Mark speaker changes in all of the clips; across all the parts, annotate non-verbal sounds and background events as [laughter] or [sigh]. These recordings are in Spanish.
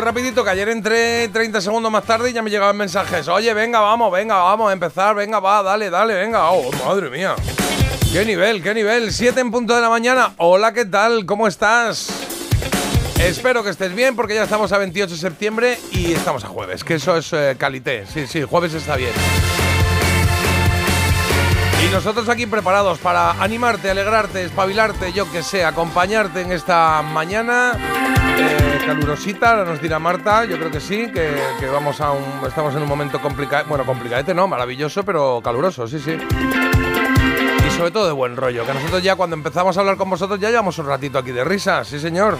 Speaker 1: Voy rapidito, que ayer entré 30 segundos más tarde y ya me llegaban mensajes. Oye, venga, vamos, venga, vamos a empezar, venga, va, dale, dale, venga. Oh, madre mía. Qué nivel, qué nivel. 7 en punto de la mañana. Hola, ¿qué tal? ¿Cómo estás? Espero que estés bien porque ya estamos a 28 de septiembre y estamos a jueves, que eso es eh, calité. Sí, sí, jueves está bien. Nosotros aquí preparados para animarte, alegrarte, espabilarte, yo que sé, acompañarte en esta mañana eh, calurosita, ahora nos dirá Marta, yo creo que sí, que, vamos a un, estamos en un momento complicado, bueno, complicadete no, maravilloso, pero caluroso, sí, sí. Y sobre todo de buen rollo, que nosotros ya cuando empezamos a hablar con vosotros ya llevamos un ratito aquí de risa, sí señor.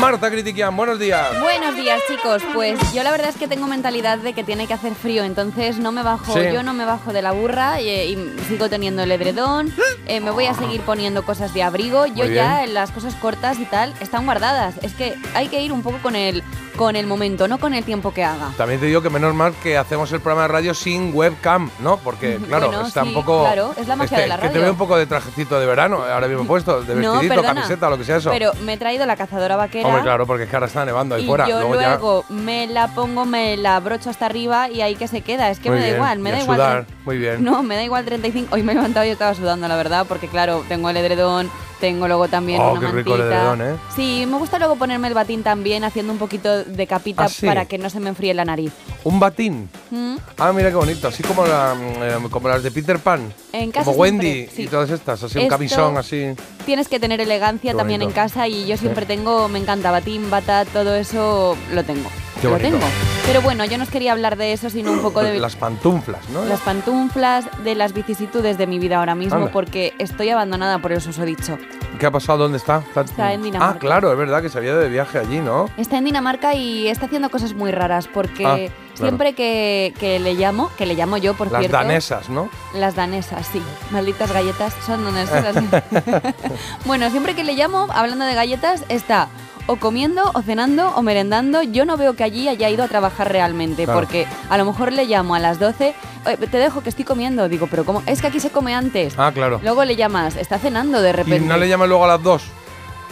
Speaker 1: Marta Critiquian, buenos días.
Speaker 2: Buenos días, chicos. Pues yo la verdad es que tengo mentalidad de que tiene que hacer frío, entonces no me bajo,
Speaker 1: Sí.
Speaker 2: yo no me bajo de la burra y, y sigo teniendo el edredón. eh, me voy a seguir poniendo cosas de abrigo. Yo ya las cosas cortas y tal están guardadas. Es que hay que ir un poco con el con el momento, no con el tiempo que haga.
Speaker 1: También te digo que menos mal que hacemos el programa de radio sin webcam, ¿no? Porque, claro,
Speaker 2: Bueno,
Speaker 1: está
Speaker 2: sí,
Speaker 1: un poco.
Speaker 2: claro, es la magia de la
Speaker 1: Que te
Speaker 2: radio.
Speaker 1: veo un poco de trajecito de verano, ahora mismo puesto, de
Speaker 2: No,
Speaker 1: vestidito,
Speaker 2: perdona,
Speaker 1: camiseta, lo que sea eso.
Speaker 2: Pero me he traído la cazadora vaquera.
Speaker 1: Hombre, claro, porque es que ahora está nevando ahí
Speaker 2: y
Speaker 1: fuera.
Speaker 2: yo
Speaker 1: Luego ya-
Speaker 2: me la pongo, me la brocho hasta arriba y ahí que se queda. Es que
Speaker 1: Muy
Speaker 2: me da
Speaker 1: bien,
Speaker 2: igual, me
Speaker 1: y
Speaker 2: da
Speaker 1: a
Speaker 2: igual.
Speaker 1: sudar, muy bien.
Speaker 2: No, me da igual 35. Hoy me he levantado y estaba sudando, la verdad, porque claro, tengo el edredón, tengo luego también
Speaker 1: Oh,
Speaker 2: una
Speaker 1: qué rico el ¿eh?
Speaker 2: Sí, me gusta luego ponerme el batín también, haciendo un poquito de capita
Speaker 1: ¿Ah, sí?
Speaker 2: para que no se me enfríe la nariz.
Speaker 1: Un batín.
Speaker 2: ¿Mm?
Speaker 1: Ah, mira qué bonito, así como, la, mm, eh, como las de Peter Pan.
Speaker 2: En casa
Speaker 1: como
Speaker 2: siempre,
Speaker 1: Wendy
Speaker 2: sí.
Speaker 1: y todas estas, así un camisón así.
Speaker 2: Tienes que tener elegancia también en casa y yo siempre tengo, me encanta batín, bata, todo eso lo tengo.
Speaker 1: Qué
Speaker 2: lo tengo. Pero bueno, yo no os quería hablar de eso, sino un poco de [coughs]
Speaker 1: Las pantuflas, ¿no?
Speaker 2: las pantuflas, de las vicisitudes de mi vida ahora mismo,
Speaker 1: Anda.
Speaker 2: porque estoy abandonada por el susodicho.
Speaker 1: ¿Qué ha pasado? ¿Dónde está?
Speaker 2: Está en Dinamarca.
Speaker 1: Ah, claro, es verdad que se había ido de viaje allí, ¿no?
Speaker 2: Está en Dinamarca y está haciendo cosas muy raras porque
Speaker 1: Ah, claro.
Speaker 2: siempre que, que le llamo, que le llamo yo por
Speaker 1: Las
Speaker 2: cierto,
Speaker 1: danesas, ¿no?
Speaker 2: las danesas, sí, malditas galletas son danesas. [laughs] [laughs] bueno, siempre que le llamo, hablando de galletas, está o comiendo, o cenando, o merendando. Yo no veo que allí haya ido a trabajar realmente,
Speaker 1: Claro.
Speaker 2: porque a lo mejor le llamo a las 12, "Oye, te dejo que estoy comiendo. Digo, pero ¿cómo? Es que aquí se come antes.
Speaker 1: Ah, claro.
Speaker 2: Luego le llamas, está cenando de
Speaker 1: ¿Y
Speaker 2: repente.
Speaker 1: no le llaman luego a las dos?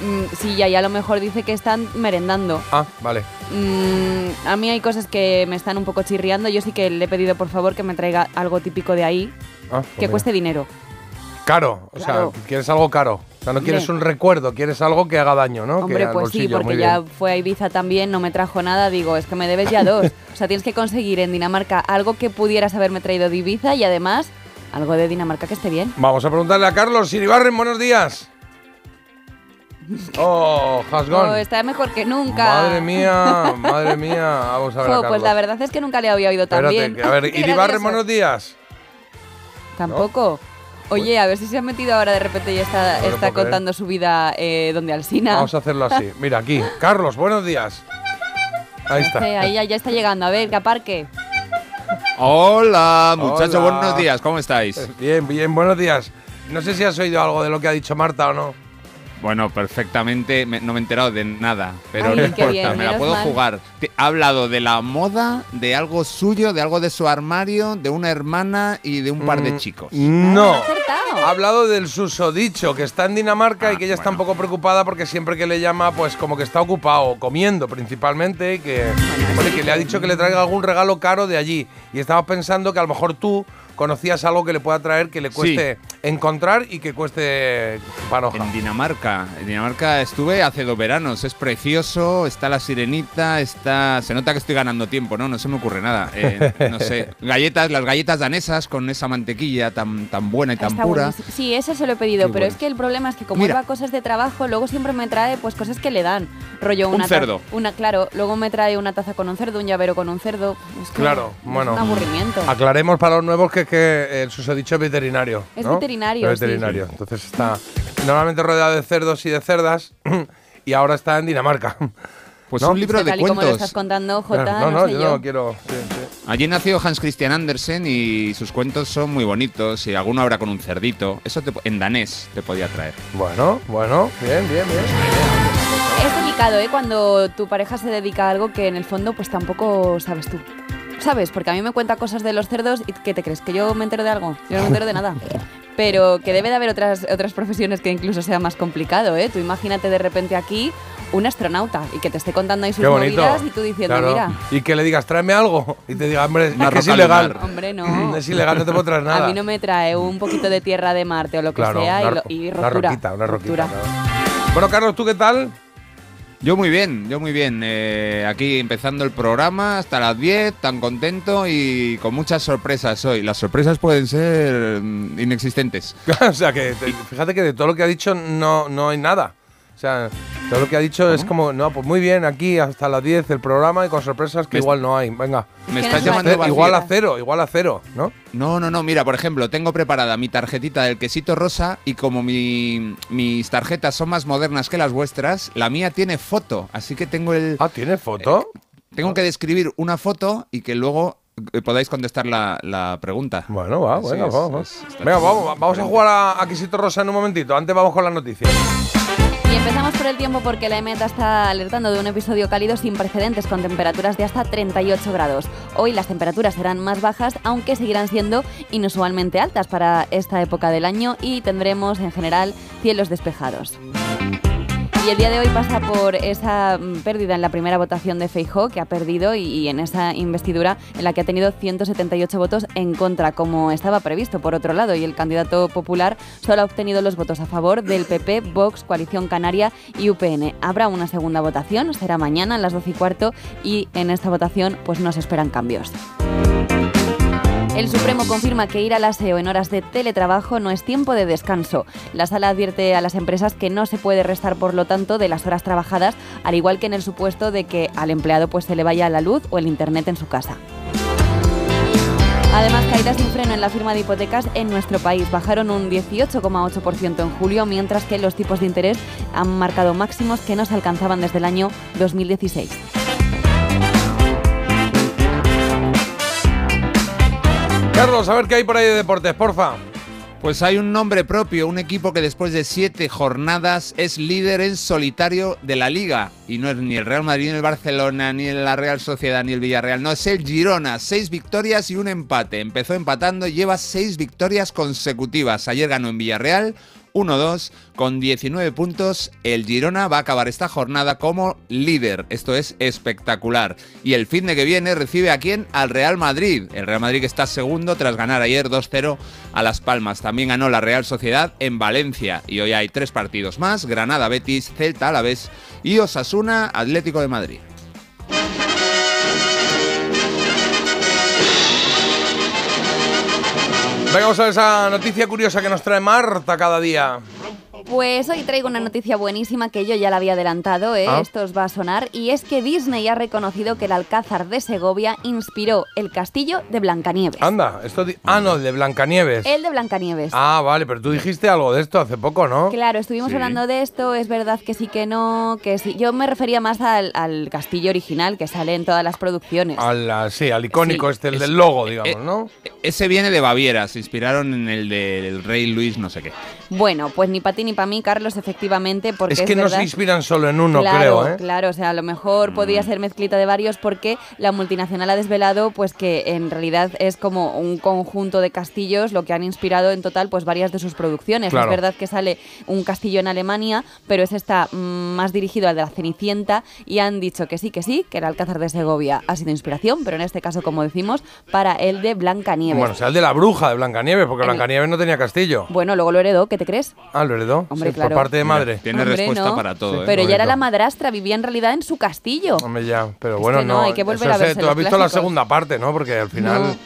Speaker 2: Mm, sí, ya, ya a lo mejor dice que están merendando.
Speaker 1: Ah, vale.
Speaker 2: Mm, a mí hay cosas que me están un poco chirriando. Yo sí que le he pedido por favor que me traiga algo típico de ahí,
Speaker 1: Ah, pues
Speaker 2: que
Speaker 1: mira.
Speaker 2: cueste dinero.
Speaker 1: Caro, o
Speaker 2: Claro.
Speaker 1: sea, quieres algo caro. O sea, no quieres un recuerdo, quieres algo que haga daño, ¿no?
Speaker 2: Hombre, pues sí, porque ya fue a Ibiza también, no me trajo nada. Digo, es que me debes ya dos. [laughs] o sea, tienes que conseguir en Dinamarca algo que pudieras haberme traído de Ibiza y además algo de Dinamarca que esté bien.
Speaker 1: Vamos a preguntarle a Carlos Siribarren, buenos días. Oh, has gone.
Speaker 2: Oh, está mejor que nunca.
Speaker 1: Madre mía, [laughs] madre mía. Vamos a ver a Carlos.
Speaker 2: pues la verdad es que nunca le había oído tan
Speaker 1: Espérate,
Speaker 2: bien.
Speaker 1: a ver, [laughs] Iribarren, buenos días.
Speaker 2: Tampoco. Oye, a ver si se ha metido ahora de repente y está,
Speaker 1: No
Speaker 2: está
Speaker 1: creer.
Speaker 2: contando su vida eh, donde Alsina.
Speaker 1: Vamos a hacerlo así. [laughs] Mira, aquí. Carlos, buenos días. Ahí está.
Speaker 2: Sí, ahí ya, ya está llegando. A ver, que aparque.
Speaker 3: Hola, muchachos, buenos días, ¿cómo estáis?
Speaker 1: Bien, bien, buenos días. No sé si has oído algo de lo que ha dicho Marta o no.
Speaker 3: Bueno, perfectamente, me- no me he enterado de nada, pero
Speaker 2: Ay,
Speaker 3: no importa,
Speaker 2: bien,
Speaker 3: me la puedo
Speaker 2: mal.
Speaker 3: jugar. Te- Ha hablado de la moda, de algo suyo, de algo de su armario, de una hermana y de un par de
Speaker 1: Mm,
Speaker 3: chicos.
Speaker 1: No.
Speaker 2: Ah.
Speaker 1: Ha hablado del susodicho, que está en Dinamarca y
Speaker 3: Ah,
Speaker 1: que ella está un poco preocupada porque siempre que le llama, pues como que está ocupado, comiendo principalmente, y que, bueno, que le ha dicho que le traiga algún regalo caro de allí. Y estaba pensando que a lo mejor tú conocías algo que le pueda traer que le cueste encontrar y que cueste panoja.
Speaker 3: En Dinamarca, en Dinamarca estuve hace dos veranos, es precioso, está la sirenita, está, se nota que estoy ganando tiempo, ¿no? No se me ocurre nada, eh, no sé, [laughs] galletas, las galletas danesas con esa mantequilla tan, tan buena y tan
Speaker 2: Está
Speaker 3: pura.
Speaker 2: buenísimo. Sí, eso se lo he pedido,
Speaker 3: Qué
Speaker 2: pero
Speaker 3: bueno.
Speaker 2: es que el problema es que como
Speaker 3: Mira.
Speaker 2: va a cosas de trabajo, luego siempre me trae pues cosas que le dan. Rollo
Speaker 3: Un
Speaker 2: una ta-
Speaker 3: cerdo.
Speaker 2: Una, claro, luego me trae una taza con un cerdo, un llavero con un cerdo. Es que
Speaker 1: Claro,
Speaker 2: es
Speaker 1: bueno.
Speaker 2: un aburrimiento.
Speaker 1: Aclaremos para los nuevos que, es que el susodicho es veterinario.
Speaker 2: Es
Speaker 1: ¿no?
Speaker 2: veterinario,
Speaker 1: Es
Speaker 2: sí.
Speaker 1: veterinario. Entonces está normalmente rodeado de cerdos y de cerdas [clears throat] y ahora está en Dinamarca.
Speaker 3: Pues
Speaker 1: ¿no?
Speaker 3: un libro
Speaker 2: Es que
Speaker 3: de
Speaker 2: y como lo
Speaker 3: cuentos.
Speaker 2: estás contando, Jota,
Speaker 1: Claro,
Speaker 2: no,
Speaker 1: no,
Speaker 2: sé
Speaker 1: yo
Speaker 2: yo.
Speaker 1: no quiero. sí, sí.
Speaker 3: Allí nació Hans Christian Andersen y sus cuentos son muy bonitos y alguno habrá con un cerdito. Eso te- en danés te podía traer.
Speaker 1: Bueno, bueno, bien, bien, bien.
Speaker 2: Es delicado, ¿eh? Cuando tu pareja se dedica a algo que en el fondo pues tampoco sabes tú. ¿Sabes? Porque a mí me cuenta cosas de los cerdos y ¿qué te crees? ¿Que yo me entero de algo? Yo no me entero de nada. Pero que debe de haber otras, otras profesiones que incluso sea más complicado, ¿eh? Tú imagínate de repente aquí un astronauta y que te esté contando ahí sus movidas y tú diciendo,
Speaker 1: Claro.
Speaker 2: mira,
Speaker 1: Y que le digas, tráeme algo. Y te diga, hombre, es que es
Speaker 3: roca
Speaker 1: ilegal.
Speaker 2: hombre, no. [clears throat]
Speaker 1: Es ilegal, no te puedo traer nada.
Speaker 2: A mí no me trae un poquito de tierra de Marte o lo que
Speaker 1: Claro,
Speaker 2: sea y, lo-
Speaker 1: una roquita, una roquita. claro. Bueno, Carlos, ¿tú qué tal?
Speaker 3: Yo muy bien, yo muy bien. Eh, aquí empezando el programa hasta las 10, tan contento y con muchas sorpresas hoy. Las sorpresas pueden ser mm, inexistentes. [laughs]
Speaker 1: o sea, que te- fíjate que de todo lo que ha dicho no, no hay nada. O sea, todo lo que ha dicho es como, no, pues muy bien, aquí hasta las 10 el programa y con sorpresas que
Speaker 3: Me-
Speaker 1: igual no hay. Venga.
Speaker 3: Me estás llamando
Speaker 2: vacío.
Speaker 1: igual a cero, igual a cero, ¿no?
Speaker 3: No, no, no, mira, por ejemplo, tengo preparada mi tarjetita del quesito rosa y como mi- mis tarjetas son más modernas que las vuestras, la mía tiene foto, así que tengo el
Speaker 1: Ah, ¿tiene foto?
Speaker 3: tengo que describir una foto y que luego eh, podáis contestar la, la pregunta.
Speaker 1: Bueno, va, venga,
Speaker 3: es-
Speaker 1: vamos.
Speaker 3: es-
Speaker 1: Venga, vamos, vamos a jugar a, a Quisito Rosa en un momentito. Antes vamos con las noticias.
Speaker 2: Empezamos por el tiempo porque la EMET está alertando de un episodio cálido sin precedentes con temperaturas de hasta 38 grados. Hoy las temperaturas serán más bajas, aunque seguirán siendo inusualmente altas para esta época del año y tendremos en general cielos despejados. Y el día de hoy pasa por esa mm, pérdida en la primera votación de Feijó, que ha perdido, y, en esa investidura en la que ha tenido 178 votos en contra, como estaba previsto, por otro lado. Y el candidato popular solo ha obtenido los votos a favor del PP, Vox, Coalición Canaria y UPN. Habrá una segunda votación, será mañana a las 12 y cuarto, y en esta votación pues no se esperan cambios. El Supremo confirma que ir al aseo en horas de teletrabajo no es tiempo de descanso. La sala advierte a las empresas que no se puede restar, por lo tanto, de las horas trabajadas, al igual que en el supuesto de que al empleado pues, se le vaya la luz o el internet en su casa. Además, caídas sin freno en la firma de hipotecas en nuestro país bajaron un 18,8% en julio, mientras que los tipos de interés han marcado máximos que no se alcanzaban desde el año 2016.
Speaker 1: Carlos, a ver qué hay por ahí de deportes, porfa.
Speaker 3: Pues hay un nombre propio, un equipo que después de siete jornadas es líder en solitario de la liga. Y no es ni el Real Madrid, ni el Barcelona, ni la Real Sociedad, ni el Villarreal. No, es el Girona. Seis victorias y un empate. Empezó empatando lleva seis victorias consecutivas. Ayer ganó en Villarreal. 1-2 con 19 puntos. El Girona va a acabar esta jornada como líder. Esto es espectacular. Y el fin de que viene recibe a quién? Al Real Madrid. El Real Madrid que está segundo tras ganar ayer 2-0 a Las Palmas. También ganó la Real Sociedad en Valencia. Y hoy hay tres partidos más. Granada, Betis, Celta, Alavés y Osasuna, Atlético de Madrid.
Speaker 1: Venga, vamos a ver esa noticia curiosa que nos trae Marta cada día.
Speaker 2: Pues hoy traigo una noticia buenísima que yo ya la había adelantado, ¿eh?
Speaker 1: Ah.
Speaker 2: esto os va a sonar, y es que Disney ha reconocido que el Alcázar de Segovia inspiró el castillo de Blancanieves.
Speaker 1: Anda, esto. Ah, no, el de Blancanieves.
Speaker 2: El de Blancanieves.
Speaker 1: Ah, vale, pero tú dijiste algo de esto hace poco, ¿no?
Speaker 2: Claro, estuvimos
Speaker 3: Sí.
Speaker 2: hablando de esto, es verdad que sí que no, que sí. Yo me refería más al, al castillo original que sale en todas las producciones.
Speaker 1: Al, ah, sí, al icónico
Speaker 2: Sí,
Speaker 1: este, el
Speaker 3: es-
Speaker 1: del logo, digamos,
Speaker 3: eh,
Speaker 1: ¿no?
Speaker 3: Ese viene de Baviera. Se inspiraron en el del rey Luis no sé qué.
Speaker 2: Bueno, pues ni para ti ni para mí, Carlos, efectivamente, porque
Speaker 1: Es que no
Speaker 2: verdad-
Speaker 1: se inspiran solo en uno,
Speaker 2: claro,
Speaker 1: creo, ¿eh?
Speaker 2: Claro, o sea, a lo mejor podía ser mezclita de varios porque la multinacional ha desvelado pues que en realidad es como un conjunto de castillos lo que han inspirado en total pues varias de sus producciones.
Speaker 1: Claro.
Speaker 2: Es verdad que sale un castillo en Alemania, pero ese está mm, más dirigido al de la Cenicienta y han dicho que sí, que sí, que el Alcázar de Segovia ha sido inspiración, pero en este caso, como decimos, para el de Blancanieves.
Speaker 1: Bueno, o sea, el de la bruja de Blancanieves, porque Blancanieves no tenía castillo.
Speaker 2: Bueno, luego lo heredó, ¿qué te crees?
Speaker 1: Ah, lo heredó.
Speaker 2: Hombre,
Speaker 1: Sí,
Speaker 2: claro.
Speaker 1: Por parte de madre.
Speaker 3: Tiene
Speaker 2: Hombre,
Speaker 3: respuesta
Speaker 2: ¿no?
Speaker 3: para todo.
Speaker 1: Sí.
Speaker 3: ¿eh?
Speaker 2: Pero ya era la madrastra, vivía en realidad en su castillo.
Speaker 1: Hombre, ya. Pero bueno,
Speaker 2: que no,
Speaker 1: no.
Speaker 2: hay que volver
Speaker 1: eso
Speaker 2: a
Speaker 1: sé,
Speaker 2: verse
Speaker 1: Tú
Speaker 2: los
Speaker 1: has visto la
Speaker 2: clásicos.
Speaker 1: segunda parte, ¿no? Porque al final.
Speaker 2: No.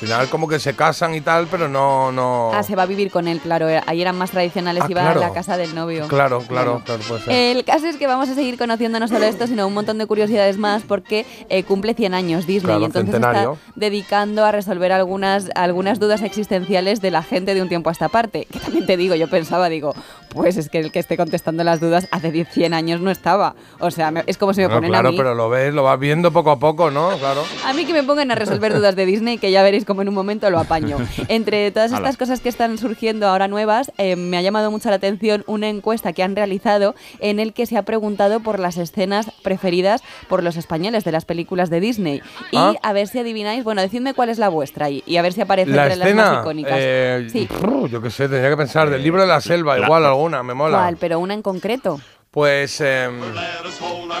Speaker 1: Al final, como que se casan y tal, pero no. no...
Speaker 2: Ah, se va a vivir con él, claro. Ahí eran más tradicionales,
Speaker 1: Ah,
Speaker 2: iba
Speaker 1: claro.
Speaker 2: a la casa del novio.
Speaker 1: Claro, claro, claro.
Speaker 2: El caso es que vamos a seguir conociendo no solo esto, sino un montón de curiosidades más porque eh, cumple 100 años Disney
Speaker 1: Claro,
Speaker 2: y entonces
Speaker 1: centenario.
Speaker 2: está dedicando a resolver algunas, algunas dudas existenciales de la gente de un tiempo a esta parte. Que también te digo, yo pensaba, digo, Pues es que el que esté contestando las dudas hace 10, 100 años no estaba. O sea, me- es como si me ponen
Speaker 1: claro,
Speaker 2: a mí.
Speaker 1: pero lo ves, lo vas viendo poco a poco, ¿no? Claro.
Speaker 2: A mí que me pongan a resolver dudas de Disney, que ya veréis como en un momento lo apaño. [laughs] Entre todas estas cosas que están surgiendo ahora nuevas, eh, me ha llamado mucho la atención una encuesta que han realizado en el que se ha preguntado por las escenas preferidas por los españoles de las películas de Disney. Y
Speaker 1: Ah.
Speaker 2: a ver si adivináis, bueno, decidme cuál es la vuestra y, y a ver si aparece
Speaker 1: La
Speaker 2: entre las más icónicas.
Speaker 1: eh,
Speaker 2: sí.
Speaker 1: yo qué sé, tenía que pensar del libro de la selva, igual alguna, me mola.
Speaker 2: ¿Cuál? Pero una en concreto.
Speaker 1: Pues em,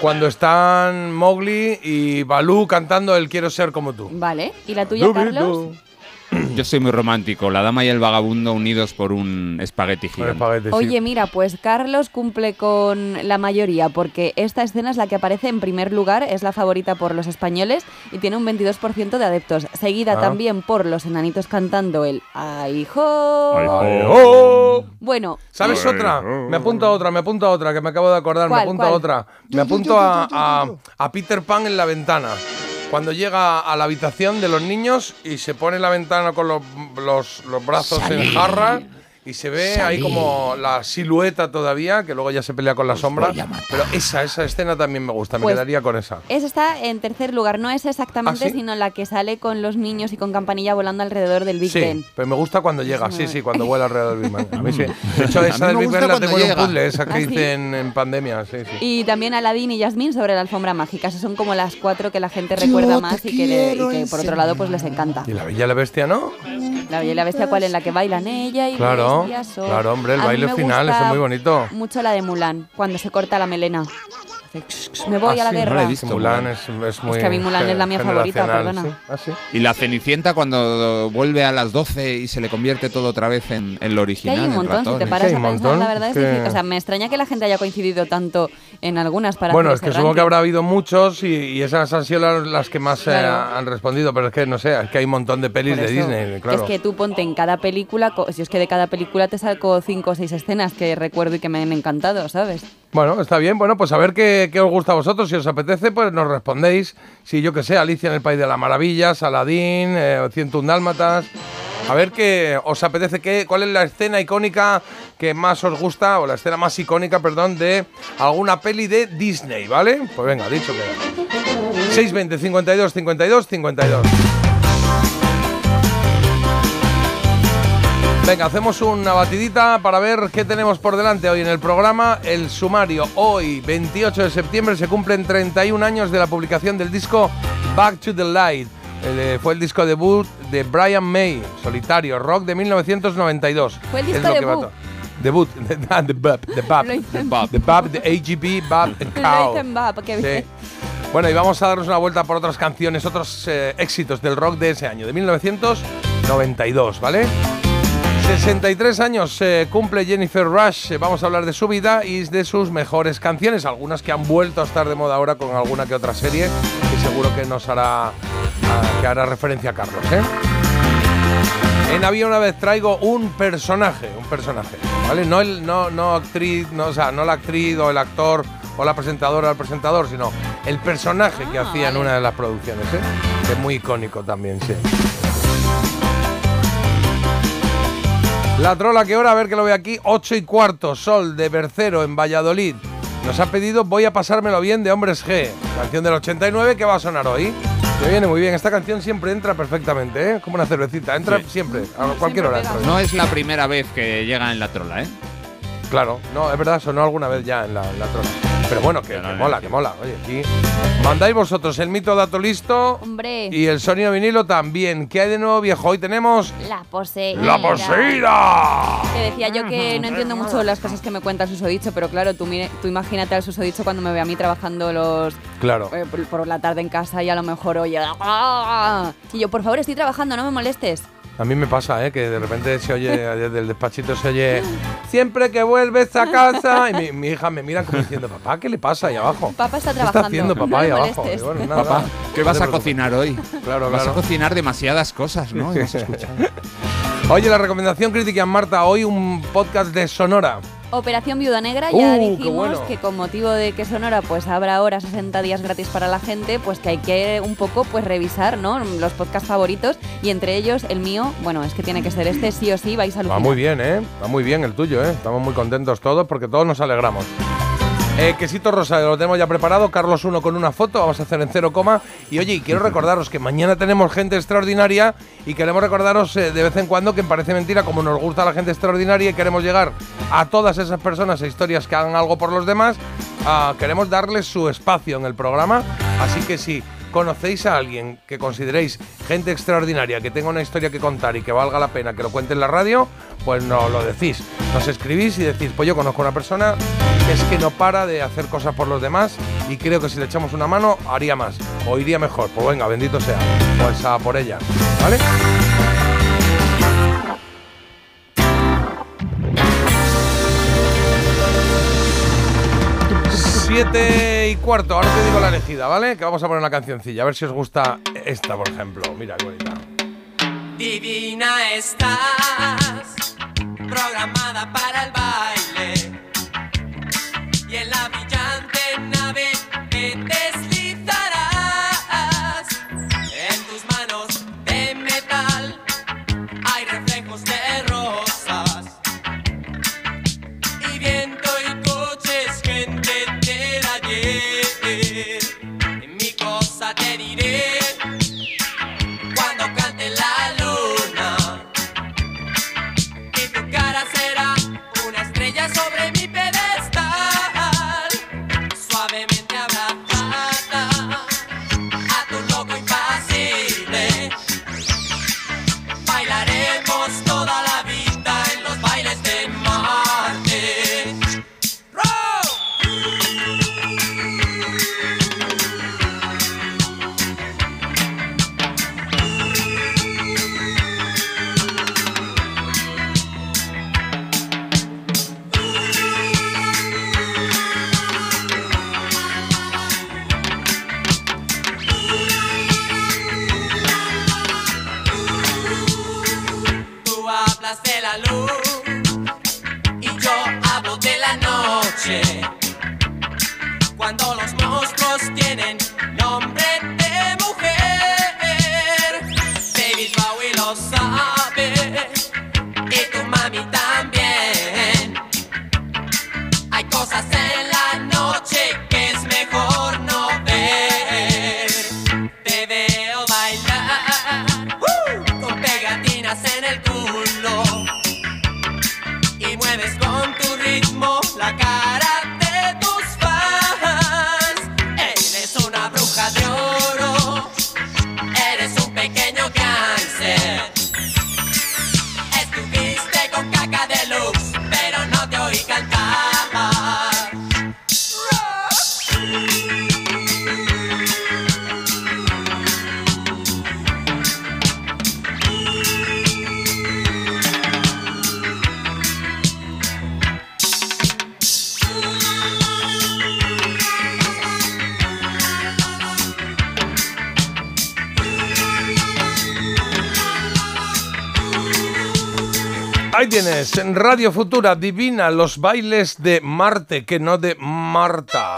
Speaker 1: cuando están Mowgli y Balú cantando el Quiero ser como tú.
Speaker 2: Vale. ¿Y la tuya, Carlos? [clears throat]
Speaker 3: Yo soy muy romántico. La dama y el vagabundo unidos por un espagueti gigante.
Speaker 1: espagueti, sí.
Speaker 2: Oye, mira, pues Carlos cumple con la mayoría porque esta escena es la que aparece en primer lugar, es la favorita por los españoles y tiene un 22% de adeptos, seguida
Speaker 1: Ah.
Speaker 2: también por los enanitos cantando el ¡Ay. Bueno,
Speaker 1: ¿Sabes
Speaker 3: Ay,
Speaker 1: otra? Me apunto a otra, me apunto a otra, que me acabo de acordar, me
Speaker 2: ¿Cuál,
Speaker 1: apunto a otra. Me apunto a, a- a Peter Pan en la ventana. Cuando llega a la habitación de los niños y se pone en la ventana con los, los- los brazos en jarra y se ve ahí como la silueta todavía, que luego ya se pelea con la sombra. Pero esa, esa escena también me gusta, me
Speaker 2: Pues-
Speaker 1: quedaría con esa.
Speaker 2: esa está en tercer lugar, no es exactamente,
Speaker 1: ¿Ah, sí?
Speaker 2: sino la que sale con los niños y con campanilla volando alrededor del Big
Speaker 1: Sí,
Speaker 2: Ben.
Speaker 1: pero me gusta cuando llega, sí, sí, cuando vuela alrededor del Big Bang. A mí sí. [laughs] De hecho,
Speaker 3: A
Speaker 1: esa del Big Bang la
Speaker 3: cuando
Speaker 1: tengo en un
Speaker 3: llega.
Speaker 1: puzzle, esa que
Speaker 2: ¿Ah, sí?
Speaker 1: hice en, en pandemia, sí, sí.
Speaker 2: Y también Aladdin y Jasmine sobre la alfombra mágica. Esas son como las cuatro que la gente recuerda más y que, le- y que por otro lado pues les encanta.
Speaker 1: Y la Bella y la Bestia, ¿no?
Speaker 2: La Bella y la Bestia, ¿cuál? En la que bailan ella y
Speaker 1: Claro, Claro, hombre, el
Speaker 2: A
Speaker 1: baile final,
Speaker 2: gusta
Speaker 1: ese es muy bonito.
Speaker 2: Mucho la de Mulan, cuando se corta la melena. Me voy
Speaker 1: Ah,
Speaker 2: a la
Speaker 1: sí,
Speaker 2: guerra.
Speaker 3: no la he visto.
Speaker 1: Mulan es, es muy.
Speaker 2: que a mí Mulan es la mía favorita, perdona.
Speaker 1: sí. Ah, sí.
Speaker 3: Y la Cenicienta cuando vuelve a las 12 y se le convierte todo otra vez en, en lo
Speaker 2: Que
Speaker 3: original.
Speaker 2: hay un montón, si te
Speaker 3: y-
Speaker 2: paras
Speaker 1: Sí,
Speaker 2: a pensar, la verdad es
Speaker 1: que-
Speaker 2: difícil. O sea, me extraña que la gente haya coincidido tanto en algunas para
Speaker 1: Bueno, es que
Speaker 2: ese
Speaker 1: supongo que habrá habido muchos y, y esas han sido las, las que más eh,
Speaker 2: Claro.
Speaker 1: han respondido, pero es que no sé, es que hay un montón de pelis de Disney, claro.
Speaker 2: Es que tú ponte en cada película, si es que de cada película te saco cinco o seis escenas que recuerdo y que me han encantado, ¿sabes?
Speaker 1: Bueno, está bien. Bueno, pues a ver qué, qué os gusta a vosotros. Si os apetece, pues nos respondéis. Si yo que sé, Alicia en el País de las Maravillas, Aladín, eh, 101 Dálmatas. A ver qué os apetece, qué, cuál es la escena icónica que más os gusta, o la escena más icónica, perdón, de alguna peli de Disney, ¿vale? Pues venga, dicho que 620 52 52 52. Venga, hacemos una batidita para ver qué tenemos por delante hoy en el programa. El sumario, hoy, 28 de septiembre, se cumplen 31 años de la publicación del disco Back to the Light. El, eh, fue el disco debut de Brian May, solitario, rock de 1992.
Speaker 2: Fue el disco debut.
Speaker 1: Debut, [laughs] ah, the Bub, the Bub.
Speaker 2: Lo [laughs] hice en
Speaker 3: Bob.
Speaker 1: The Bub, the AGB, Bub
Speaker 2: Lo
Speaker 1: Cow. Sí. Bueno, y vamos a darnos una vuelta por otras canciones, otros eh, éxitos del rock de ese año, de 1992, ¿vale? 63 años eh, cumple Jennifer Rush. Eh, vamos a hablar de su vida y de sus mejores canciones, algunas que han vuelto a estar de moda ahora con alguna que otra serie, que seguro que nos hará, ah, que hará referencia a Carlos, ¿eh? En Había una vez traigo un personaje, un personaje, ¿vale? No el, no, no actriz, no, o sea, no la actriz o el actor o la presentadora o el presentador, sino el personaje que
Speaker 2: Ah,
Speaker 1: hacía en una de las producciones, ¿eh? Que es muy icónico también, sí. La trola que hora, a ver que lo ve aquí, 8 y cuarto, Sol de Bercero en Valladolid. Nos ha pedido Voy a pasármelo bien de Hombres G, canción del 89 que va a sonar hoy. Que viene muy bien, esta canción siempre entra perfectamente, ¿eh? Como una cervecita, entra
Speaker 3: Sí.
Speaker 1: siempre, a cualquier hora. entra.
Speaker 3: No es la primera vez que llega en la trola, ¿eh?
Speaker 1: Claro, no, es verdad, sonó alguna vez ya en la, en la trola. Pero bueno, que,
Speaker 3: Pero
Speaker 1: que
Speaker 3: no,
Speaker 1: mola, que mola. Oye, aquí mandáis vosotros el mito dato listo
Speaker 2: Hombre,
Speaker 1: y el sonido vinilo también. ¿Qué hay de nuevo, viejo? Hoy tenemos
Speaker 2: la poseída.
Speaker 1: la poseída.
Speaker 2: Que decía yo que no entiendo mucho las cosas que me cuenta el susodicho, pero claro, tú, mire- tú imagínate al susodicho cuando me ve a mí trabajando los
Speaker 1: Claro.
Speaker 2: eh, por, por la tarde en casa y a lo mejor oye. ¡ah! Y yo, por favor, estoy trabajando, no me molestes.
Speaker 1: A mí me pasa, ¿eh? Que de repente se oye, desde el despachito se oye, siempre que vuelves a casa. Y mi, mi hija me mira como diciendo, papá, ¿qué le pasa ahí abajo?
Speaker 2: Papá está
Speaker 1: ¿Qué está
Speaker 2: trabajando.
Speaker 1: haciendo papá
Speaker 2: no
Speaker 1: ahí abajo?
Speaker 2: molestes.
Speaker 1: Y bueno, nada,
Speaker 3: Papá,
Speaker 1: nada.
Speaker 3: ¿qué vas a cocinar hoy?
Speaker 1: Claro,
Speaker 3: Vas a cocinar demasiadas cosas, ¿no? Hemos escuchado. [laughs]
Speaker 1: Oye, la recomendación crítica, Marta, hoy un podcast de Sonora.
Speaker 2: Operación Viuda Negra,
Speaker 1: Uh,
Speaker 2: ya
Speaker 1: qué
Speaker 2: dijimos
Speaker 1: bueno.
Speaker 2: que con motivo de que Sonora pues abra ahora 60 días gratis para la gente, pues que hay que un poco pues revisar, ¿no? Los podcasts favoritos y entre ellos el mío, bueno, es que tiene que ser este, sí o sí, vais a
Speaker 1: Va muy bien, ¿eh? Va muy bien el tuyo, ¿eh? Estamos muy contentos todos porque todos nos alegramos. Eh, quesito rosa, lo tenemos ya preparado. Carlos 1 con una foto, vamos a hacer en cero coma. Y oye, quiero [laughs] recordaros que mañana tenemos gente extraordinaria y queremos recordaros eh, de vez en cuando que parece mentira, como nos gusta la gente extraordinaria y queremos llegar a todas esas personas e historias que hagan algo por los demás, ah, queremos darles su espacio en el programa. Así que si conocéis a alguien que consideréis gente extraordinaria, que tenga una historia que contar y que valga la pena que lo cuente en la radio, pues no lo decís. Nos escribís y decís, pues yo conozco a una persona que es que no para de hacer cosas por los demás y creo que si le echamos una mano haría más o iría mejor. Pues venga, bendito sea. Pues a por ella. ¿Vale? Siete y cuarto, ahora te digo la elegida, ¿vale? Que vamos a poner una cancioncilla, a ver si os gusta esta, por ejemplo. Mira qué bonita.
Speaker 4: Divina estás, programada para el baile. Y en la brillante nave te
Speaker 1: Radio Futura Divina, los bailes de Marte, que no de Marta.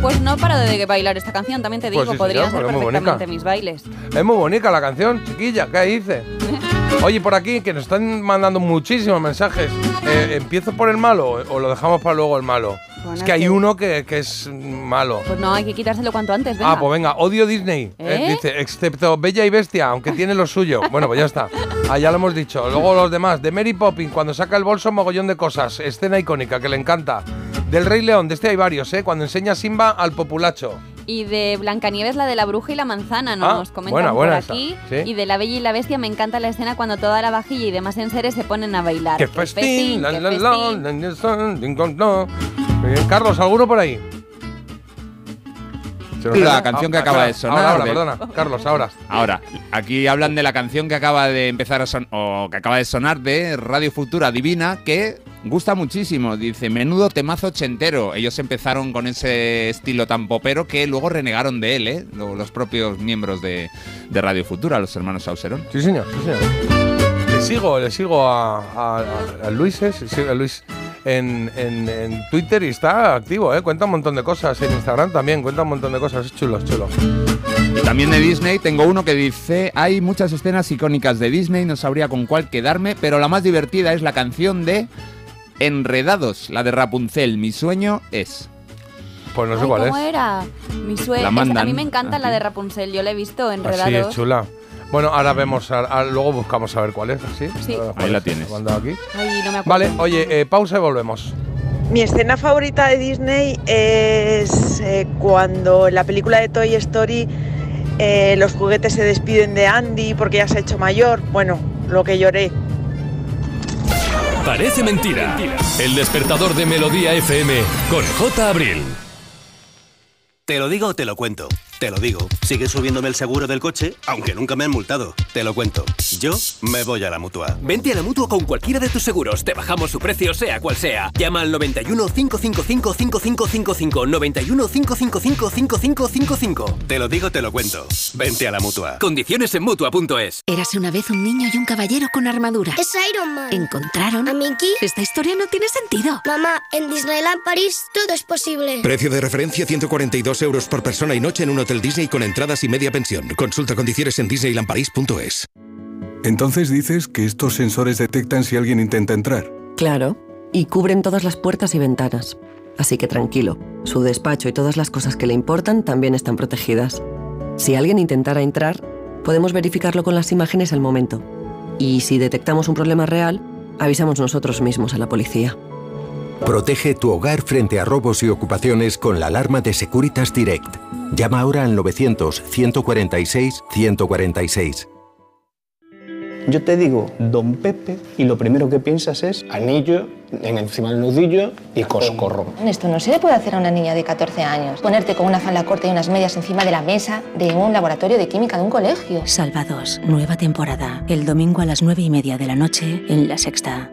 Speaker 2: Pues no paro de bailar esta canción, también te digo,
Speaker 1: Pues sí, señor,
Speaker 2: ser perfectamente mis bailes.
Speaker 1: Es muy bonita la canción, chiquilla, ¿qué dice? [laughs] Oye, por aquí, que nos están mandando muchísimos mensajes. Eh, ¿Empiezo por el malo o lo dejamos para luego el malo?
Speaker 2: Bueno,
Speaker 1: es que hay uno que, que es malo.
Speaker 2: Pues no, hay que quitárselo cuanto antes, venga.
Speaker 1: Ah, pues venga, odio Disney. eh,
Speaker 2: ¿Eh?
Speaker 1: dice, excepto Bella y Bestia, aunque tiene lo suyo. Bueno, pues ya está. Ah, ya lo hemos dicho. Luego los demás. De Mary Poppins, cuando saca el bolso, mogollón de cosas. Escena icónica que le encanta. Del Rey León, de este hay varios, ¿eh? Cuando enseña Simba al populacho.
Speaker 2: Y de Blancanieves, la de la bruja y la manzana, nos
Speaker 1: Ah,
Speaker 2: comentan
Speaker 1: buena,
Speaker 2: por
Speaker 1: buena esa,
Speaker 2: aquí.
Speaker 1: sí.
Speaker 2: Y de La Bella y la Bestia, me encanta la escena cuando toda la vajilla y demás enseres se ponen a bailar.
Speaker 1: ¡Qué festín!
Speaker 2: qué
Speaker 1: la, la, la, no. Carlos, ¿alguno por ahí?
Speaker 3: La canción que
Speaker 1: ah,
Speaker 3: acaba de sonar,
Speaker 1: Ahora, perdona. Carlos, ahora.
Speaker 3: Ahora, aquí hablan de la canción que acaba de empezar a son o que acaba de sonar de Radio Futura Divina, que gusta muchísimo. Dice, menudo temazo ochentero. Ellos empezaron con ese estilo tan popero que luego renegaron de él, ¿eh? Lo- Los propios miembros de, de Radio Futura, los hermanos Sauserón.
Speaker 1: Sí, señor, sí, señor. sigo, le sigo a, a- a Luis, ¿eh? sigo a Luis en, en- en Twitter y está activo, ¿eh? Cuenta un montón de cosas. En Instagram también cuenta un montón de cosas. Es chulo, es chulo.
Speaker 3: Y también de Disney tengo uno que dice, hay muchas escenas icónicas de Disney, no sabría con cuál quedarme, pero la más divertida es la canción de Enredados, la de Rapunzel. Mi sueño es...
Speaker 1: Pues no sé
Speaker 2: Ay,
Speaker 1: cuál
Speaker 2: ¿Cómo
Speaker 1: es.
Speaker 2: era? Mi sueño.
Speaker 3: La mandan
Speaker 2: a mí me encanta la de Rapunzel. Yo la he visto enredados.
Speaker 1: es chula. Bueno, ahora vemos, a- a- luego buscamos a ver cuál es, ¿sí?
Speaker 3: Ahí la
Speaker 1: es,
Speaker 3: tienes.
Speaker 1: aquí.
Speaker 2: Ay, no me acuerdo.
Speaker 1: Vale, oye, eh, pausa y volvemos.
Speaker 5: Mi escena favorita de Disney es eh, cuando en la película de Toy Story eh, los juguetes se despiden de Andy porque ya se ha hecho mayor. Bueno, lo que lloré.
Speaker 6: Parece mentira. El despertador de Melodía FM con J. Abril.
Speaker 7: Te lo digo o te lo cuento. Te lo digo. Sigue subiéndome el seguro del coche, aunque nunca me han multado. Te lo cuento. Yo me voy a la mutua.
Speaker 8: Vente a la mutua con cualquiera de tus seguros. Te bajamos su precio, sea cual sea. Llama al 91 555 5555. 91 555 5555.
Speaker 7: Te lo digo, te lo cuento. Vente a la mutua.
Speaker 8: Condiciones en mutua.es.
Speaker 9: Érase una vez un niño y un caballero con armadura.
Speaker 10: Es Iron Man.
Speaker 9: Encontraron.
Speaker 10: ¿A Mickey?
Speaker 9: Esta historia no tiene sentido.
Speaker 10: Mamá, en Disneyland París todo es posible.
Speaker 11: Precio de referencia 142 euros por persona y noche en un hotel Disney con entradas y media pensión. Consulta condiciones en disneylandparis.es.
Speaker 12: Entonces dices que estos sensores detectan si alguien intenta entrar.
Speaker 13: Claro, y cubren todas las puertas y ventanas. Así que tranquilo, su despacho y todas las cosas que le importan también están protegidas. Si alguien intentara entrar, podemos verificarlo con las imágenes al momento. Y si detectamos un problema real, avisamos nosotros mismos a la policía.
Speaker 14: Protege tu hogar frente a robos y ocupaciones con la alarma de Securitas Direct. Llama ahora al 900-146-146.
Speaker 15: Yo te digo Don Pepe y lo primero que piensas es anillo en encima del nudillo y coscorro.
Speaker 16: Esto no se le puede hacer a una niña de 14 años. Ponerte con una falda corta y unas medias encima de la mesa de un laboratorio de química de un colegio.
Speaker 17: Salvados, nueva temporada. El domingo a las nueve y media de la noche en La Sexta.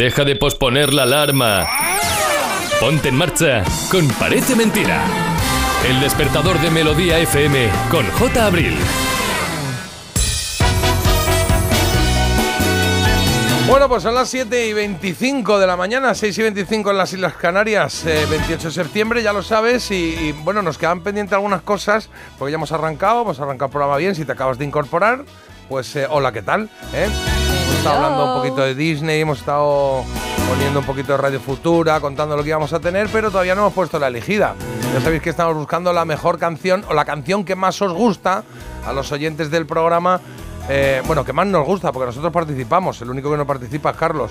Speaker 6: Deja de posponer la alarma. Ponte en marcha con Parece Mentira. El despertador de Melodía FM con J. Abril.
Speaker 1: Bueno, pues son las 7 y 25 de la mañana, 6 y 25 en las Islas Canarias, eh, 28 de septiembre, ya lo sabes, y, bueno, nos quedan pendientes algunas cosas, porque ya hemos arrancado, hemos arrancado el programa bien, si te acabas de incorporar, pues eh, hola, ¿qué tal? ¿Eh? Hemos estado hablando un poquito de Disney, hemos estado poniendo un poquito de Radio Futura, contando lo que íbamos a tener, pero todavía no hemos puesto la elegida. Ya sabéis que estamos buscando la mejor canción, o la canción que más os gusta a los oyentes del programa, eh, bueno, que más nos gusta, porque nosotros participamos, el único que no participa es Carlos,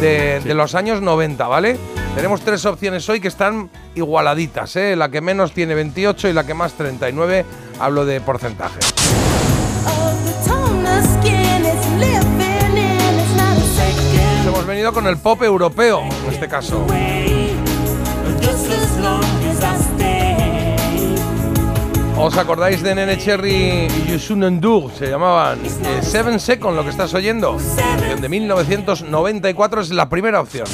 Speaker 1: de, de los años 90, ¿vale? Tenemos tres opciones hoy que están igualaditas, ¿eh? La que menos tiene 28 y la que más 39, hablo de porcentaje. Con el pop europeo, en este caso. ¿Os acordáis de Nene Cherry y Yusun Endur? Se llamaban eh, Seven Seconds, lo que estás oyendo. De 1994 es la primera opción.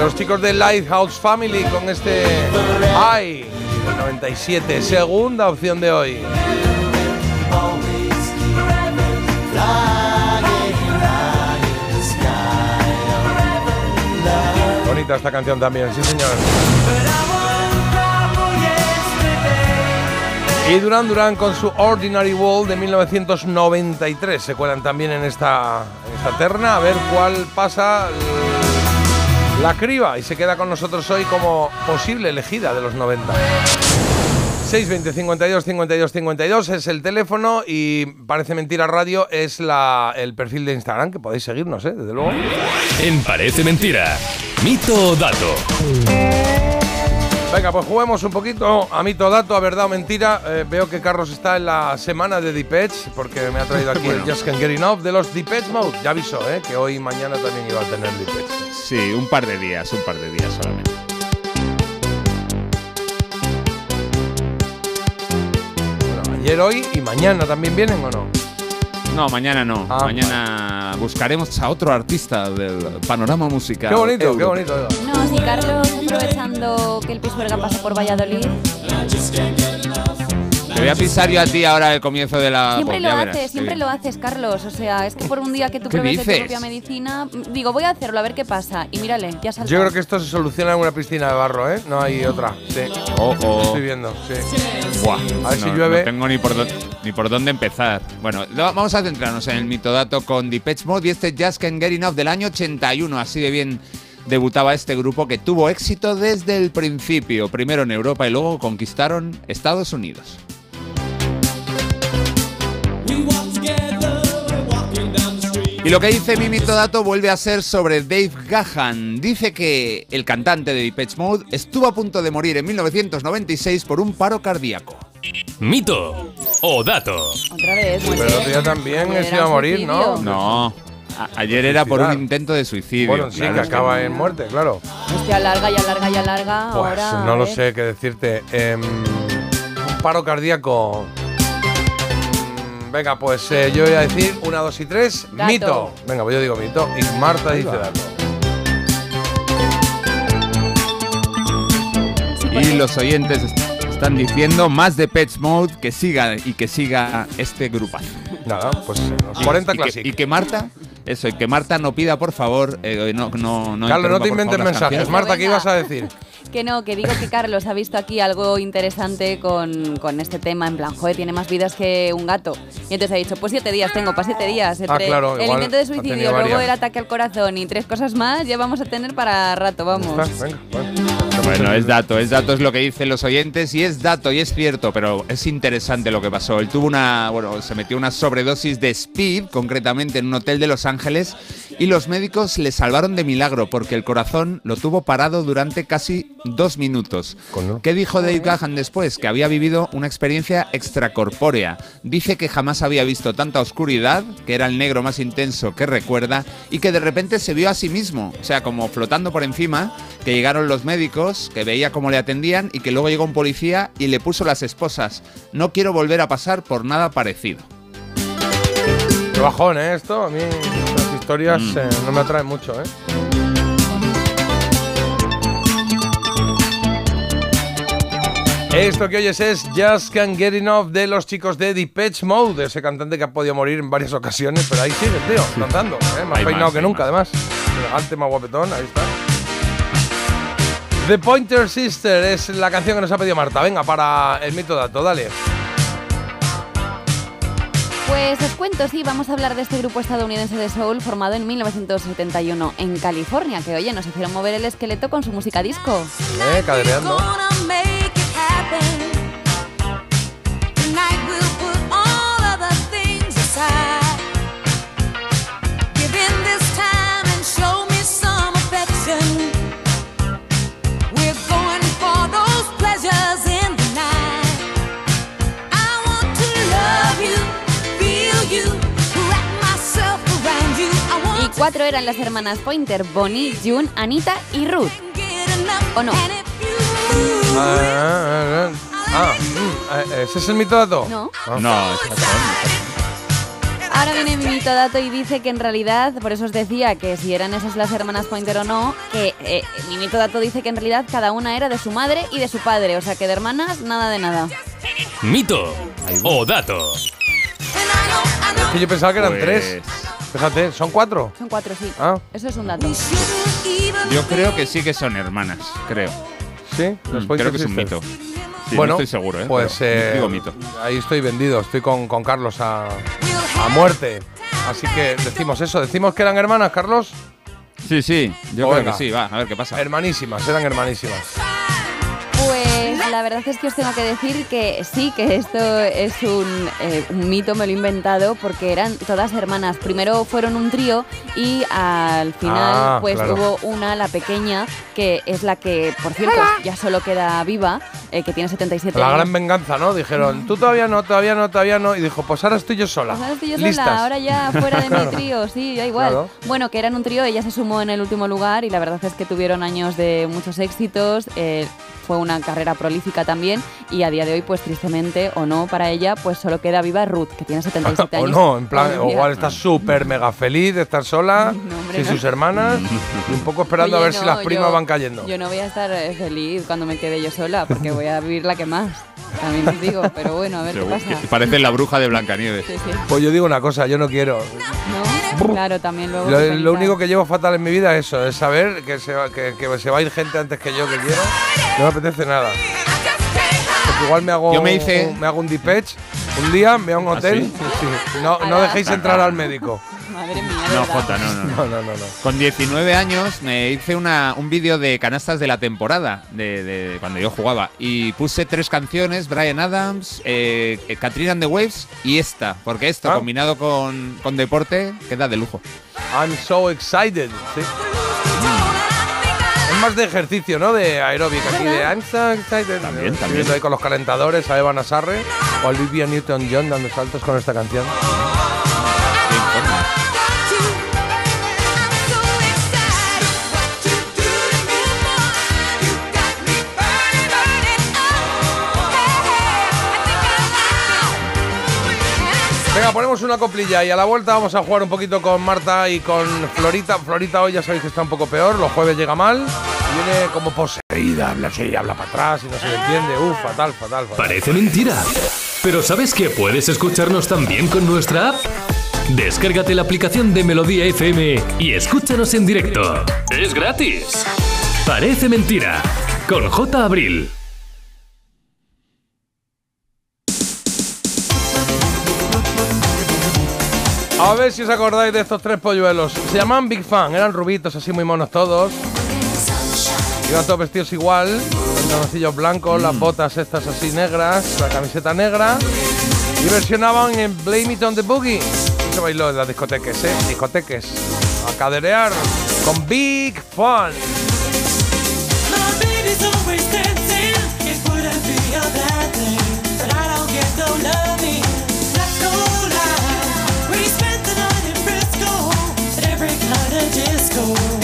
Speaker 1: Los chicos de Lighthouse Family con este el 97, segunda opción de hoy. Esta canción también, sí señor. Y Duran Duran con su Ordinary World de 1993 se cuelan también en esta, en esta terna. A ver cuál pasa la criba y se queda con nosotros hoy como posible elegida de los 90. 620 52 52 52 es el teléfono y parece mentira radio es la, el perfil de Instagram que podéis seguirnos, ¿eh? desde luego.
Speaker 6: En Parece Mentira. Mito o dato.
Speaker 1: Venga, pues juguemos un poquito a mito dato, a verdad o mentira. Eh, veo que Carlos está en la semana de Deep porque me ha traído aquí [laughs]
Speaker 3: Bueno.
Speaker 1: el Just Can't Get Enough de los Deep Mode. Ya avisó, ¿eh? que hoy y mañana también iba a tener Deep
Speaker 3: Sí, un par de días, un par de días solamente.
Speaker 1: Ayer, hoy y mañana también vienen o no?
Speaker 3: No, mañana no.
Speaker 1: Ah,
Speaker 3: mañana buscaremos a otro artista del panorama musical.
Speaker 1: Qué bonito, qué bonito.
Speaker 2: No, si Carlos, aprovechando que el Pisuerga pasa por Valladolid,
Speaker 3: Te voy a pisar yo a ti ahora el comienzo de la.
Speaker 2: siempre
Speaker 3: pues
Speaker 2: lo
Speaker 3: verás,
Speaker 2: haces, siempre lo haces, Carlos. O sea, es que por un día que tú
Speaker 3: ¿Qué
Speaker 2: pruebes de tu propia medicina, digo, voy a hacerlo, a ver qué pasa. Y mírale, ya salta.
Speaker 1: Yo creo que esto se soluciona en una piscina de barro, ¿eh? No hay otra. Sí.
Speaker 3: Oh, oh.
Speaker 1: Estoy viendo, sí.
Speaker 3: Buah,
Speaker 1: A ver si llueve.
Speaker 3: No tengo ni por, ni por dónde empezar. Bueno, lo- vamos a centrarnos en el mitodato con Depeche Mode y este Just Can't Get Enough del año 81. Así de bien debutaba este grupo que tuvo éxito desde el principio. Primero en Europa y luego conquistaron Estados Unidos. Y lo que dice mi mitodato vuelve a ser sobre Dave Gahan. Dice que el cantante de Depeche Mode estuvo a punto de morir en 1996 por un paro cardíaco.
Speaker 6: Mito o dato.
Speaker 2: Otra vez,
Speaker 1: Pero el otro día también se iba a morir, ¿no?
Speaker 3: No, a- ayer era por un
Speaker 1: Suicidar.
Speaker 3: intento de suicidio.
Speaker 1: Bueno, sí,
Speaker 3: claro,
Speaker 1: que acaba en muerte, claro.
Speaker 2: Hostia, alarga y alarga y alarga.
Speaker 1: Pues
Speaker 2: ahora,
Speaker 1: no lo
Speaker 2: ver.
Speaker 1: sé qué decirte. Em, un paro cardíaco. Venga, pues eh, yo voy a decir una, dos y tres.
Speaker 2: Dato.
Speaker 1: Mito. Venga, pues yo digo mito. Y Marta dice dato.
Speaker 3: Y los oyentes est- están diciendo más de Pets Mode que siga y que siga este grupazo.
Speaker 1: Nada, pues los 40
Speaker 3: y, que,
Speaker 1: Classic.
Speaker 3: y que Marta, eso, y que Marta no pida por favor, eh, no, no, no
Speaker 1: Carlos, no
Speaker 3: interrumpa,
Speaker 1: te
Speaker 3: por
Speaker 1: inventes
Speaker 3: las
Speaker 1: mensajes.
Speaker 3: canciones.
Speaker 1: Marta, ¿qué ibas a decir?
Speaker 2: Que no, que digo que Carlos ha visto aquí algo interesante con, con este tema. En plan, joder, tiene más vidas que un gato. Y entonces ha dicho, pues siete días tengo, para siete días. Entre
Speaker 1: Ah, claro,
Speaker 2: el intento de suicidio, luego el ataque al corazón y tres cosas más, ya vamos a tener para rato, vamos.
Speaker 1: Está, venga, bueno.
Speaker 3: Bueno, es dato, es dato, es lo que dicen los oyentes y es dato y es cierto, pero es interesante lo que pasó. Él tuvo una, bueno, se metió una sobredosis de speed, concretamente en un hotel de Los Ángeles, y los médicos le salvaron de milagro porque el corazón lo tuvo parado durante casi dos minutos. ¿Qué dijo Dave Gahan después? Que había vivido una experiencia extracorpórea. Dice que jamás había visto tanta oscuridad, que era el negro más intenso que recuerda, y que de repente se vio a sí mismo, o sea, como flotando por encima, que llegaron los médicos, que veía cómo le atendían, y que luego llegó un policía y le puso las esposas. No quiero volver a pasar por nada parecido.
Speaker 1: Qué bajón, ¿eh? Esto, a mí las historias
Speaker 3: Mm.
Speaker 1: eh, no me atraen mucho, ¿eh? Esto que oyes es Just Can't Get Enough de los chicos de Depeche Mode, ese cantante que ha podido morir en varias ocasiones, pero ahí sigue, tío, cantando, ¿eh? Más
Speaker 3: Hay
Speaker 1: peinado
Speaker 3: más,
Speaker 1: que nunca, además. Elegante, más guapetón, ahí está. The Pointer Sister es la canción que nos ha pedido Marta. Venga, para el mito dato, dale.
Speaker 2: Pues os cuento, sí, vamos a hablar de este grupo estadounidense de soul formado en 1971 en California, que oye, nos hicieron mover el esqueleto con su música disco.
Speaker 1: Eh, cadereando.
Speaker 2: Cuatro eran las hermanas Pointer, Bonnie, June, Anita y Ruth. ¿O no?
Speaker 1: Ah, ah, ah, ah, mm, eh, ¿Ese es el mito dato?
Speaker 2: No.
Speaker 1: Ah.
Speaker 3: No, es
Speaker 2: Ahora viene mi mito dato y dice que en realidad, por eso os decía que si eran esas las hermanas Pointer o no, que eh, mi mito dato dice que en realidad cada una era de su madre y de su padre, o sea que de hermanas nada de nada.
Speaker 6: Mito o dato.
Speaker 1: Es que yo pensaba que eran
Speaker 3: Pues-
Speaker 1: tres. Fíjate, ¿son cuatro?
Speaker 2: Son cuatro, sí.
Speaker 1: Ah.
Speaker 2: Eso es un dato.
Speaker 3: Yo creo que sí que son hermanas, creo.
Speaker 1: ¿Sí? Los
Speaker 3: Mm,
Speaker 1: Pointer
Speaker 3: creo que es un
Speaker 1: Sisters.
Speaker 3: mito. Sí,
Speaker 1: bueno,
Speaker 3: no estoy seguro, ¿eh?
Speaker 1: Pues
Speaker 3: pero
Speaker 1: eh,
Speaker 3: digo mito.
Speaker 1: ahí estoy vendido, estoy con, con Carlos a, a muerte. Así que decimos eso, decimos que eran hermanas, Carlos.
Speaker 3: Sí, sí, yo creo que sí, va, a ver qué pasa.
Speaker 1: Hermanísimas, eran hermanísimas.
Speaker 2: La verdad es que os tengo que decir que sí, que esto es un, eh, un mito, me lo he inventado, porque eran todas hermanas. Primero fueron un trío y al final
Speaker 1: Ah,
Speaker 2: pues
Speaker 1: claro.
Speaker 2: hubo una, la pequeña, que es la que, por cierto, ya solo queda viva, eh, que tiene 77
Speaker 1: La
Speaker 2: años.
Speaker 1: gran venganza, ¿no? Dijeron, tú todavía no, todavía no, todavía no. Y dijo, pues ahora estoy yo sola.
Speaker 2: Pues ahora estoy yo
Speaker 1: Listas.
Speaker 2: sola, ahora ya fuera de mi trío, sí, da igual.
Speaker 1: Claro.
Speaker 2: Bueno, que eran un trío, ella se sumó en el último lugar y la verdad es que tuvieron años de muchos éxitos. eh, fue una carrera prolífica también y a día de hoy, pues tristemente o no para ella, pues solo queda viva Ruth, que tiene 77 [laughs]
Speaker 1: o
Speaker 2: años.
Speaker 1: no, en plan, o igual está súper mega feliz de estar sola, [laughs]
Speaker 2: hombre,
Speaker 1: sin
Speaker 2: no.
Speaker 1: sus hermanas, y un poco esperando a ver si las primas
Speaker 2: yo-
Speaker 1: van cayendo.
Speaker 2: Yo no voy a estar eh, feliz cuando me quede yo sola, porque voy a vivir la que más. También os digo, pero bueno, a ver
Speaker 3: Seguro
Speaker 2: qué pasa.
Speaker 3: parece la bruja de Blancanieves.
Speaker 2: Sí, sí.
Speaker 1: Pues yo digo una cosa, yo no quiero.
Speaker 2: ¿No? Claro, también luego.
Speaker 1: Lo, lo único que llevo fatal en mi vida es eso, es saber que se, va, que, que se va a ir gente antes que yo que quiero. No me apetece nada. Porque igual me hago,
Speaker 3: Yo me hice-
Speaker 1: un, me hago un Depeche un día, me voy a un
Speaker 3: ¿Ah,
Speaker 1: hotel.
Speaker 3: sí?
Speaker 1: sí. No, no dejéis entrar al médico.
Speaker 2: Madre mía,
Speaker 3: No. Jota, no, no, no.
Speaker 1: No, no, no.
Speaker 3: Con 19 años me hice una, un vídeo de canastas de la temporada, de, de cuando yo jugaba, y puse tres canciones, Brian Adams, eh, eh, Katrina and the Waves y esta, porque esto
Speaker 1: Ah.
Speaker 3: combinado con, con deporte queda de lujo.
Speaker 1: I'm so excited. Sí. Es más de ejercicio, ¿no? De aeróbica aquí, de I'm so excited.
Speaker 3: También,
Speaker 1: Estoy
Speaker 3: también.
Speaker 1: ahí con los calentadores a Evan Asarre o a Olivia Newton-John dando saltos con esta canción. Ponemos una coplilla y a la vuelta vamos a jugar un poquito con Marta y con Florita. Florita hoy ya sabéis que está un poco peor, los jueves llega mal, viene como poseída, habla así, habla para atrás y no se le entiende. Uf, fatal, fatal, fatal.
Speaker 6: Parece mentira. Pero ¿sabes que puedes escucharnos también con nuestra app? Descárgate la aplicación de Melodía FM y escúchanos en directo. Es gratis. Parece mentira. Con J. Abril.
Speaker 1: A ver si os acordáis de estos tres polluelos. Se llamaban Big Fan, eran rubitos, así muy monos todos. Iban todos vestidos igual, con tonocillos blancos, las botas estas así negras, la camiseta negra. Y versionaban en Blame It on the Boogie. Se bailó en las discotecas, ¿eh? Discoteques. A caderear con Big Fun.
Speaker 4: My of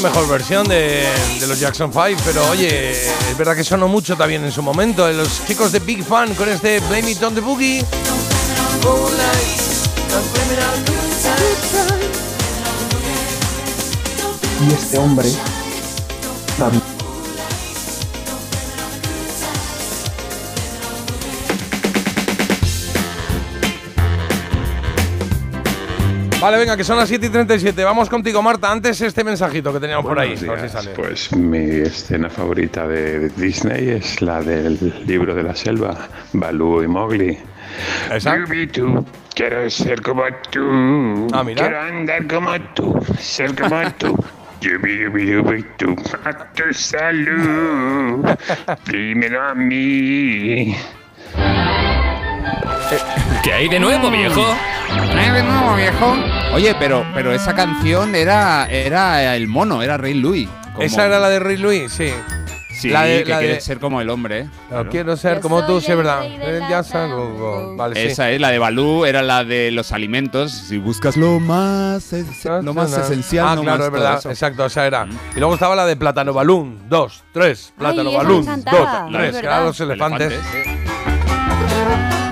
Speaker 1: mejor versión de, los Jackson 5, pero oye, es verdad que sonó mucho también en su momento. Eh, Los chicos de Big Fan con este Blame It on the Boogie.
Speaker 18: Y este hombre también.
Speaker 1: Vale, venga, que son las 7 y 37. Vamos contigo, Marta. Antes este mensajito que teníamos por ahí.
Speaker 19: Buenos
Speaker 1: A ver si
Speaker 19: días.
Speaker 1: sale.
Speaker 19: Pues mi escena favorita de Disney es la del libro de la selva, Balú y Mowgli. Scooby-Doo, quiero ser como tú.
Speaker 1: Ah, mira.
Speaker 19: Quiero andar como tú, ser como tú. [laughs] Yubi-yubi-yubi-tú, a tu salud. Primero a mí.
Speaker 6: ¿Qué hay de nuevo, viejo?
Speaker 3: ¿Eh, de nuevo, viejo? Oye, pero, pero esa canción era, era el mono, era Rey Louis. como-
Speaker 1: Esa era la de Rey Louis, sí.
Speaker 3: Sí,
Speaker 1: la de-
Speaker 3: que
Speaker 1: la
Speaker 3: quiere
Speaker 1: de-
Speaker 3: ser como el hombre. ¿eh?
Speaker 1: No quiero ser como tú, sí, verdad. Ya salgo. Vale, sí.
Speaker 3: Esa es la de Balú, era la de los alimentos. Si buscas lo más, es- lo más esencial,
Speaker 1: Ah,
Speaker 3: no
Speaker 1: claro,
Speaker 3: más
Speaker 1: es verdad.
Speaker 3: eso.
Speaker 1: Exacto, esa era. Y luego estaba la de Plátano Balloon. Dos, tres. Plátano
Speaker 2: encantaba,
Speaker 1: Dos,
Speaker 2: es
Speaker 1: tres. eran los elefantes.
Speaker 3: Elefantes.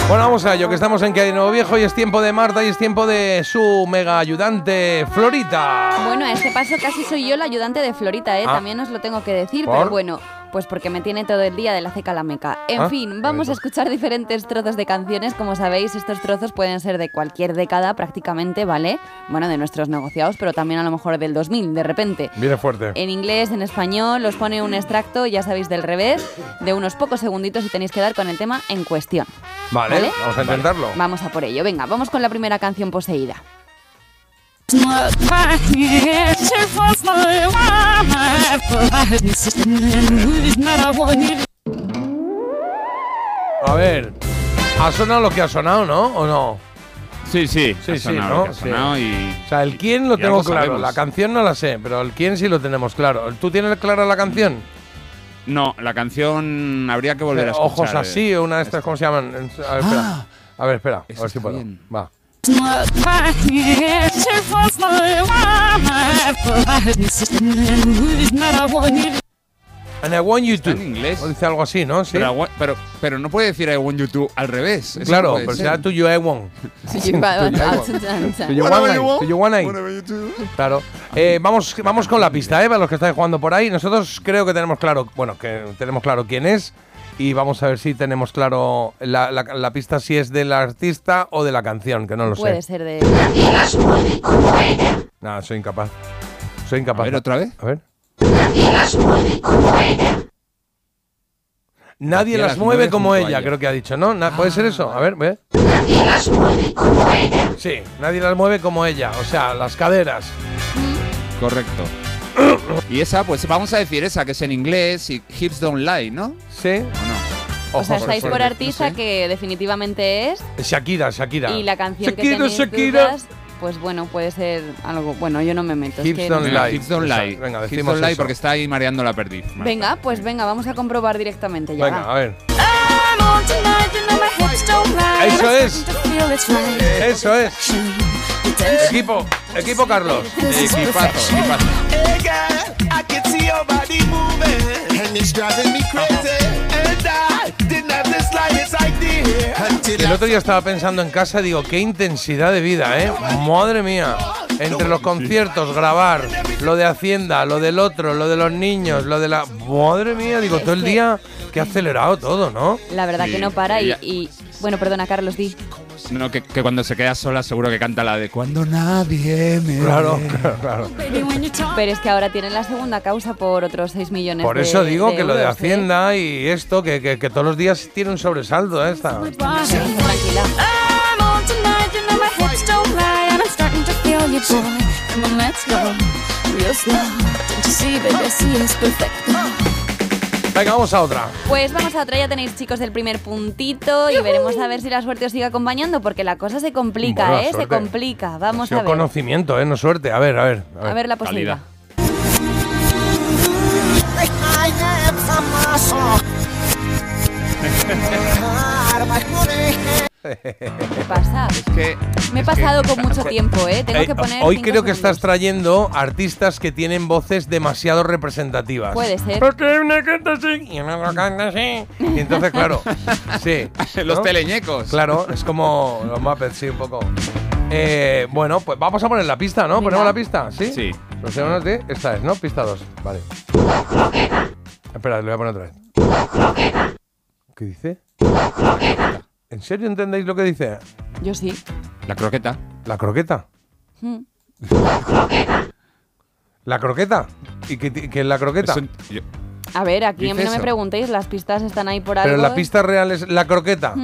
Speaker 1: Bueno, vamos a ello, que estamos en Que hay nuevo viejo y es tiempo de Marta y es tiempo de su mega ayudante Florita.
Speaker 2: Bueno, a este paso casi soy yo la ayudante de Florita, ¿eh?
Speaker 1: Ah.
Speaker 2: También os lo tengo que decir,
Speaker 1: ¿Por?
Speaker 2: pero bueno, pues porque me tiene todo el día de la ceca a la meca. En
Speaker 1: Ah,
Speaker 2: fin, vamos a escuchar diferentes trozos de canciones. Como sabéis, estos trozos pueden ser de cualquier década prácticamente, ¿vale? Bueno, de nuestros negociados, pero también a lo mejor del 2000, de repente.
Speaker 1: Viene fuerte.
Speaker 2: En inglés, en español, os pone un extracto, ya sabéis, del revés, de unos pocos segunditos y tenéis que dar con el tema en cuestión.
Speaker 1: Vale,
Speaker 2: ¿Vale?
Speaker 1: vamos a intentarlo.
Speaker 2: Vamos a por ello. Venga, vamos con la primera canción poseída.
Speaker 1: A ver, ha sonado lo que ha sonado, ¿no? ¿O no?
Speaker 3: Sí, sí,
Speaker 1: Sí,
Speaker 3: ha
Speaker 1: sí,
Speaker 3: sonado
Speaker 1: ¿no?
Speaker 3: lo que ha
Speaker 1: Sí.
Speaker 3: y...
Speaker 1: O sea, el quién lo
Speaker 3: y
Speaker 1: tengo claro,
Speaker 3: sabemos.
Speaker 1: la canción no la sé, pero el quién sí lo tenemos claro. ¿Tú tienes clara la canción?
Speaker 3: No, la canción habría que volver a escuchar.
Speaker 1: Ojos
Speaker 3: eh.
Speaker 1: así o una de estas, ¿cómo se llaman? A ver, espera.
Speaker 3: Ah.
Speaker 1: A ver, espera. A ver si puedo.
Speaker 3: bien.
Speaker 1: Va. And I want you to.
Speaker 3: en inglés.
Speaker 1: O dice algo así, ¿no? Sí.
Speaker 3: Pero, pero, pero no puede decir I want you to al revés. Eso
Speaker 1: claro, pero
Speaker 3: ser.
Speaker 1: será to you I want. To you I want. [laughs] To. Claro. Eh, vamos, vamos con la pista, ¿eh? Para los que estáis jugando por ahí. Nosotros creo que tenemos claro, bueno, que tenemos claro quién es. Y vamos a ver si tenemos claro la, la- la pista si es del artista o de la canción, que no lo
Speaker 2: Puede
Speaker 1: sé.
Speaker 2: ser de.
Speaker 1: Nada, soy incapaz. Soy incapaz.
Speaker 3: A ver, ¿otra vez?
Speaker 1: A ver. Nadie las
Speaker 3: las
Speaker 1: mueve
Speaker 3: mueve
Speaker 1: como
Speaker 3: junto a
Speaker 1: ella,
Speaker 3: ella.
Speaker 1: creo que ha dicho, ¿no? Na- ¿Puede ser eso? A ver, ve. Sí, nadie las mueve como ella, o sea, las caderas.
Speaker 3: Correcto. [clears throat] y esa, pues vamos a decir esa, que es en inglés y Hips Don't Lie, ¿no?
Speaker 1: Sí.
Speaker 3: ¿O no?
Speaker 2: O sea,
Speaker 1: Ojo,
Speaker 2: estáis
Speaker 1: por
Speaker 2: artista que definitivamente es.
Speaker 1: Shakira, Shakira.
Speaker 2: Y la canción que
Speaker 1: Shakira,
Speaker 2: tenéis
Speaker 1: Shakira.
Speaker 2: dudas, pues bueno, puede ser algo. Bueno, yo no me meto. es
Speaker 1: Hips
Speaker 2: que-
Speaker 1: don't
Speaker 3: Venga,
Speaker 1: lie.
Speaker 3: Hips Don't Lie.
Speaker 1: venga,
Speaker 3: Hips
Speaker 1: decimos
Speaker 3: Don't Lie
Speaker 1: eso.
Speaker 3: porque está ahí mareando la perdiz. Marta.
Speaker 2: Venga, pues venga, vamos a comprobar directamente ya.
Speaker 1: Venga,
Speaker 2: va.
Speaker 1: a ver. Eso es. Eso es. Equipo, equipo Carlos.
Speaker 3: Equipazo, equipazo.
Speaker 1: El otro día estaba pensando en casa, digo, qué intensidad de vida, ¿eh? Madre mía. Entre los conciertos, grabar, lo de Hacienda, lo del otro, lo de los niños, lo de la... Madre mía, digo, todo el día, qué acelerado todo, ¿no?
Speaker 2: La verdad
Speaker 3: Sí,
Speaker 2: que no para y- Bueno, perdona, Carlos, di.
Speaker 3: No, que, que cuando se queda sola seguro que canta la de Cuando nadie me
Speaker 1: Claro,
Speaker 3: ve".
Speaker 1: claro.
Speaker 2: Pero es que ahora tienen la segunda causa por otros 6 millones
Speaker 1: Por
Speaker 2: de-
Speaker 1: eso digo que lo de
Speaker 2: euros, ¿eh?
Speaker 1: Hacienda y esto, que, que- que todos los días tiene un sobresalto, ¿eh? Esta.
Speaker 2: Tranquila.
Speaker 1: Venga, vamos a otra.
Speaker 2: Pues vamos a otra, ya tenéis chicos el primer puntito y veremos a ver si la suerte os sigue acompañando porque la cosa se complica,
Speaker 1: Bueno,
Speaker 2: ¿eh? Se complica. Vamos
Speaker 1: Ha sido
Speaker 2: a ver.
Speaker 1: conocimiento, ¿eh? No suerte. A ver, a ver.
Speaker 2: A ver la posibilidad. ¿Qué [laughs] pasa?
Speaker 3: Es que.
Speaker 2: Me he
Speaker 3: es que-
Speaker 2: pasado con mucho tiempo, ¿eh? Tengo
Speaker 1: Eh,
Speaker 2: que poner.
Speaker 1: hoy creo que
Speaker 2: segundos.
Speaker 1: estás trayendo artistas que tienen voces demasiado representativas.
Speaker 2: Puede ser.
Speaker 1: Porque una canta así y una canta así. Y entonces, claro, [laughs] sí. [laughs]
Speaker 3: Los
Speaker 1: ¿no?
Speaker 3: teleñecos.
Speaker 1: Claro, es como los Muppets, sí, un poco. Eh, bueno, pues vamos a poner la pista, ¿no? ¿Ponemos la pista? ¿Sí?
Speaker 3: Sí.
Speaker 1: Los segundos de- Esta es, ¿no? Pista 2. Vale. Espera, le voy a poner otra vez. ¿Qué dice? ¿En serio entendéis lo que dice?
Speaker 2: Yo sí.
Speaker 3: La croqueta.
Speaker 1: ¿La croqueta?
Speaker 2: Mm.
Speaker 1: ¿La croqueta? ¿Y qué, qué es la croqueta?
Speaker 3: Eso- yo-
Speaker 2: A ver, aquí a mí no me preguntéis, las pistas están ahí por algo.
Speaker 1: Pero la pista real es la croqueta.
Speaker 2: Lo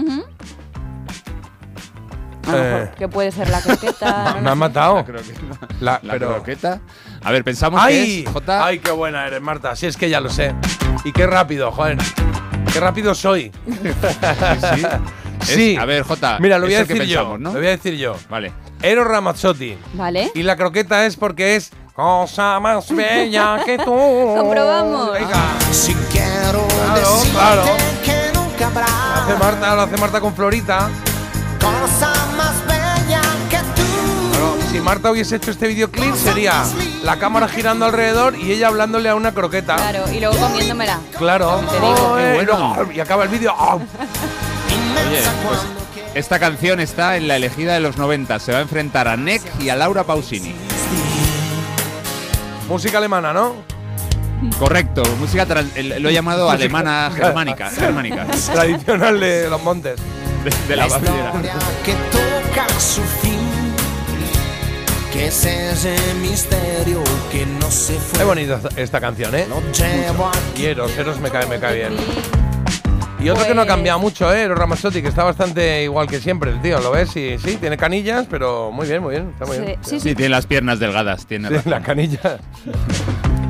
Speaker 2: mejor
Speaker 1: Eh,
Speaker 2: que puede ser la croqueta. [laughs]
Speaker 1: me han matado.
Speaker 3: La croqueta.
Speaker 1: La,
Speaker 3: La
Speaker 1: pero-
Speaker 3: croqueta. A ver, pensamos
Speaker 1: ¡Ay!
Speaker 3: que es J.
Speaker 1: ¡Ay, qué buena eres, Marta! Si es que ya lo sé. Y qué rápido, joder. Qué rápido soy. [laughs]
Speaker 3: sí.
Speaker 1: Sí.
Speaker 3: Es- a ver, J.
Speaker 1: Mira, lo voy a decir yo.
Speaker 3: pensamos, ¿no?
Speaker 1: Lo voy a decir yo.
Speaker 3: Vale.
Speaker 1: Eros Ramazzotti.
Speaker 2: ¿Vale?
Speaker 1: Y la croqueta es porque es cosa más bella que tú. [laughs]
Speaker 2: Comprobamos.
Speaker 1: Venga.
Speaker 4: Si quiero
Speaker 1: Claro, claro.
Speaker 4: que nunca habrá
Speaker 1: Lo hace Marta, lo hace Marta con Florita.
Speaker 4: cosa más bella que tú.
Speaker 1: Si Marta hubiese hecho este videoclip sería la cámara girando alrededor y ella hablándole a una croqueta.
Speaker 2: Claro, y luego comiéndomela.
Speaker 1: Claro.
Speaker 2: Te digo.
Speaker 1: Oh, eh,
Speaker 3: bueno.
Speaker 1: no, Y acaba el vídeo. ¡ah! [laughs]
Speaker 3: Oye, pues esta canción está en la elegida de los 90. Se va a enfrentar a Nick y a Laura Pausini.
Speaker 1: Música alemana, ¿no?
Speaker 3: Correcto, música lo he llamado alemana [laughs] germánica, germánica.
Speaker 1: Tradicional de los montes.
Speaker 3: De, de la Baviera.
Speaker 4: que toca su fin. Que es ese misterio que no se fue.
Speaker 1: Qué bonita esta- canción, ¿eh?
Speaker 4: Llevo
Speaker 1: Y Eros, Eros me cae, me cae bien. Y otro que no ha cambiado mucho, ¿eh? Eros Ramazzotti, que está bastante igual que siempre, el tío. ¿Lo ves? Sí, sí, tiene canillas, pero muy bien, muy bien. Está muy
Speaker 2: Sí,
Speaker 1: bien.
Speaker 2: sí,
Speaker 3: Sí, tiene las piernas delgadas, tiene
Speaker 1: Sí,
Speaker 3: razón.
Speaker 1: la canilla.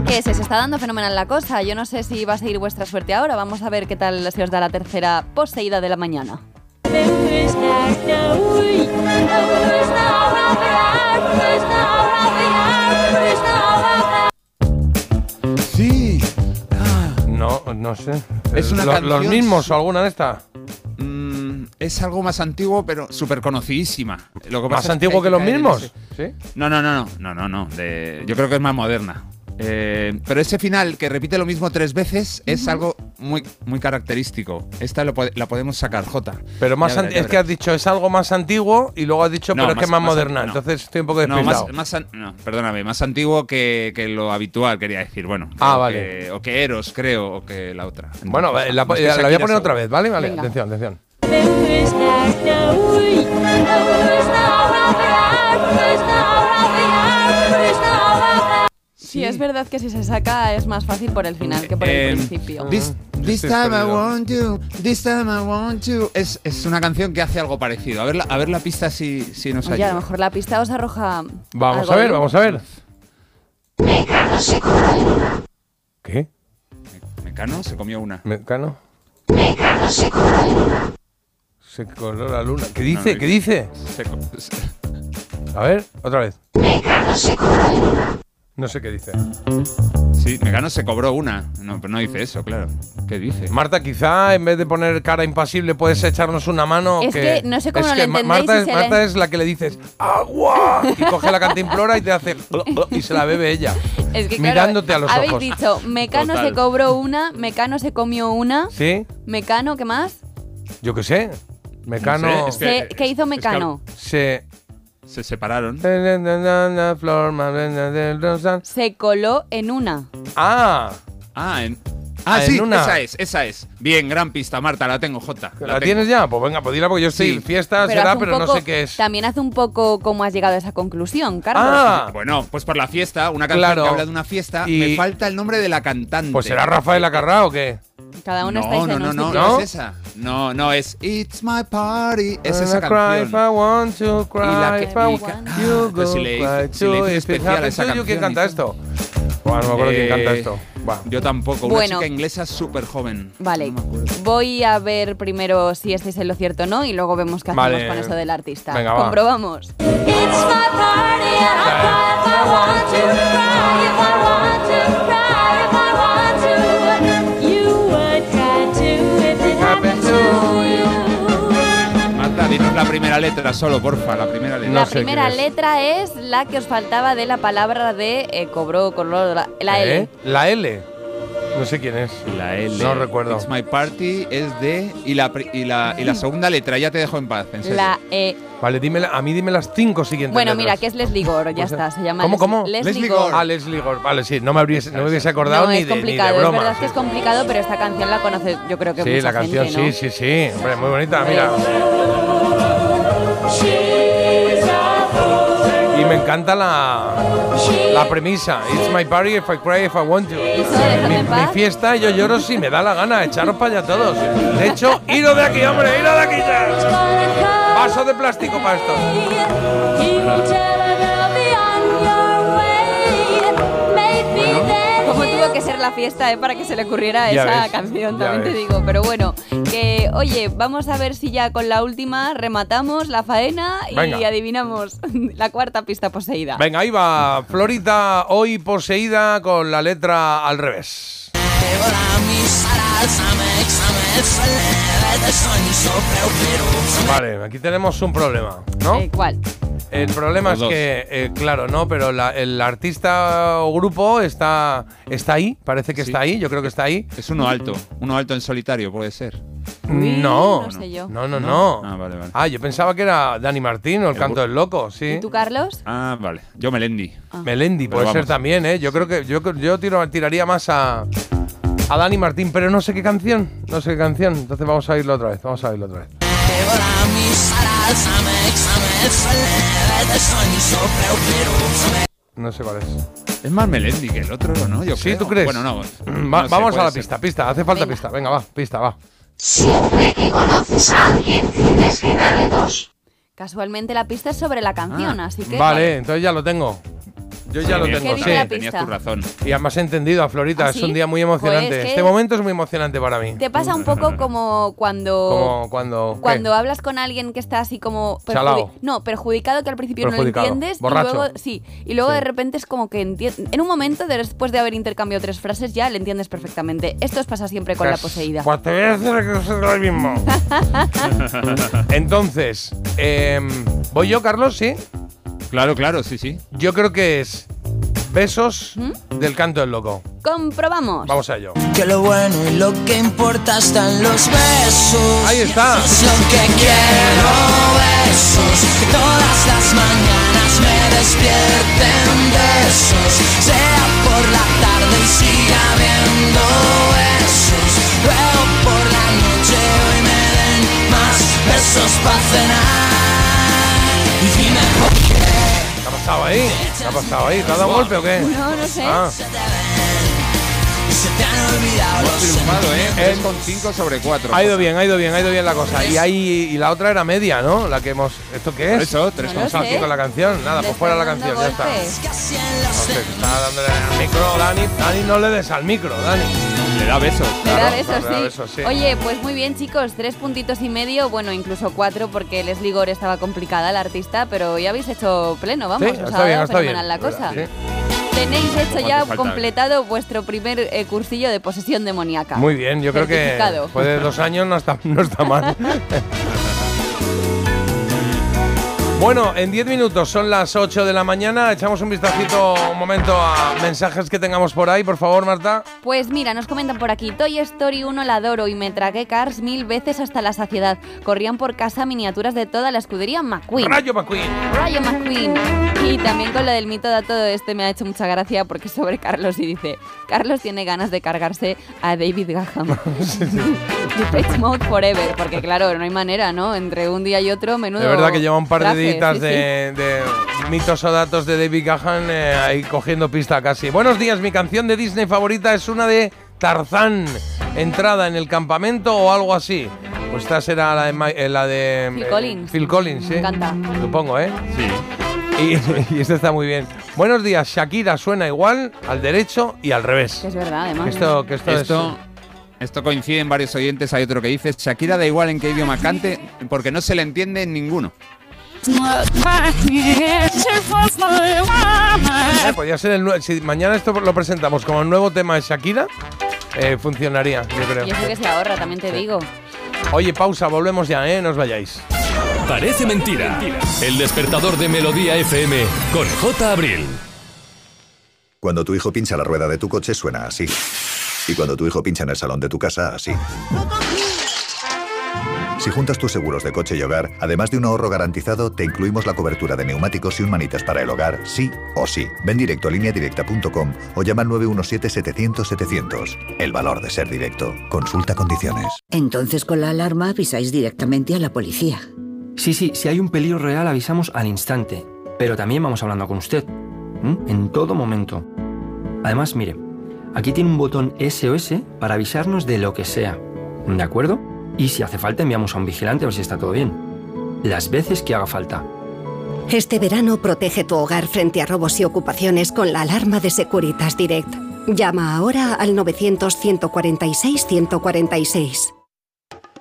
Speaker 2: ¿Qué es? Se está dando fenomenal la cosa. Yo no sé si va a seguir vuestra suerte ahora. Vamos a ver qué tal se os da la tercera poseída de la mañana.
Speaker 1: No, no sé.
Speaker 3: Es una
Speaker 1: Lo-
Speaker 3: canción-
Speaker 1: ¿Los mismos o alguna de estas?
Speaker 3: Mm, es algo más antiguo, pero súper conocidísima. Lo que pasa
Speaker 1: ¿Más
Speaker 3: es
Speaker 1: antiguo
Speaker 3: hay
Speaker 1: que los
Speaker 3: caer en
Speaker 1: mismos?
Speaker 3: ese-
Speaker 1: ¿Sí?
Speaker 3: No, no, no, no, no, no, no. de- yo creo que es más moderna. Eh, pero ese final que repite lo mismo tres veces es algo muy, muy característico. Esta lo la podemos sacar, J.
Speaker 1: Pero más
Speaker 3: Ya
Speaker 1: es que has dicho es algo más antiguo y luego has dicho
Speaker 3: No,
Speaker 1: pero es que es más
Speaker 3: más-
Speaker 1: moderna.
Speaker 3: no.
Speaker 1: Entonces estoy un poco
Speaker 3: No,
Speaker 1: despistado.
Speaker 3: más, más an- no, perdóname, más antiguo que, que lo habitual, quería decir. Bueno,
Speaker 1: Ah, vale.
Speaker 3: que- o que Eros, creo, o que la otra.
Speaker 1: bueno, la, la- la voy a poner otra vez, ¿vale? Vale,
Speaker 2: Venga.
Speaker 1: atención, atención.
Speaker 2: Sí, es verdad que si se saca es más fácil por el final que por el
Speaker 3: Eh,
Speaker 2: principio.
Speaker 3: This, this
Speaker 1: Estoy
Speaker 3: time I
Speaker 1: perdido.
Speaker 3: want you, this time I want you. Es, es una canción que hace algo parecido. A ver la, a ver la pista si, si nos
Speaker 2: Oye, a
Speaker 3: ayuda.
Speaker 2: lo mejor la pista os arroja.
Speaker 1: Vamos
Speaker 2: algo
Speaker 1: a ver,
Speaker 2: de
Speaker 1: vamos a ver. ¿Qué?
Speaker 3: Mecano se comió una.
Speaker 1: ¿Mecano? Se coló la luna. ¿Qué dice?
Speaker 3: No, no,
Speaker 1: ¿Qué dice?
Speaker 3: se co- se- [laughs]
Speaker 1: A ver, otra vez. No sé qué dice.
Speaker 3: sí, Mecano se cobró una. No, pero no dice eso, claro. ¿Qué dice?
Speaker 1: Marta, quizá en vez de poner cara impasible puedes echarnos una mano.
Speaker 2: Es que no sé cómo
Speaker 1: es que
Speaker 2: entendéis
Speaker 1: Marta, es,
Speaker 2: le-
Speaker 1: Marta es la que le dices ¡Agua! Y coge la cantimplora y te hace y se la bebe ella. [laughs]
Speaker 2: Es que, claro,
Speaker 1: mirándote a los
Speaker 2: habéis
Speaker 1: ojos.
Speaker 2: dicho, Mecano
Speaker 3: Total.
Speaker 2: se cobró una, Mecano se comió una,
Speaker 1: ¿Sí?
Speaker 2: Mecano, ¿qué más?
Speaker 1: Yo qué sé. Mecano
Speaker 3: No sé, es que-
Speaker 2: Se- ¿Qué hizo
Speaker 3: es que-
Speaker 2: Mecano?
Speaker 1: se.
Speaker 3: Se separaron.
Speaker 2: Se coló en una.
Speaker 1: Ah,
Speaker 3: Ah, en,
Speaker 1: Ah,
Speaker 3: ah,
Speaker 1: en
Speaker 3: sí,
Speaker 1: una.
Speaker 3: esa es, esa es. Bien, gran pista, Marta, la tengo, J.
Speaker 1: ¿la,
Speaker 3: tengo.
Speaker 1: tienes ya? Pues venga, pues dila porque yo estoy
Speaker 3: Sí.
Speaker 1: fiesta,
Speaker 2: Pero
Speaker 1: será, pero no sé qué es.
Speaker 2: También hace un poco cómo has llegado a esa conclusión, Carlos.
Speaker 1: Ah,
Speaker 3: Bueno, pues por la fiesta, una canción
Speaker 1: Claro.
Speaker 3: que habla de una fiesta,
Speaker 1: Y-
Speaker 3: me falta el nombre de la cantante.
Speaker 1: pues será Rafael Acarrá o qué?
Speaker 2: Cada uno
Speaker 3: No,
Speaker 2: estáis
Speaker 3: no,
Speaker 2: en
Speaker 3: no,
Speaker 2: un
Speaker 3: no,
Speaker 2: sitio.
Speaker 3: no,
Speaker 1: ¿No?
Speaker 3: es esa. No, no, es It's My Party. Es esa
Speaker 1: cry if I
Speaker 3: canción.
Speaker 1: want to cry
Speaker 3: Y la que-
Speaker 1: if I
Speaker 3: y ca-
Speaker 1: want
Speaker 3: ah,
Speaker 1: you
Speaker 3: pues
Speaker 1: go
Speaker 3: si le
Speaker 1: cry
Speaker 3: si le hice
Speaker 1: if
Speaker 3: especial a esa
Speaker 1: to you. ¿Quién
Speaker 3: canción
Speaker 1: canta esto? Bueno, no me acuerdo quién canta
Speaker 3: Eh,
Speaker 1: esto. Va.
Speaker 3: Yo tampoco.
Speaker 2: Bueno.
Speaker 3: Una chica inglesa súper joven.
Speaker 2: Vale,
Speaker 3: No
Speaker 2: voy a ver primero si estáis en lo cierto o no y luego vemos qué hacemos
Speaker 1: Vale.
Speaker 2: con eso del artista.
Speaker 1: Venga, va.
Speaker 2: Comprobamos.
Speaker 3: Marta, di primera letra solo, porfa, la primera letra.
Speaker 2: la primera letra es la que os faltaba de la palabra de eh, cobró, coló, la, la L.
Speaker 1: ¿Eh? La L. No sé quién es.
Speaker 3: La L.
Speaker 1: No recuerdo.
Speaker 3: It's My Party es de. Y la, y la, y la segunda letra, ya te dejo en paz. En serio.
Speaker 2: La E.
Speaker 1: Vale, dime, la- a mí dime las cinco siguientes
Speaker 2: Bueno,
Speaker 1: letras.
Speaker 2: mira, que es Leslie Gore, ya está, se llama
Speaker 1: ¿Cómo, cómo?
Speaker 2: Leslie, Gore.
Speaker 1: Ah, Leslie Gore. Vale, sí, no me, habría, no me hubiese acordado
Speaker 2: No,
Speaker 1: ni,
Speaker 2: es
Speaker 1: de, ni de
Speaker 2: complicado, es
Speaker 1: broma.
Speaker 2: verdad que es complicado, pero esta canción la conoce yo creo que
Speaker 1: Sí,
Speaker 2: mucha
Speaker 1: la canción,
Speaker 2: gente, ¿no?
Speaker 1: sí, sí, sí. Hombre, muy bonita, mira. Y me encanta la, la premisa. It's my party if I cry if I want to. Mi, mi fiesta, yo lloro si me da la gana. Echaros para allá todos. De hecho, iros de aquí, hombre, iros de aquí ya. Vaso de plástico para esto.
Speaker 2: Que ser la fiesta eh, para que se le ocurriera
Speaker 1: Ya
Speaker 2: esa
Speaker 1: ves,
Speaker 2: canción, también te digo. Pero bueno, que oye, vamos a ver si ya con la última rematamos la faena y
Speaker 1: Venga.
Speaker 2: adivinamos [laughs] la cuarta pista poseída.
Speaker 1: Venga, ahí va. Florita, hoy poseída con la letra al revés. Vale, aquí tenemos un problema, ¿no?
Speaker 2: Eh, ¿Cuál?
Speaker 1: El problema
Speaker 3: Los
Speaker 1: es
Speaker 3: dos.
Speaker 1: que, eh, claro, no, pero la- el artista o grupo está, está ahí, parece que está ahí, yo creo que está ahí.
Speaker 3: Es uno alto, uno alto en solitario, puede ser.
Speaker 1: no,
Speaker 2: no sé yo.
Speaker 1: no, no, no.
Speaker 3: Ah, vale, vale.
Speaker 1: Ah, yo pensaba que era Dani Martín o el canto del loco, sí.
Speaker 2: ¿Y tú, Carlos?
Speaker 3: Ah, vale. Yo Melendi.
Speaker 1: Melendi,
Speaker 3: Pero
Speaker 1: puede ser también, ¿eh? Yo creo que yo, yo tiro- tiraría más a, a Dani Martín, pero no sé qué canción, no sé qué canción. Entonces vamos a irlo otra vez, vamos a irlo otra vez. No sé cuál es.
Speaker 3: Es más Melendi que el otro, ¿no? Yo
Speaker 1: ¿Sí,
Speaker 3: creo.
Speaker 1: tú crees?
Speaker 3: Bueno, no.
Speaker 1: Va-
Speaker 3: no sé,
Speaker 1: vamos a la
Speaker 3: ser.
Speaker 1: pista, pista, hace falta pista. Venga, va, pista, va.
Speaker 4: Siempre que conoces a alguien, tienes que darle dos.
Speaker 2: Casualmente la pista es sobre la canción, así que.
Speaker 1: Vale, entonces ya lo tengo. Yo ya
Speaker 3: Sí,
Speaker 1: lo tengo,
Speaker 2: ¿Qué
Speaker 1: sí.
Speaker 3: Tenías tu razón.
Speaker 1: Y además he entendido a Florita,
Speaker 2: ¿Ah,
Speaker 1: es un día muy emocionante.
Speaker 2: Pues que-
Speaker 1: Este momento es muy emocionante para mí.
Speaker 2: Te pasa un poco [laughs] como cuando.
Speaker 1: Como cuando. ¿qué?
Speaker 2: Cuando hablas con alguien que está así como perjudi- no, perjudicado que al principio no lo entiendes
Speaker 1: Borracho.
Speaker 2: y luego sí, y luego
Speaker 1: Sí.
Speaker 2: de repente es como que entiendes en un momento de- después de haber intercambiado tres frases ya le entiendes perfectamente. Esto os pasa siempre con la
Speaker 1: Pues-
Speaker 2: poseída.
Speaker 1: Pues te voy a decir que es lo mismo. [laughs] Entonces, em, ¿voy yo, Carlos? Sí.
Speaker 3: Claro, claro, sí, sí.
Speaker 1: Yo creo que es Besos
Speaker 2: ¿Mm?
Speaker 1: del canto del loco.
Speaker 2: Comprobamos.
Speaker 1: Vamos a ello.
Speaker 4: Que lo bueno y lo que importa están los besos.
Speaker 1: Ahí está.
Speaker 4: Es lo que quiero, besos. Que todas las mañanas me despierten besos. Sea por la tarde y siga habiendo besos. Luego por la noche hoy me den más besos para cenar. Y dime por qué.
Speaker 1: ¿Qué ha pasado ahí? ¿Qué ha pasado ahí? ¿Te ha dado golpe o qué?
Speaker 2: No, no sé.
Speaker 1: Ah.
Speaker 4: Se te han olvidado
Speaker 3: Hemos triunfado, ¿eh? 3 con 5 sobre 4.
Speaker 1: Ha ido bien, ha ido bien, ha ido bien la cosa. Y ahí y la otra era media, ¿no? La que hemos. ¿Esto qué es?
Speaker 3: Eso, tres
Speaker 2: No lo
Speaker 1: Vamos aquí
Speaker 2: sé.
Speaker 1: con la canción. Nada, pues fuera la canción,
Speaker 2: dando
Speaker 1: ya está.
Speaker 2: golpes.
Speaker 1: No sé, está dándole al micro, Dani. Dani, no le des al micro, Dani.
Speaker 3: Le da besos.
Speaker 2: Le da
Speaker 1: Claro,
Speaker 2: besos,
Speaker 1: da
Speaker 2: sí.
Speaker 1: besos, sí.
Speaker 2: Oye, pues muy bien, chicos. Tres puntitos y medio, bueno, incluso cuatro, porque Leslie Gore estaba complicada, la artista, pero ya habéis hecho pleno, vamos.
Speaker 1: Sí,
Speaker 2: os ha dado fenomenal la cosa.
Speaker 1: Sí.
Speaker 2: Tenéis hecho ya
Speaker 3: falta?
Speaker 2: completado vuestro primer eh, cursillo de posesión demoníaca.
Speaker 1: Muy bien, yo creo que después de dos años no está, no está mal. [laughs] Bueno, en 10 minutos son las 8 de la mañana. Echamos un vistacito un momento a mensajes que tengamos por ahí, por favor, Marta.
Speaker 2: Pues mira, nos comentan por aquí, Toy Story 1 la adoro y me tragué Cars mil veces hasta la saciedad. Corrían por casa miniaturas de toda la escudería McQueen.
Speaker 1: Rayo McQueen.
Speaker 2: Rayo McQueen. Y también con lo del mito de todo este me ha hecho mucha gracia porque sobre Carlos y dice, Carlos tiene ganas de cargarse a David Gaham. [laughs] [laughs] Depeche Mode Forever, porque claro, no hay manera, ¿no? Entre un día y otro, menudo
Speaker 1: De verdad que lleva un par de
Speaker 2: traje,
Speaker 1: deditas
Speaker 2: sí,
Speaker 1: de, de mitos o datos de David Gahan eh, ahí cogiendo pista casi. Buenos días, mi canción de Disney favorita es una de Tarzán. Entrada en el campamento o algo así. Pues esta será la de, Ma- eh, la de
Speaker 2: Phil
Speaker 1: eh,
Speaker 2: Collins.
Speaker 1: Phil Collins, sí.
Speaker 2: Me encanta.
Speaker 1: Supongo, ¿eh?
Speaker 3: Sí.
Speaker 1: Y, [laughs] y esta está muy bien. Buenos días, Shakira suena igual al derecho y al revés.
Speaker 2: Que es verdad, además.
Speaker 1: Que esto, que esto,
Speaker 3: Esto, esto coincide en varios oyentes. Hay otro que dice: Shakira da igual en qué idioma cante porque no se le entiende en ninguno.
Speaker 1: Eh, podría ser el Si mañana esto lo presentamos como el nuevo tema de Shakira, eh, funcionaría, yo creo.
Speaker 2: Y eso que se ahorra, también te digo.
Speaker 1: Oye, pausa, volvemos ya, ¿eh? No os vayáis.
Speaker 6: Parece mentira. El despertador de Melodía FM con J. Abril.
Speaker 20: Cuando tu hijo pincha la rueda de tu coche suena así. Y cuando tu hijo pincha en el salón de tu casa, así. Si juntas tus seguros de coche y hogar, además de un ahorro garantizado, te incluimos la cobertura de neumáticos y un manitas para el hogar, sí o sí. Ven directo a lineadirecta.com o llama al 917-700-700. El valor de ser directo. Consulta condiciones.
Speaker 9: Entonces con la alarma avisáis directamente a la policía.
Speaker 21: Sí, sí, si hay un peligro real avisamos al instante. Pero también vamos hablando con usted. En todo momento. Además, mire, aquí tiene un botón SOS para avisarnos de lo que sea. ¿De acuerdo? Y si hace falta enviamos a un vigilante a ver si está todo bien. Las veces que haga falta.
Speaker 22: Este verano protege tu hogar frente a robos y ocupaciones con la alarma de Securitas Direct. Llama ahora al 900-146-146.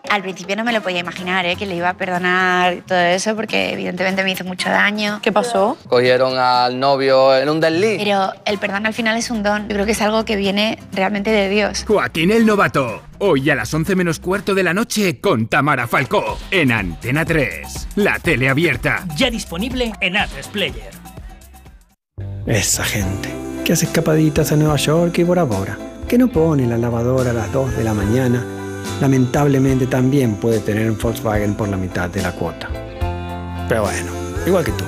Speaker 23: Al principio no me lo podía imaginar, ¿eh? que le iba a perdonar todo eso porque evidentemente me hizo mucho daño. ¿Qué pasó?
Speaker 24: Cogieron al novio en un desliz.
Speaker 23: Pero el perdón al final es un don. Yo creo que es algo que viene realmente de Dios.
Speaker 25: Joaquín el Novato. Hoy a las 11 menos cuarto de la noche con Tamara Falcó en Antena 3. La tele abierta.
Speaker 26: Ya disponible en A3 Player.
Speaker 27: Esa gente que hace escapaditas a Nueva York y Bora Bora, que no pone la lavadora a las 2 de la mañana, lamentablemente también puede tener un Volkswagen por la mitad de la cuota. Pero bueno, igual que tú.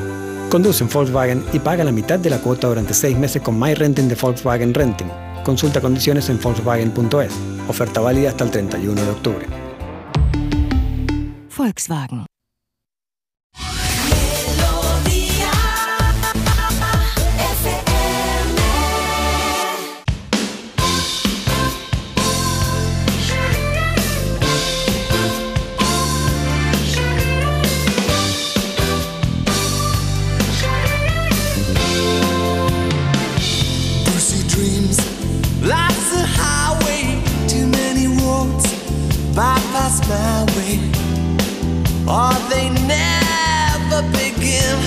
Speaker 27: Conduce un Volkswagen y paga la mitad de la cuota durante 6 meses con My Renting de Volkswagen Renting. Consulta condiciones en Volkswagen.es. Oferta válida hasta el 31 de octubre.
Speaker 22: Volkswagen.
Speaker 28: My way. Or they never begin.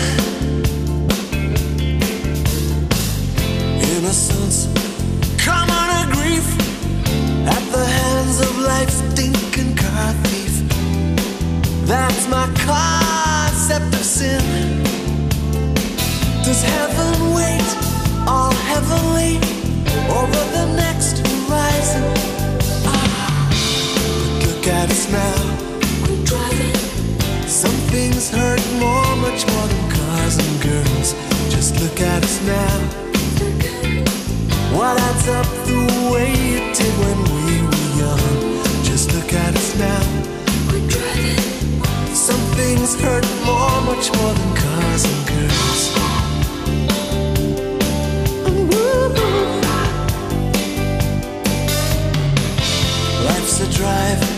Speaker 28: Innocence, common a grief at the hands of life's stinking car thief. That's my concept of sin. Does heaven wait all heavenly over the next horizon? At us now. We're driving. Some things hurt more, much more than cars and girls. Just look at us now. What adds up the way it did when we were young? Just look at us now. We're driving. Some things hurt more, much more than cars and girls. Life's a drive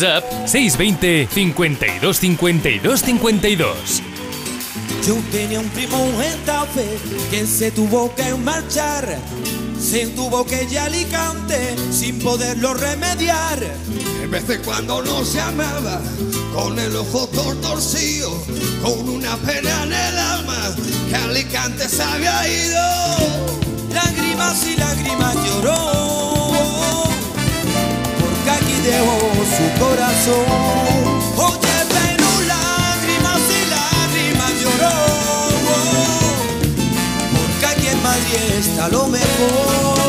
Speaker 6: WhatsApp 620 52 52 52.
Speaker 28: Yo tenía un primo en Tafe que se tuvo que marchar, se tuvo que ir a Alicante sin poderlo remediar. En vez de cuando no se amaba, con el ojo torcido, con una pena en el alma, que Alicante se había ido. Corazón. Oye, pero lágrimas y lágrimas lloró, porque aquí en Madrid está lo mejor.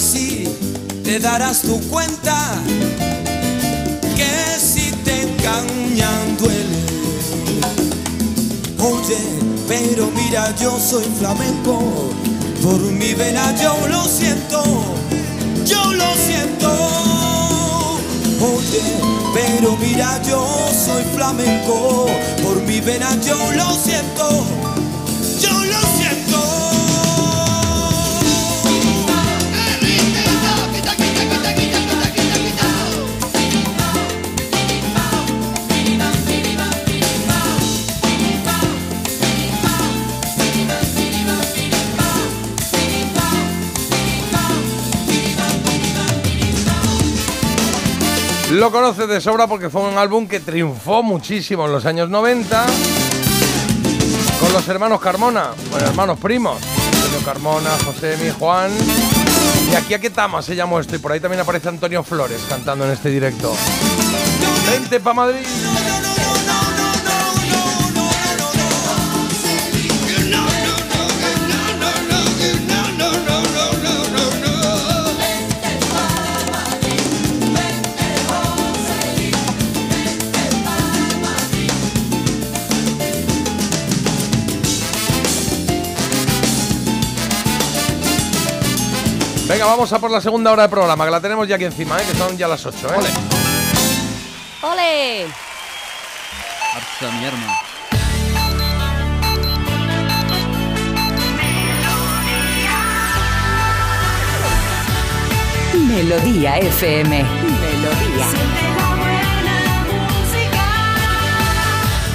Speaker 29: Así te darás tu cuenta que si te engañan duele. Oye, pero mira, yo soy flamenco, por mi vena yo lo siento, yo lo siento. Oye, pero mira, yo soy flamenco, por mi vena yo lo siento, Lo
Speaker 1: conoces de sobra porque fue un álbum que triunfó muchísimo en los años 90 con los hermanos Carmona, bueno, hermanos primos, Antonio Carmona, José Mi, Juan. Y aquí a qué tama se llamó esto y por ahí también aparece Antonio Flores cantando en este directo. Vente pa' Madrid. Venga, vamos a por la segunda hora de programa, que la tenemos ya aquí encima, ¿eh? que son ya las 8. ¿eh?
Speaker 2: ¡Ole!
Speaker 3: Mi arma.
Speaker 9: Melodía FM. Melodía.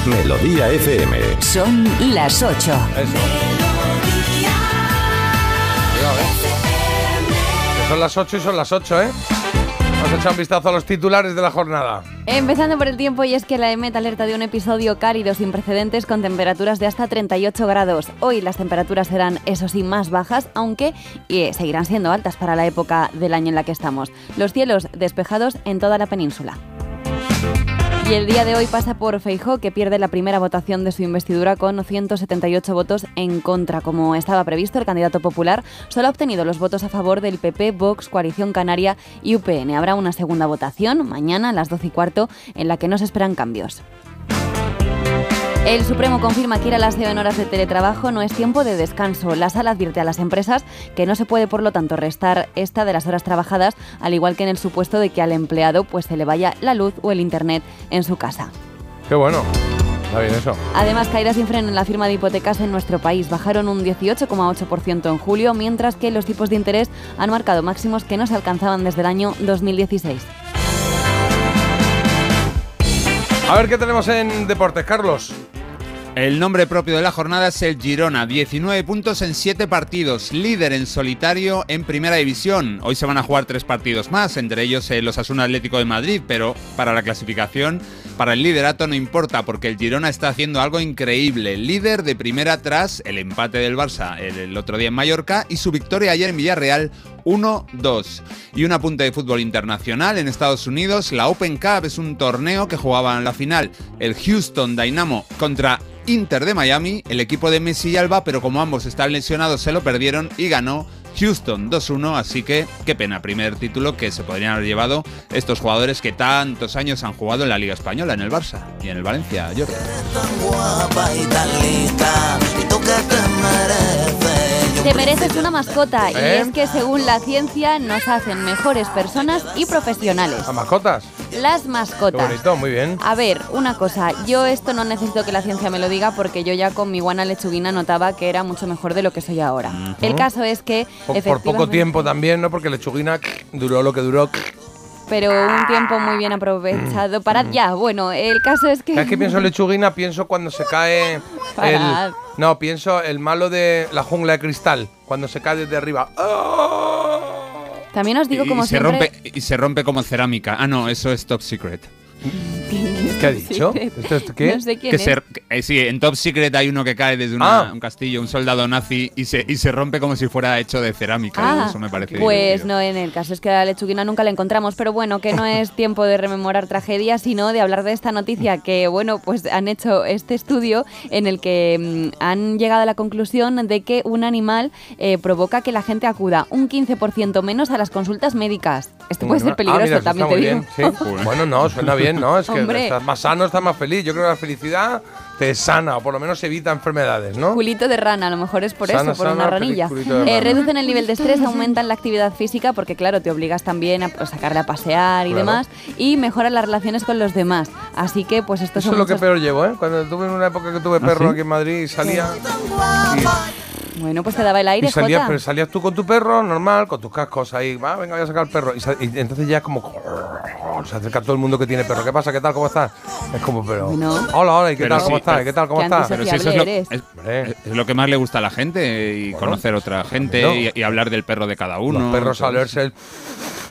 Speaker 14: Melodía FM.
Speaker 9: Son las 8.
Speaker 1: Eso. Son las 8 y son las 8, ¿eh? Vamos a echar un vistazo a los titulares de la jornada.
Speaker 2: Empezando por el tiempo, y es que la EMET alerta de un episodio cálido sin precedentes con temperaturas de hasta 38 grados. Hoy las temperaturas serán, eso sí, más bajas, aunque eh, seguirán siendo altas para la época del año en la que estamos. Los cielos despejados en toda la península. Y el día de hoy pasa por Feijó, que pierde la primera votación de su investidura con 178 votos en contra. Como estaba previsto, el candidato popular solo ha obtenido los votos a favor del PP, Vox, Coalición Canaria y UPN. Habrá una segunda votación mañana a las 12 y cuarto en la que no se esperan cambios. El Supremo confirma que ir a las en horas de teletrabajo no es tiempo de descanso. La sala advierte a las empresas que no se puede, por lo tanto, restar esta de las horas trabajadas, al igual que en el supuesto de que al empleado pues se le vaya la luz o el internet en su casa.
Speaker 1: Qué bueno. Está bien eso.
Speaker 2: Además, caídas sin freno en la firma de hipotecas en nuestro país bajaron un 18,8% en julio, mientras que los tipos de interés han marcado máximos que no se alcanzaban desde el año 2016.
Speaker 1: A ver qué tenemos en deportes, Carlos.
Speaker 3: El nombre propio de la jornada es el Girona, 19 puntos en 7 partidos, líder en solitario en Primera División. Hoy se van a jugar tres partidos más, entre ellos el Osasuna Atlético de Madrid, pero para la clasificación, para el liderato no importa, porque el Girona está haciendo algo increíble. Líder de primera tras el empate del Barça el, otro día en Mallorca y su victoria ayer en Villarreal 1-2. Y un apunte de fútbol internacional en Estados Unidos, la Open Cup es un torneo que jugaban en la final el Houston Dynamo contra Inter de Miami, el equipo de Messi y Alba, pero como ambos están lesionados se lo perdieron y ganó Houston 2-1, así que qué pena, primer título que se podrían haber llevado estos jugadores que tantos años han jugado en la Liga Española, en el Barça y en el Valencia, Jordi.
Speaker 30: Guapa y tan lista. ¿Y tú qué te mereces?
Speaker 2: Una mascota y
Speaker 1: ¿Eh?
Speaker 2: es que según la ciencia nos hacen mejores personas y profesionales.
Speaker 1: ¿A mascotas?
Speaker 2: Las
Speaker 1: Qué
Speaker 2: mascotas.
Speaker 1: bonito, muy bien.
Speaker 2: A ver, una cosa, yo esto no necesito que la ciencia me lo diga porque yo ya con mi guana lechuguina notaba que era mucho mejor de lo que soy ahora. El caso es que
Speaker 1: Po- Por, poco tiempo también, ¿no? Porque lechuguina [clears throat] duró lo que duró. [clears throat]
Speaker 2: pero un tiempo muy bien aprovechado. Parad ya, bueno, el caso es que...
Speaker 1: ¿Sabes qué pienso en lechuguina? Pienso cuando se cae el...
Speaker 2: Parad.
Speaker 1: No, pienso el malo de la jungla de cristal, cuando se cae desde arriba.
Speaker 2: También os digo
Speaker 3: y,
Speaker 2: como
Speaker 3: y se
Speaker 2: siempre...
Speaker 3: rompe, y se rompe como cerámica. Ah, no, eso es Top Secret. [laughs]
Speaker 1: ¿Qué ha dicho? ¿Esto es qué?
Speaker 2: No sé quién
Speaker 3: Que
Speaker 2: es.
Speaker 3: se- eh, sí, en Top Secret hay uno que cae desde una-
Speaker 1: Ah.
Speaker 3: un castillo, un soldado nazi, y se, y se rompe como si fuera hecho de cerámica.
Speaker 2: Ah,
Speaker 3: eso me parece
Speaker 2: pues
Speaker 3: divertido.
Speaker 2: no, en el caso es que a la lechuguina nunca la encontramos, pero bueno, que no [laughs] es tiempo de rememorar tragedias, sino de hablar de esta noticia que, bueno, pues han hecho este estudio en el que mm, han llegado a la conclusión de que un animal eh, provoca que la gente acuda un 15% menos a las consultas médicas. Esto puede ser
Speaker 1: Ah,
Speaker 2: peligroso,
Speaker 1: mira, eso
Speaker 2: también te digo.
Speaker 1: bien, sí. [laughs] bueno, no, suena bien, ¿no? Es que
Speaker 2: Hombre.
Speaker 1: estás más sano, estás más feliz. Yo creo que la felicidad te sana o por lo menos evita enfermedades, ¿no?
Speaker 2: Culito de rana, a lo mejor es por
Speaker 1: Sana,
Speaker 2: eso, por
Speaker 1: sana,
Speaker 2: una ranilla. Eh, reducen el nivel de estrés, aumentan la actividad física porque claro, te obligas también a pues, sacarle a pasear y
Speaker 1: Claro.
Speaker 2: demás y mejoran las relaciones con los demás. Así que pues esto
Speaker 1: Eso es lo que peor llevo, ¿eh? Cuando tuve en una época que tuve perro aquí en Madrid y salía.
Speaker 2: Bueno, pues te daba el aire,
Speaker 1: y salías,
Speaker 2: Jota.
Speaker 1: pero salías tú con tu perro, normal, con tus cascos ahí. Va, venga, voy a sacar el perro. Y, entonces ya es como. Se acerca todo el mundo que tiene perro. ¿Qué pasa? ¿Qué tal? ¿Cómo estás? Es como, pero. Hola, hola, ¿y qué
Speaker 3: Pero
Speaker 1: tal? ¿Cómo estás? ¿Qué tal? ¿Cómo
Speaker 2: Qué
Speaker 1: estás?
Speaker 3: Pero si eso es lo, es, es lo que más le gusta a la gente y conocer otra gente
Speaker 1: no.
Speaker 3: y, y hablar del perro de cada uno.
Speaker 1: Los perros a
Speaker 3: Todo
Speaker 1: olerse el,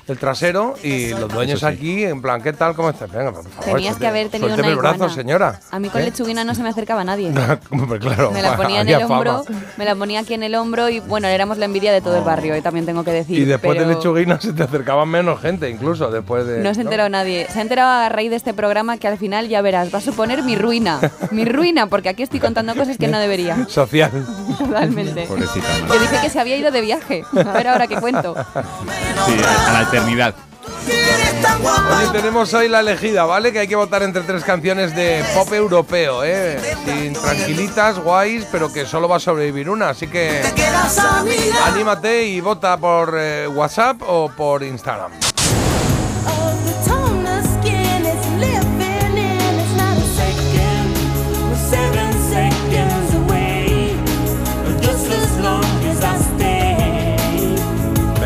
Speaker 1: el trasero y los dueños
Speaker 3: sí.
Speaker 1: aquí, en plan, ¿qué tal? ¿Cómo estás? Venga, por favor.
Speaker 2: Tenías que haber tenido una
Speaker 1: el brazo, señora.
Speaker 2: A mí con
Speaker 1: ¿Eh?
Speaker 2: lechuguina no se me acercaba nadie. [laughs]
Speaker 1: Claro.
Speaker 2: Me la [laughs] ponía en el hombro,
Speaker 1: fama.
Speaker 2: me la ponía aquí en el hombro y bueno, éramos la envidia de todo el barrio, y también tengo que decir.
Speaker 1: Y después
Speaker 2: pero
Speaker 1: de lechuguina se te acercaban menos gente, incluso después de.
Speaker 2: No se ha enterado nadie. Se ha enterado a raíz de este programa que al final ya verás, va a suponer mi ruina. mi ruina, porque aquí estoy contando cosas que no debería. [laughs]
Speaker 1: Social.
Speaker 2: Totalmente.
Speaker 3: Pobrecita, ¿no?
Speaker 2: Que se había ido de viaje. A ver ahora qué cuento.
Speaker 3: Sí, a, a la eternidad.
Speaker 1: Oye, tenemos hoy la elegida, ¿vale? Que hay que votar entre tres canciones de pop europeo, ¿eh? Sin tranquilitas, guays, pero que solo va a sobrevivir una. Así que anímate y vota por eh, WhatsApp o por Instagram.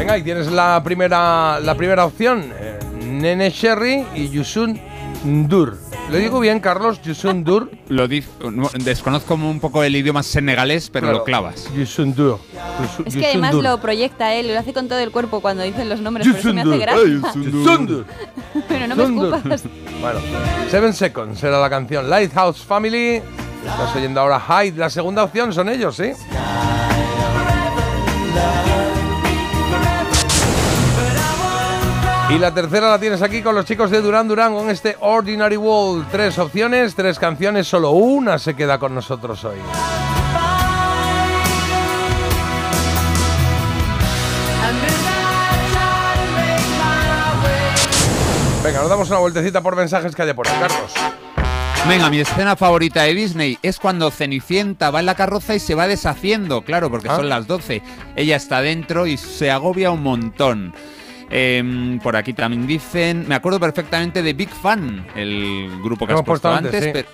Speaker 1: Venga, y tienes la primera, la primera opción. eh, Nene Sherry y Yusun Ndur. ¿Lo digo bien, Carlos? Yusun Dur.
Speaker 3: Lo diz- no, desconozco un poco el idioma senegalés, pero
Speaker 1: Claro.
Speaker 3: lo clavas.
Speaker 1: Yusun Dur. Yusun-
Speaker 2: Es que
Speaker 1: Yusun
Speaker 2: además
Speaker 1: Dur.
Speaker 2: lo proyecta él, lo hace con todo el cuerpo cuando dicen los nombres, por eso me hace
Speaker 1: Yusun
Speaker 2: gracia.
Speaker 1: Dur. Ay, Yusun Dur. [laughs]
Speaker 2: Pero no me
Speaker 1: Dur.
Speaker 2: escupas. [laughs]
Speaker 1: Bueno, Seven Seconds era la canción. Lighthouse Family. Estás oyendo ahora Hyde. La segunda opción son ellos, ¿sí? Y la tercera la tienes aquí con los chicos de Duran Duran con este Ordinary World. Tres opciones, tres canciones, solo una se queda con nosotros hoy. Venga, nos damos una vueltecita por mensajes que hay de por ahí, Carlos.
Speaker 3: Venga, mi escena favorita de Disney es cuando Cenicienta va en la carroza y se va deshaciendo, claro, porque
Speaker 1: Ah.
Speaker 3: son las 12. Ella está dentro y se agobia un montón. Em, por aquí también dicen, me acuerdo perfectamente de Big Fan, el grupo que
Speaker 1: Hemos
Speaker 3: has puesto,
Speaker 1: antes,
Speaker 3: antes,
Speaker 1: sí.
Speaker 3: pero-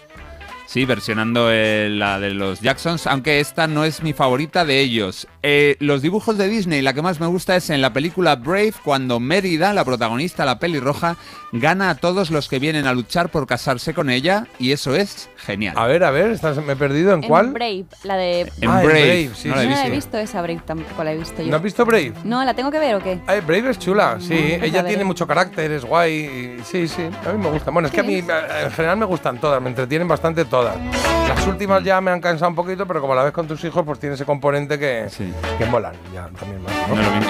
Speaker 3: Sí, versionando eh, la de los Jacksons, aunque esta no es mi favorita de ellos. Eh, los dibujos de Disney, la que más me gusta es en la película Brave, cuando Mérida, la protagonista, la pelirroja, gana a todos los que vienen a luchar por casarse con ella, y eso es genial.
Speaker 1: A ver, a ver, estás- me he perdido. ¿En
Speaker 2: En
Speaker 1: cuál?
Speaker 2: Brave, la de...
Speaker 3: En
Speaker 1: Ah,
Speaker 3: Brave,
Speaker 1: Brave, sí,
Speaker 3: no la he
Speaker 2: no la he visto esa Brave, tampoco la he visto yo.
Speaker 1: ¿No has visto Brave?
Speaker 2: No, ¿la tengo que ver o qué?
Speaker 1: Ay, Brave es chula, sí.
Speaker 2: pues la
Speaker 1: Ella tiene mucho carácter, es guay. y- sí, sí, a mí me gusta. Bueno, es que a mí en general me gustan todas, me entretienen bastante todas. Las últimas ya me han cansado un poquito, pero como la ves con tus hijos, pues tiene ese componente que, que molan. Ya, también más.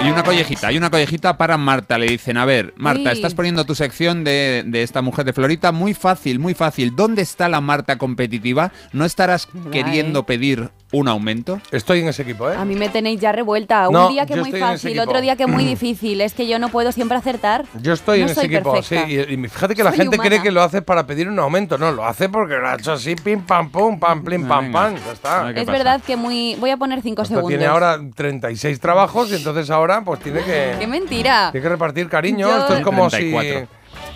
Speaker 3: Y una collejita, hay una collejita para Marta. Le dicen, a ver, Marta, estás poniendo tu sección de, de esta mujer de Florita. Muy fácil, muy fácil. ¿Dónde está la Marta competitiva? ¿No estarás queriendo pedir un aumento?
Speaker 1: Estoy en ese equipo, ¿eh?
Speaker 2: A mí me tenéis ya revuelta.
Speaker 1: No,
Speaker 2: un día que muy fácil, otro día que muy difícil. Es que yo no puedo siempre acertar.
Speaker 1: Yo estoy
Speaker 2: No
Speaker 1: en ese equipo,
Speaker 2: perfecta.
Speaker 1: sí. Y, y fíjate que la gente cree que lo hace para pedir un aumento. No, lo hace porque lo ha hecho así, pim, pam, pum, pam, plim, pam,
Speaker 3: venga.
Speaker 1: pam. Ya está.
Speaker 2: Es verdad que muy. Voy a poner 5
Speaker 1: Esto
Speaker 2: segundos.
Speaker 1: tiene ahora 36 trabajos y entonces ahora pues tiene que, [laughs]
Speaker 2: ¡Qué mentira!
Speaker 1: tiene que repartir cariño.
Speaker 2: Yo-
Speaker 1: Esto es como
Speaker 3: 34.
Speaker 1: si...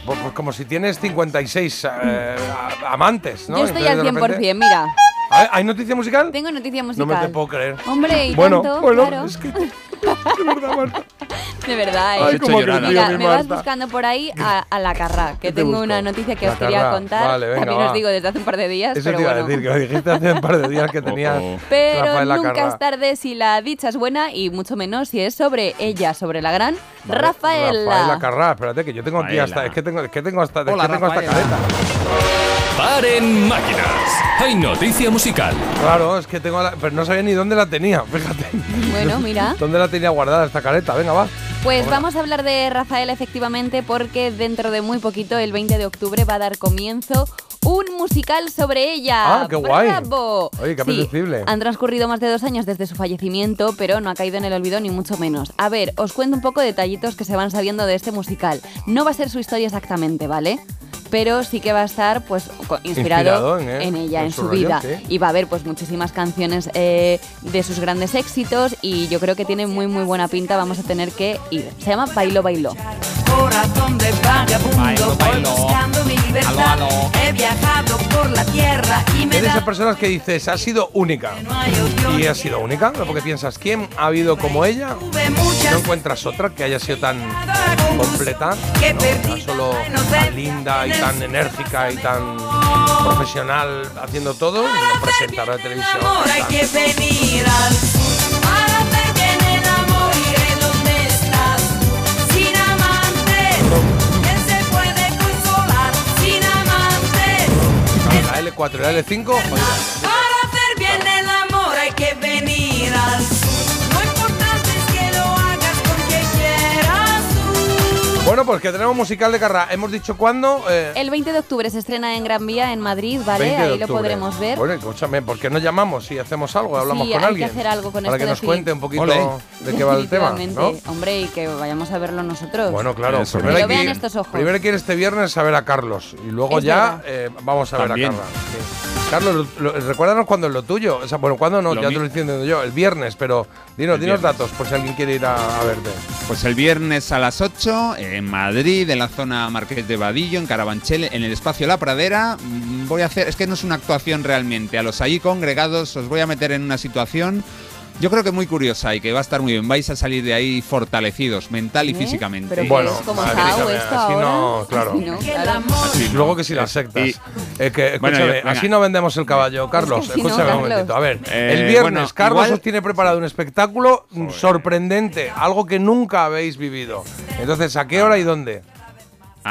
Speaker 1: Pues, pues como si tienes 56 eh, amantes, ¿no?
Speaker 2: Yo estoy
Speaker 1: Entonces,
Speaker 2: al
Speaker 1: de
Speaker 2: 100%,
Speaker 1: repente-
Speaker 2: mira.
Speaker 1: ¿Hay noticia musical?
Speaker 2: Tengo noticia
Speaker 1: No
Speaker 2: musical.
Speaker 1: me te puedo creer.
Speaker 2: Hombre, y
Speaker 1: bueno,
Speaker 2: tanto,
Speaker 1: bueno,
Speaker 2: claro.
Speaker 1: es que [laughs]
Speaker 2: De verdad, ¿eh?
Speaker 1: Ay, cómo ha crecido
Speaker 2: Mira,
Speaker 1: mi
Speaker 2: me vas
Speaker 1: Marta.
Speaker 2: buscando por ahí a, a la carra, que
Speaker 1: ¿Qué te
Speaker 2: tengo
Speaker 1: busco?
Speaker 2: una noticia que
Speaker 1: La
Speaker 2: os quería
Speaker 1: Carrà.
Speaker 2: contar.
Speaker 1: Vale, venga,
Speaker 2: También
Speaker 1: va.
Speaker 2: os digo desde hace un par de días,
Speaker 1: Eso
Speaker 2: pero
Speaker 1: te iba
Speaker 2: bueno.
Speaker 1: a decir, que lo dijiste hace un par de días que tenías
Speaker 2: Pero
Speaker 1: Rafaela
Speaker 2: nunca
Speaker 1: Carrà.
Speaker 2: es tarde si la dicha es buena y mucho menos si es sobre ella, sobre la gran
Speaker 1: Vale,
Speaker 2: Rafaela.
Speaker 1: Rafaela Carrà, espérate que yo tengo aquí
Speaker 6: Rafaela.
Speaker 1: hasta es que tengo es que tengo hasta, es
Speaker 6: Hola,
Speaker 1: que tengo hasta
Speaker 6: Rafaela.
Speaker 1: careta.
Speaker 6: Paren máquinas. Hay noticia musical.
Speaker 1: Claro, es que tengo la, pero no sabía ni dónde la tenía, [laughs] fíjate.
Speaker 2: Bueno, mira.
Speaker 1: ¿Dónde la tenía guardada esta careta? Venga, va.
Speaker 2: Pues
Speaker 1: Hola.
Speaker 2: vamos a hablar de Rafaela efectivamente porque dentro de muy poquito, el 20 de octubre, va a dar comienzo un musical sobre ella.
Speaker 1: Ah, qué guay.
Speaker 2: ¡Bravo!
Speaker 1: Oye, qué
Speaker 2: Sí,
Speaker 1: apetecible.
Speaker 2: han transcurrido más de dos años desde su fallecimiento, pero no ha caído en el olvido ni mucho menos. A ver, os cuento un poco detallitos que se van sabiendo de este musical. No va a ser su historia exactamente, ¿vale? Pero sí que va a estar pues inspirado,
Speaker 1: Inspirado en, ¿eh?
Speaker 2: en ella,
Speaker 1: en
Speaker 2: en
Speaker 1: su
Speaker 2: su
Speaker 1: rollo,
Speaker 2: vida.
Speaker 1: sí.
Speaker 2: Y va a haber pues muchísimas canciones eh, de sus grandes éxitos y yo creo que tiene muy muy buena pinta. Vamos a tener que ir. Se llama Bailo Bailo.
Speaker 4: Corazón de vagabundo, voy buscando mi libertad. He viajado por la tierra y me
Speaker 1: Eres de
Speaker 4: da
Speaker 1: esas personas que dices, ha sido única. Y ha sido única, lo que piensas, ¿quién ha habido como ella? No encuentras otra que haya sido tan completa, ¿no? Tan solo tan linda y tan enérgica y tan profesional haciendo todo, y presentadora de televisión.
Speaker 4: hay que venir al sur para bien el amor iré donde estás. Sin amante, ¿quién se puede consolar? Sin amante,
Speaker 1: La L4 y la L5, oye, Bueno, pues que tenemos musical de Carrá. Hemos dicho cuándo. Eh,
Speaker 2: El 20 de octubre se estrena en Gran Vía, en Madrid, ¿vale?
Speaker 1: 20 de
Speaker 2: Ahí lo podremos ver.
Speaker 1: Bueno, escúchame, ¿por qué no llamamos y hacemos algo? Hablamos
Speaker 2: Sí,
Speaker 1: con
Speaker 2: hay
Speaker 1: alguien.
Speaker 2: que hacer algo con
Speaker 1: Para que nos cuente un poquito de qué va el tema. ¿no?
Speaker 2: Hombre, y que vayamos a verlo nosotros.
Speaker 1: Bueno, claro.
Speaker 3: Eso,
Speaker 1: Primero
Speaker 2: que
Speaker 1: hay,
Speaker 2: lo vean
Speaker 1: que,
Speaker 2: estos ojos.
Speaker 1: primero hay que ir este viernes a ver a Carlos. Y luego
Speaker 2: Es
Speaker 1: ya eh, vamos a ver a Carla. sí. Carlos, lo- lo- recuérdanos cuándo es lo tuyo. O sea, bueno, cuándo no,
Speaker 3: Lo
Speaker 1: ya
Speaker 3: mi-
Speaker 1: te lo estoy diciendo yo. El viernes, pero dinos, dinos datos por si alguien quiere ir a, a verte.
Speaker 3: Pues el viernes a las 8 en Madrid, en la zona Marqués de Vadillo, en Carabanchel, en el espacio La Pradera. Mm, Voy a hacer, es que no es una actuación realmente. A los allí congregados os voy a meter en una situación, yo creo que muy curiosa y que va a estar muy bien. Vais a salir de ahí fortalecidos, mental y
Speaker 2: ¿Eh?
Speaker 3: físicamente.
Speaker 2: Pero
Speaker 1: Bueno,
Speaker 2: es como
Speaker 1: así no-
Speaker 2: esto
Speaker 1: así
Speaker 2: ahora.
Speaker 1: no, claro.
Speaker 2: Así no, claro.
Speaker 1: Luego que si las sectas.
Speaker 3: Y-
Speaker 1: Eh, que,
Speaker 3: Bueno,
Speaker 1: escúchame,
Speaker 3: yo- venga.
Speaker 1: así no vendemos el caballo, Carlos. escúchame un
Speaker 2: Carlos.
Speaker 1: momentito. A ver,
Speaker 3: Eh,
Speaker 1: el viernes,
Speaker 3: bueno,
Speaker 1: Carlos
Speaker 3: igual-
Speaker 1: os tiene preparado un espectáculo sorprendente, algo que nunca habéis vivido. Entonces, ¿a qué hora y dónde?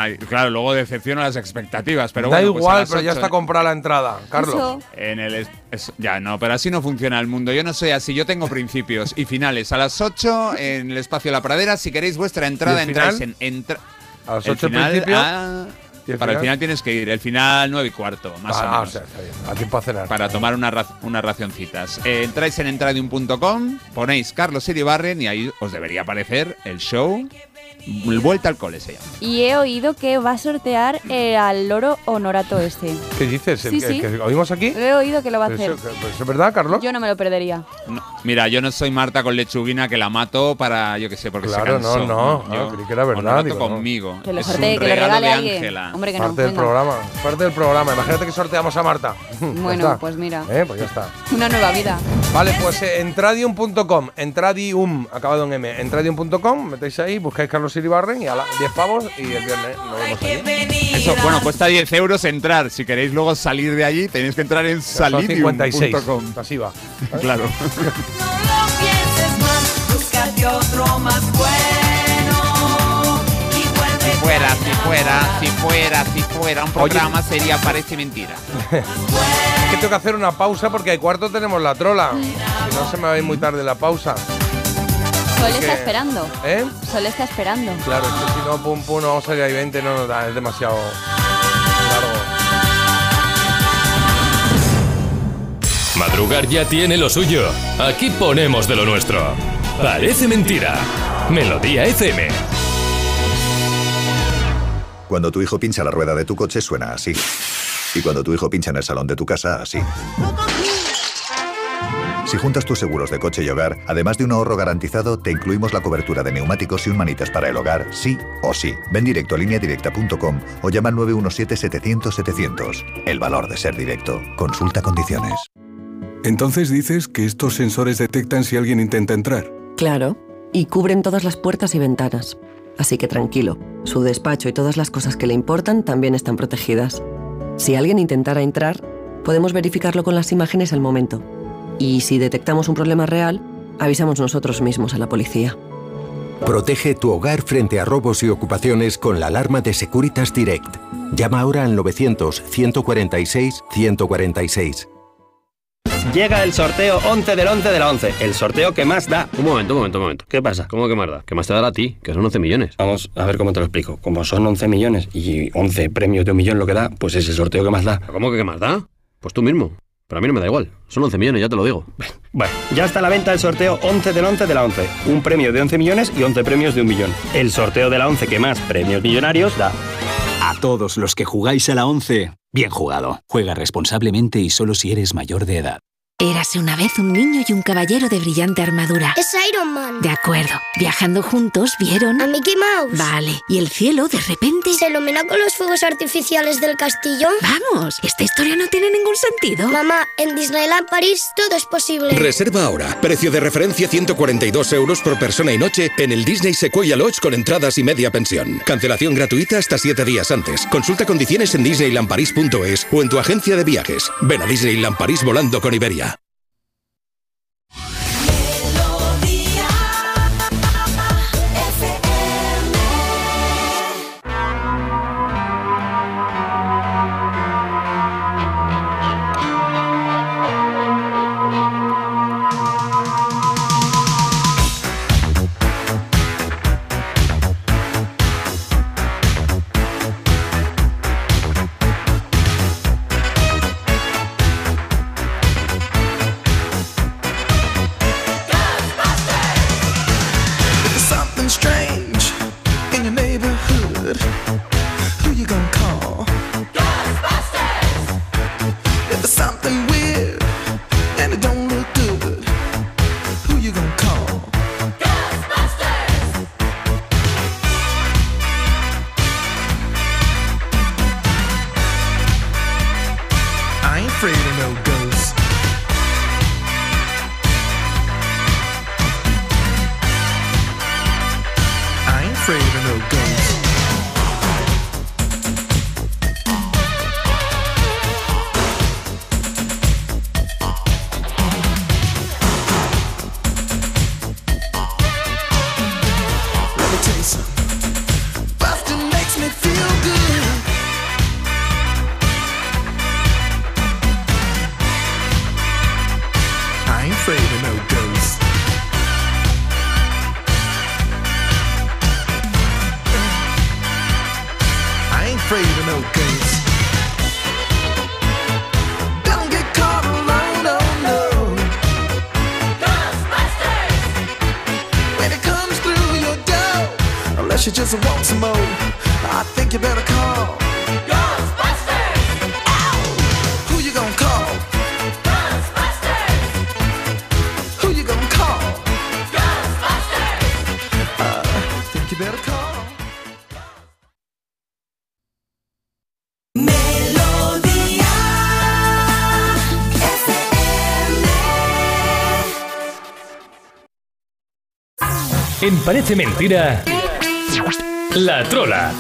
Speaker 3: Ay, claro, luego decepciona las expectativas, pero
Speaker 1: da
Speaker 3: bueno, pues
Speaker 1: igual, pero ya
Speaker 3: 8
Speaker 1: está comprada la entrada, Carlos.
Speaker 2: Eso.
Speaker 3: En el es- es- ya no, pero así no funciona el mundo. Yo no soy así, yo tengo principios y finales. A las 8 en el espacio La Pradera, si queréis vuestra entrada,
Speaker 1: ¿Y el
Speaker 3: entráis
Speaker 1: final?
Speaker 3: en entra-
Speaker 1: A las
Speaker 3: el
Speaker 1: 8 al
Speaker 3: final,
Speaker 1: principio.
Speaker 3: ah,
Speaker 1: ¿Y el
Speaker 3: para el
Speaker 1: final?
Speaker 3: tienes que ir. El final 9 y cuarto, más
Speaker 1: Ah,
Speaker 3: o menos.
Speaker 1: o sea, está bien. A tiempo a cenar.
Speaker 3: para tomar una ra- unas racioncitas. Eh, entráis en entradium.com, ponéis Carlos Iribarren y ahí os debería aparecer el show. Vuelta al cole se llama.
Speaker 2: Y he oído que va a sortear eh, al loro honorato este.
Speaker 1: ¿Qué dices? ¿El
Speaker 2: Sí,
Speaker 1: que-
Speaker 2: sí.
Speaker 1: que oímos aquí?
Speaker 2: He oído que lo va a
Speaker 1: ¿Pero
Speaker 2: hacer.
Speaker 1: eso, pero eso es verdad, Carlos?
Speaker 2: Yo no me lo perdería.
Speaker 3: No, mira, yo no soy Marta con lechuguina que la mato para, yo qué sé, porque
Speaker 1: Claro,
Speaker 3: se cansó.
Speaker 1: no, no, ah,
Speaker 3: Yo
Speaker 1: creí que era verdad,
Speaker 3: honorato
Speaker 1: digo, no.
Speaker 3: conmigo.
Speaker 2: Que lo
Speaker 3: es
Speaker 2: sortee,
Speaker 3: un
Speaker 2: que lo
Speaker 3: regalo
Speaker 2: regale
Speaker 3: de
Speaker 2: alguien.
Speaker 3: Ángela.
Speaker 2: Hombre, que no.
Speaker 1: Parte del
Speaker 2: venga.
Speaker 1: programa, parte del programa. Imagínate que sorteamos a Marta. Ya
Speaker 2: Bueno,
Speaker 1: está.
Speaker 2: pues mira.
Speaker 1: Eh, pues ya está.
Speaker 2: Una nueva vida.
Speaker 1: Vale, pues eh, entradium.com, entradium, acabado en M, entradium.com, metéis ahí, buscáis Carlos Iribarren y a la 10 pavos y el viernes nos vemos ahí.
Speaker 3: Eso, bueno, cuesta 10 euros entrar. Si queréis luego salir de allí, tenéis que entrar en
Speaker 1: Son 56,
Speaker 3: salidium.com.
Speaker 1: así va.
Speaker 3: Claro.
Speaker 4: No lo pienses más, búscate otro más bueno. Y vuelve
Speaker 3: fuera, si fuera, si fuera, si fuera un programa sería Parece Mentira. [laughs]
Speaker 1: Es que tengo que hacer una pausa porque al cuarto tenemos la trola. Si no se me va a ir muy tarde la pausa.
Speaker 2: Sol está esperando.
Speaker 1: ¿Eh?
Speaker 2: Sol está esperando.
Speaker 1: Claro, es que si no, pum, pum, no vamos a salir ahí 20, no nos da, es demasiado largo.
Speaker 6: Madrugar ya tiene lo suyo. Aquí ponemos de lo nuestro. Parece mentira. Melodía FM.
Speaker 20: Cuando tu hijo pincha la rueda de tu coche suena así. Y cuando tu hijo pincha en el salón de tu casa, así. Si juntas tus seguros de coche y hogar, además de un ahorro garantizado, te incluimos la cobertura de neumáticos y un manitas para el hogar, sí o sí. Ven directo a lineadirecta.com o llama al 917-700-700. El valor de ser directo. Consulta condiciones.
Speaker 12: Entonces dices que estos sensores detectan si alguien intenta entrar.
Speaker 13: Claro, y cubren todas las puertas y ventanas. Así que tranquilo, su despacho y todas las cosas que le importan también están protegidas. Si alguien intentara entrar, podemos verificarlo con las imágenes al momento. Y si detectamos un problema real, avisamos nosotros mismos a la policía.
Speaker 14: Protege tu hogar frente a robos y ocupaciones con la alarma de Securitas Direct. Llama ahora al 900-146-146.
Speaker 31: Llega el sorteo 11 del 11 de la 11, el sorteo que más da. Un momento, un momento, un momento. ¿Qué pasa? ¿Cómo que más da? ¿Qué más te dará a ti? Que son 11 millones. Vamos a ver cómo te lo explico. Como son 11 millones y 11 premios de un millón lo que da, pues es el sorteo que más da.
Speaker 32: ¿Cómo que qué más da? Pues tú mismo. Pero a mí no me da igual. Son 11 millones, ya te lo digo. [laughs]
Speaker 31: Bueno, ya está a la venta el sorteo 11 del 11 de la 11. Un premio de 11 millones y 11 premios de un millón. El sorteo de la 11 que más premios millonarios da.
Speaker 33: A todos los que jugáis a la 11, bien jugado. Juega responsablemente y solo si eres mayor de edad.
Speaker 9: Érase una vez un niño y un caballero de brillante armadura.
Speaker 10: Es Iron Man.
Speaker 9: De acuerdo. Viajando juntos vieron...
Speaker 10: A Mickey Mouse.
Speaker 9: Vale. Y el cielo, de repente...
Speaker 10: ¿Se ilumina con los fuegos artificiales del castillo?
Speaker 9: Vamos, esta historia no tiene ningún sentido.
Speaker 10: Mamá, en Disneyland París todo es posible.
Speaker 34: Reserva ahora. Precio de referencia 142 euros por persona y noche en el Disney Sequoia Lodge con entradas y media pensión. Cancelación gratuita hasta 7 días antes. Consulta condiciones en disneylandparis.es o en tu agencia de viajes. Ven a Disneyland París volando con Iberia.
Speaker 6: En Parece Mentira, La Trola.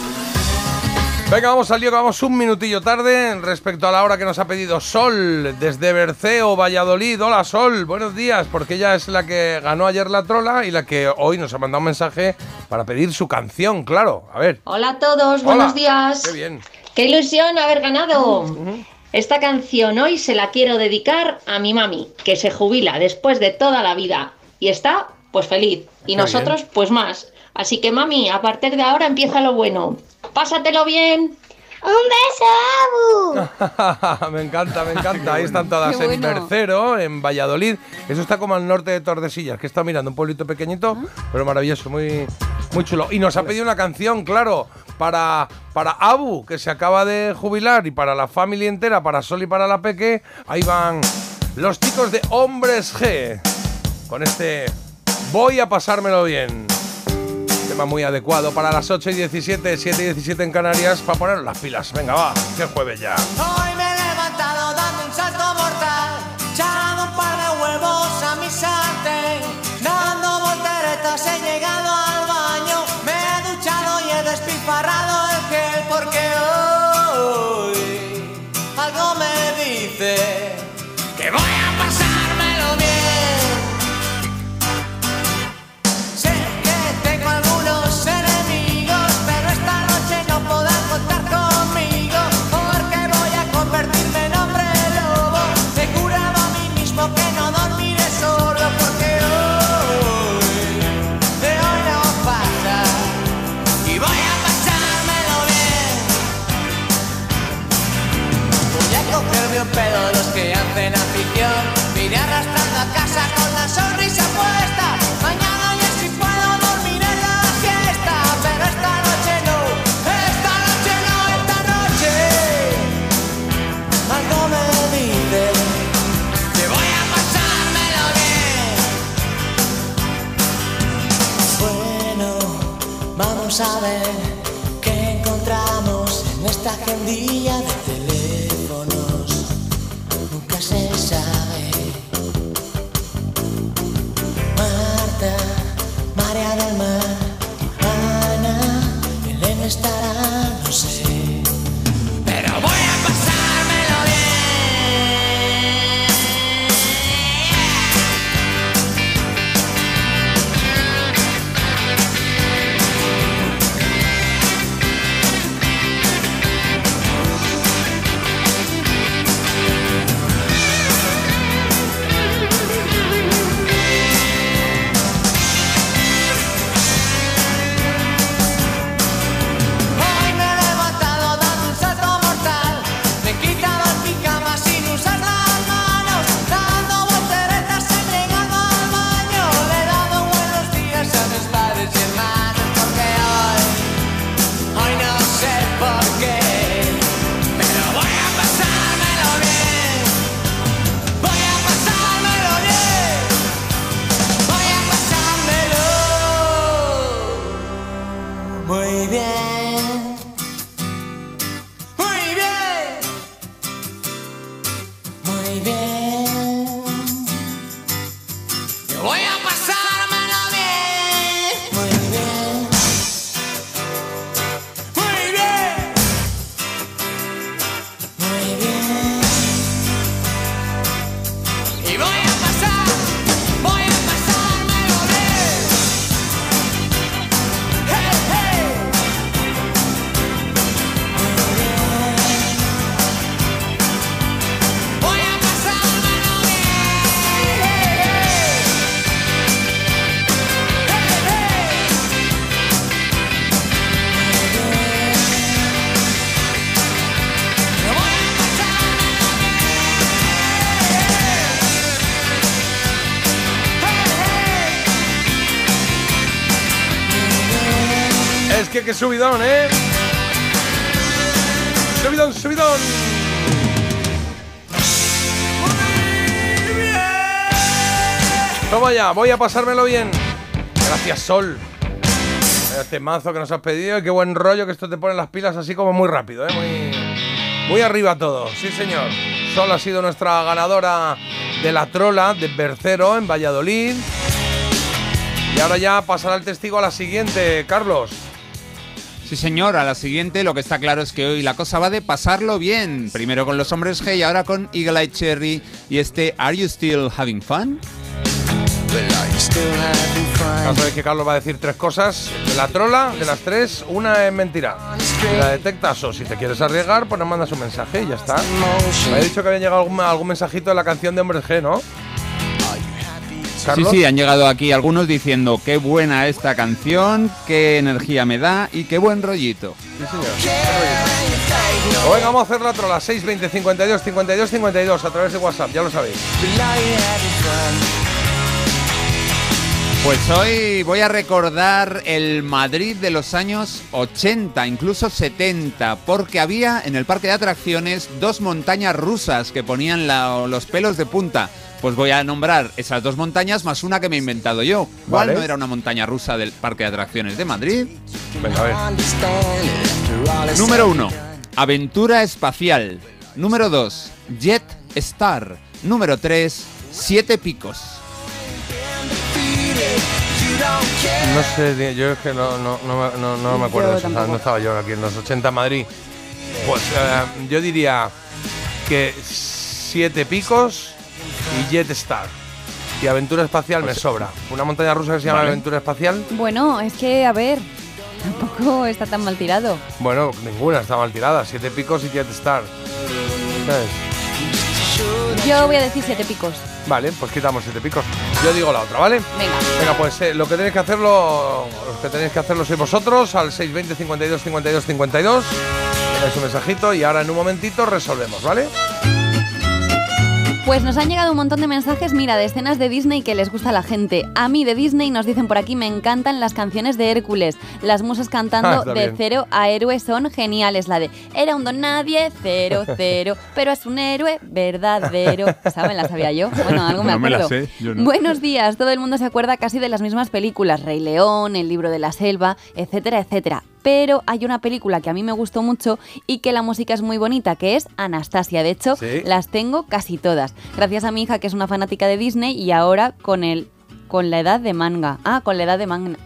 Speaker 1: Venga, vamos al lío, que vamos un minutillo tarde respecto a la hora que nos ha pedido Sol desde Berceo, Valladolid. Hola Sol, buenos días, porque ella es la que ganó ayer la trola y la que hoy nos ha mandado un mensaje para pedir su canción, claro. A ver.
Speaker 35: Hola a todos,
Speaker 1: Hola.
Speaker 35: buenos días.
Speaker 1: Qué bien.
Speaker 35: Qué ilusión haber ganado. Esta canción hoy se la quiero dedicar a mi mami, que se jubila después de toda la vida y está pues feliz. Y
Speaker 1: Qué
Speaker 35: nosotros pues más. Así que mami, a partir de ahora empieza lo bueno. Pásatelo bien.
Speaker 10: ¡Un beso, Abu! [laughs]
Speaker 1: me encanta, me encanta. [laughs] Ahí están todas
Speaker 35: Qué
Speaker 1: en
Speaker 35: bueno.
Speaker 1: Bercero, en Valladolid. Eso está como al norte de Tordesillas, que está mirando un pueblito pequeñito, pero maravilloso, muy, muy chulo. Y nos ha pedido una canción, claro, para, para Abu, que se acaba de jubilar, y para la familia entera, para Sol y para la Peque. Ahí van los chicos de Hombres G, con este Voy a pasármelo bien. Tema muy adecuado para las 8 y 17, 7 y 17 en Canarias, para poner las pilas. Venga, va, que es jueves ya.
Speaker 30: Ver qué encontramos en esta agendilla de
Speaker 1: subidón, ¿eh? Subidón, subidón. Toma ya, voy a pasármelo bien. Gracias, Sol. Este mazo que nos has pedido y qué buen rollo que esto te pone las pilas así como muy rápido, ¿eh? Muy, muy arriba todo. Sí, señor. Sol ha sido nuestra ganadora de la trola de Bercero en Valladolid. Y ahora ya pasará el testigo a la siguiente, Carlos.
Speaker 3: Sí, señor, a la siguiente lo que está claro es que hoy la cosa va de pasarlo bien. Primero con los hombres G y ahora con Eagle Eye Cherry y este Are You Still Having Fun?
Speaker 1: Ya sabéis que Carlos va a decir tres cosas. De la trola, de las tres, una es mentira. La detectas o si te quieres arriesgar, pues nos mandas un mensaje y ya está. Me había dicho que había llegado algún, algún mensajito de la canción de Hombres G, ¿no?
Speaker 3: Sí,
Speaker 1: Carlos.
Speaker 3: sí, han llegado aquí algunos diciendo qué buena esta canción, qué energía me da y qué buen rollito.
Speaker 1: Sí, señor. Pues venga, vamos a hacer la trola. 620 52 52 52 a través de WhatsApp, ya lo sabéis.
Speaker 3: Pues hoy voy a recordar el Madrid de los años 80, incluso 70, porque había en el parque de atracciones dos montañas rusas que ponían la- los pelos de punta. Pues voy a nombrar esas dos montañas más una que me he inventado yo. ¿Cuál
Speaker 1: Vale.
Speaker 3: no era una montaña rusa del parque de atracciones de Madrid?
Speaker 1: Venga, a ver.
Speaker 3: Número 1. Aventura espacial. Número 2. Jet Star. Número 3. Siete picos.
Speaker 1: No sé, yo es que no, no, no, me- no- no me acuerdo de eso, no estaba yo aquí en los 80 en Madrid. Pues eh, yo diría que siete picos y Jet Star. Y aventura espacial me sobra. Una montaña rusa que se llama
Speaker 3: Vale.
Speaker 1: aventura espacial.
Speaker 2: Bueno, es que, a ver, tampoco está tan mal tirado.
Speaker 1: Bueno, ninguna está mal tirada. Siete picos y Jet Star. ¿Sabes?
Speaker 2: Yo voy a decir siete picos.
Speaker 1: Vale, pues quitamos siete picos. Yo digo la otra, ¿vale?
Speaker 2: Venga.
Speaker 1: Venga, pues eh, lo que tenéis que hacerlo, los que tenéis que hacerlo sois vosotros al 620 52 52 52. Tenéis un mensajito y ahora en un momentito resolvemos, ¿vale?
Speaker 2: Pues nos han llegado un montón de mensajes, mira, de escenas de Disney que les gusta a la gente. A mí de Disney nos dicen por aquí, me encantan las canciones de Hércules. Las musas [laughs]
Speaker 1: Ah,
Speaker 2: cantando
Speaker 1: está
Speaker 2: de
Speaker 1: bien.
Speaker 2: cero a héroe son geniales. La de era un don nadie, cero, [laughs] cero, pero es un héroe verdadero. ¿Saben? La sabía yo. Bueno, algo me
Speaker 3: No me la
Speaker 2: acuerdo.
Speaker 3: sé, yo no.
Speaker 2: Buenos días, todo el mundo se acuerda casi de las mismas películas, Rey León, El libro de la selva, etcétera, etcétera. Pero hay una película que a mí me gustó mucho y que la música es muy bonita, que es Anastasia. De hecho,
Speaker 1: Sí.
Speaker 2: las tengo casi todas. Gracias a mi hija, que es una fanática de Disney, y ahora con el con la edad de manga. Ah, con la edad de manga.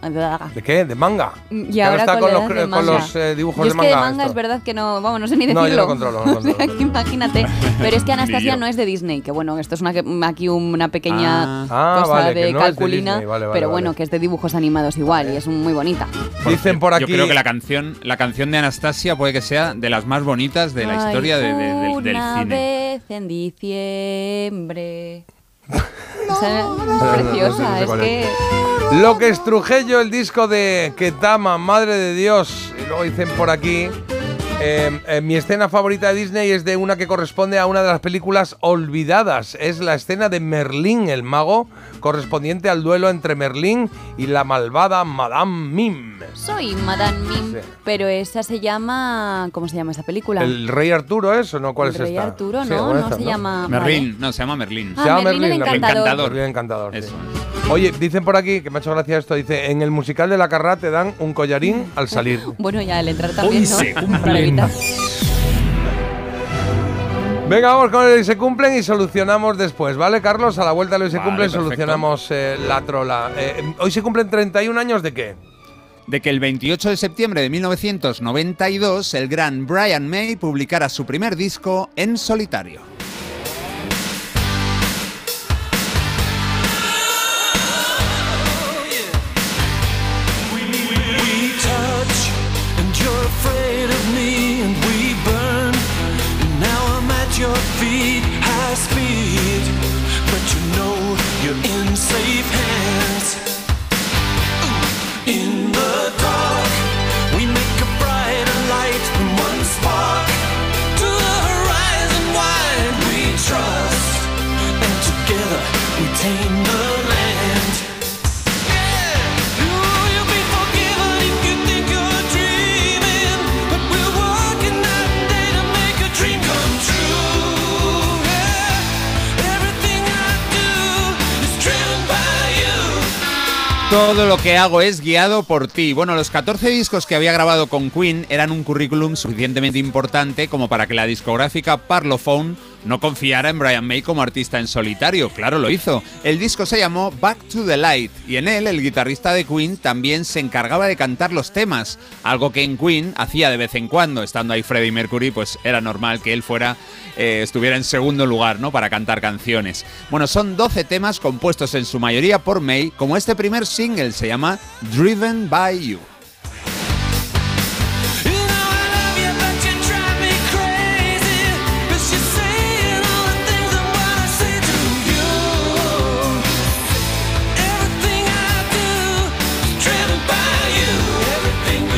Speaker 1: ¿De qué? ¿De manga?
Speaker 2: Y
Speaker 1: Que
Speaker 2: ahora
Speaker 1: está
Speaker 2: con,
Speaker 1: con
Speaker 2: la
Speaker 1: los,
Speaker 2: edad de
Speaker 1: con
Speaker 2: manga.
Speaker 1: los eh, dibujos
Speaker 2: Yo
Speaker 1: de
Speaker 2: es
Speaker 1: manga.
Speaker 2: que de manga
Speaker 1: esto.
Speaker 2: es verdad que no, vamos, no sé ni
Speaker 1: No,
Speaker 2: decirlo.
Speaker 1: yo lo controlo, lo
Speaker 2: O sea,
Speaker 1: controlo. [laughs]
Speaker 2: imagínate. Pero es que Anastasia no es de Disney, que bueno, esto es una, que- aquí una pequeña
Speaker 1: Ah. Ah,
Speaker 2: cosa
Speaker 1: vale,
Speaker 2: de
Speaker 1: no es de
Speaker 2: calculina,
Speaker 1: Disney, vale, vale,
Speaker 2: pero
Speaker 1: vale.
Speaker 2: bueno, que es de dibujos animados igual y es muy bonita.
Speaker 1: Dicen por aquí.
Speaker 3: Yo creo que la canción, la canción de Anastasia puede que sea de las más bonitas de la
Speaker 2: Ay,
Speaker 3: historia de- de- del- del
Speaker 2: una
Speaker 3: cine.
Speaker 2: vez en diciembre. O sea, es preciosa,
Speaker 1: no sé
Speaker 2: es que...
Speaker 1: Lo que estrujé yo el disco de Ketama, Madre de Dios. Y luego dicen por aquí. Eh, eh, mi escena favorita de Disney es de una que corresponde a una de las películas olvidadas. Es la escena de Merlín, el mago, correspondiente al duelo entre Merlín y la malvada Madame Mim.
Speaker 2: Soy Madame Mim,
Speaker 1: Sí.
Speaker 2: pero esa se llama... ¿Cómo se llama esa película?
Speaker 1: ¿El Rey Arturo es o no? ¿Cuál
Speaker 2: El
Speaker 1: es
Speaker 2: Rey
Speaker 1: esta?
Speaker 2: Arturo,
Speaker 1: Sí,
Speaker 2: ¿no?
Speaker 1: bueno,
Speaker 2: No
Speaker 1: esta,
Speaker 2: se llama...
Speaker 3: Merlín, no, se llama Merlín.
Speaker 2: Ah,
Speaker 1: Se llama
Speaker 2: Merlín el
Speaker 1: Merlín,
Speaker 2: Encantador.
Speaker 1: Merlín el Encantador. sí. Oye, dicen por aquí, que me ha hecho gracia esto, dice, en el musical de La Carrá te dan un collarín al salir. [laughs]
Speaker 2: Bueno, ya al entrar también,
Speaker 1: Hoy
Speaker 2: ¿no?
Speaker 1: se cumplen. Venga, vamos con el hoy se cumplen y solucionamos después, ¿vale, Carlos? A la vuelta del hoy se
Speaker 3: Vale,
Speaker 1: cumplen
Speaker 3: perfecto.
Speaker 1: solucionamos eh, la trola. Eh, hoy se cumplen 31 años de qué?
Speaker 3: de que el 28 de septiembre de 1992 el gran Brian May publicara su primer disco en solitario. Todo lo que hago es guiado por ti. Bueno, los 14 discos que había grabado con Queen eran un currículum suficientemente importante como para que la discográfica Parlophone no confiara en Brian May como artista en solitario. Claro, lo hizo. El disco se llamó Back to the Light y en él el guitarrista de Queen también se encargaba de cantar los temas, algo que en Queen hacía de vez en cuando. Estando ahí Freddie Mercury, pues era normal que él fuera eh, estuviera en segundo lugar, ¿no? Para cantar canciones. Bueno, son 12 temas compuestos en su mayoría por May, como este primer single se llama Driven by You.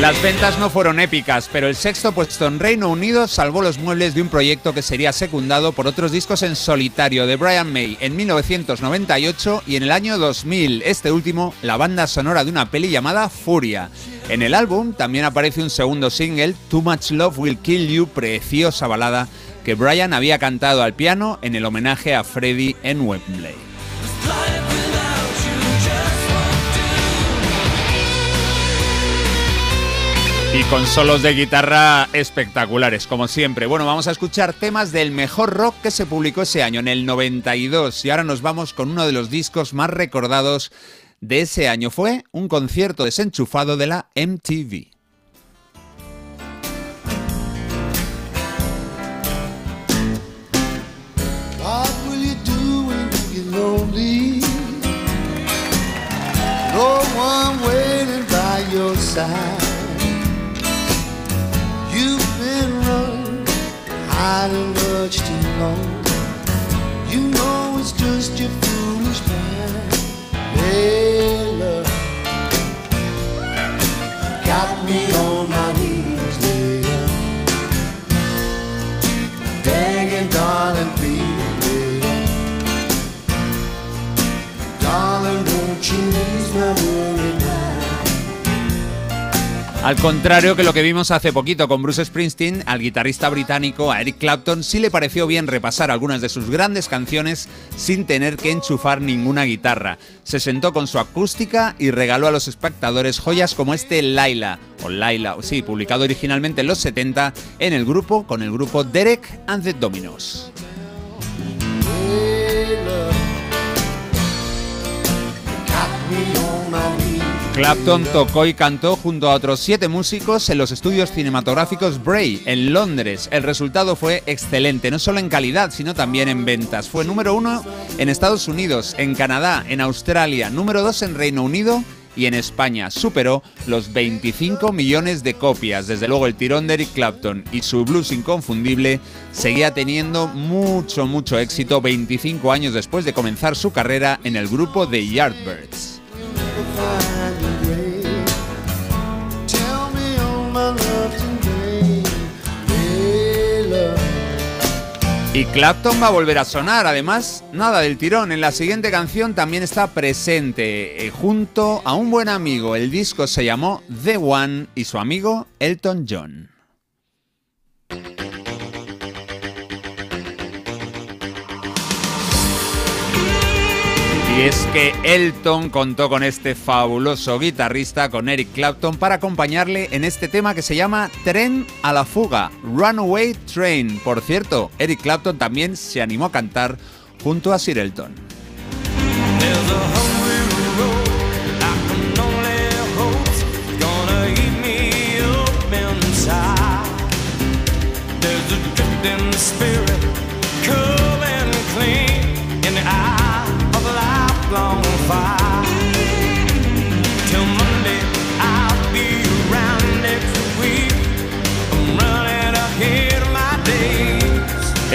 Speaker 3: Las ventas no fueron épicas, pero el sexto puesto en Reino Unido salvó los muebles de un proyecto que sería secundado por otros discos en solitario de Brian May en 1998 y en el año 2000, este último, la banda sonora de una peli llamada Furia. En el álbum también aparece un segundo single, Too Much Love Will Kill You, preciosa balada que Brian había cantado al piano en el homenaje a Freddie en Wembley. Y con solos de guitarra espectaculares, como siempre. Bueno, vamos a escuchar temas del mejor rock que se publicó ese año, en el 92. Y ahora nos vamos con uno de los discos más recordados de ese año. Fue un concierto desenchufado de la MTV.
Speaker 28: No one waiting. Been running, hiding much too long. You know it's just your foolish mind. Hey, love, got me on my knees, later. Begging, darling, please. Darling, won't you ease my now?
Speaker 3: Al contrario que lo que vimos hace poquito con Bruce Springsteen, al guitarrista británico, a Eric Clapton, sí le pareció bien repasar algunas de sus grandes canciones sin tener que enchufar ninguna guitarra. Se sentó con su acústica y regaló a los espectadores joyas como este Laila, o Laila, sí, publicado originalmente en los 70 en el grupo con el grupo Derek and the Dominos. Clapton tocó y cantó junto a otros siete músicos en los estudios cinematográficos Bray, en Londres. El resultado fue excelente, no solo en calidad, sino también en ventas. Fue número uno en Estados Unidos, en Canadá, en Australia, número dos en Reino Unido y en España. Superó los 25 millones de copias. Desde luego el tirón de Eric Clapton y su blues inconfundible seguía teniendo mucho, mucho éxito 25 años después de comenzar su carrera en el grupo The Yardbirds. Y Clapton va a volver a sonar, además, nada del tirón. En la siguiente canción también está presente, eh, junto a un buen amigo. El disco se llamó The One y su amigo Elton John. Y es que Elton contó con este fabuloso guitarrista, con Eric Clapton, para acompañarle en este tema que se llama Tren a la fuga, Runaway Train. Por cierto, Eric Clapton también se animó a cantar junto a Sir Elton.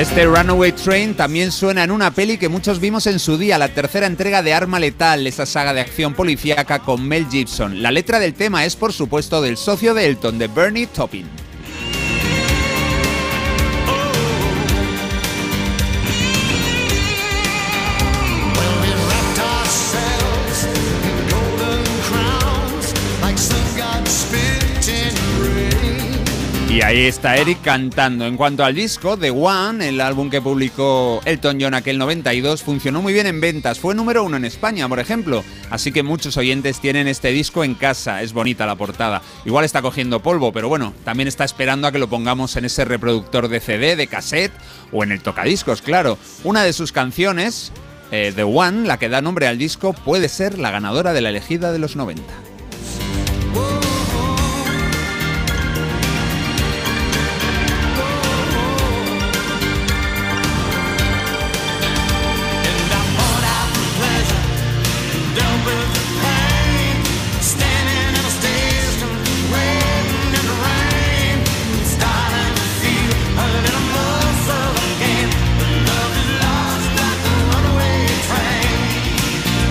Speaker 3: Este Runaway Train también suena en una peli que muchos vimos en su día, la tercera entrega de Arma Letal, esa saga de acción policíaca con Mel Gibson. La letra del tema es, por supuesto, del socio de Elton, de Bernie Taupin. Y ahí está Eric cantando. En cuanto al disco, The One, el álbum que publicó Elton John aquel 92, funcionó muy bien en ventas. Fue número uno en España, por ejemplo. Así que muchos oyentes tienen este disco en casa. Es bonita la portada. Igual está cogiendo polvo, pero bueno, también está esperando a que lo pongamos en ese reproductor de CD, de cassette o en el tocadiscos, claro. Una de sus canciones, eh, The One, la que da nombre al disco, puede ser la ganadora de la elegida de los 90.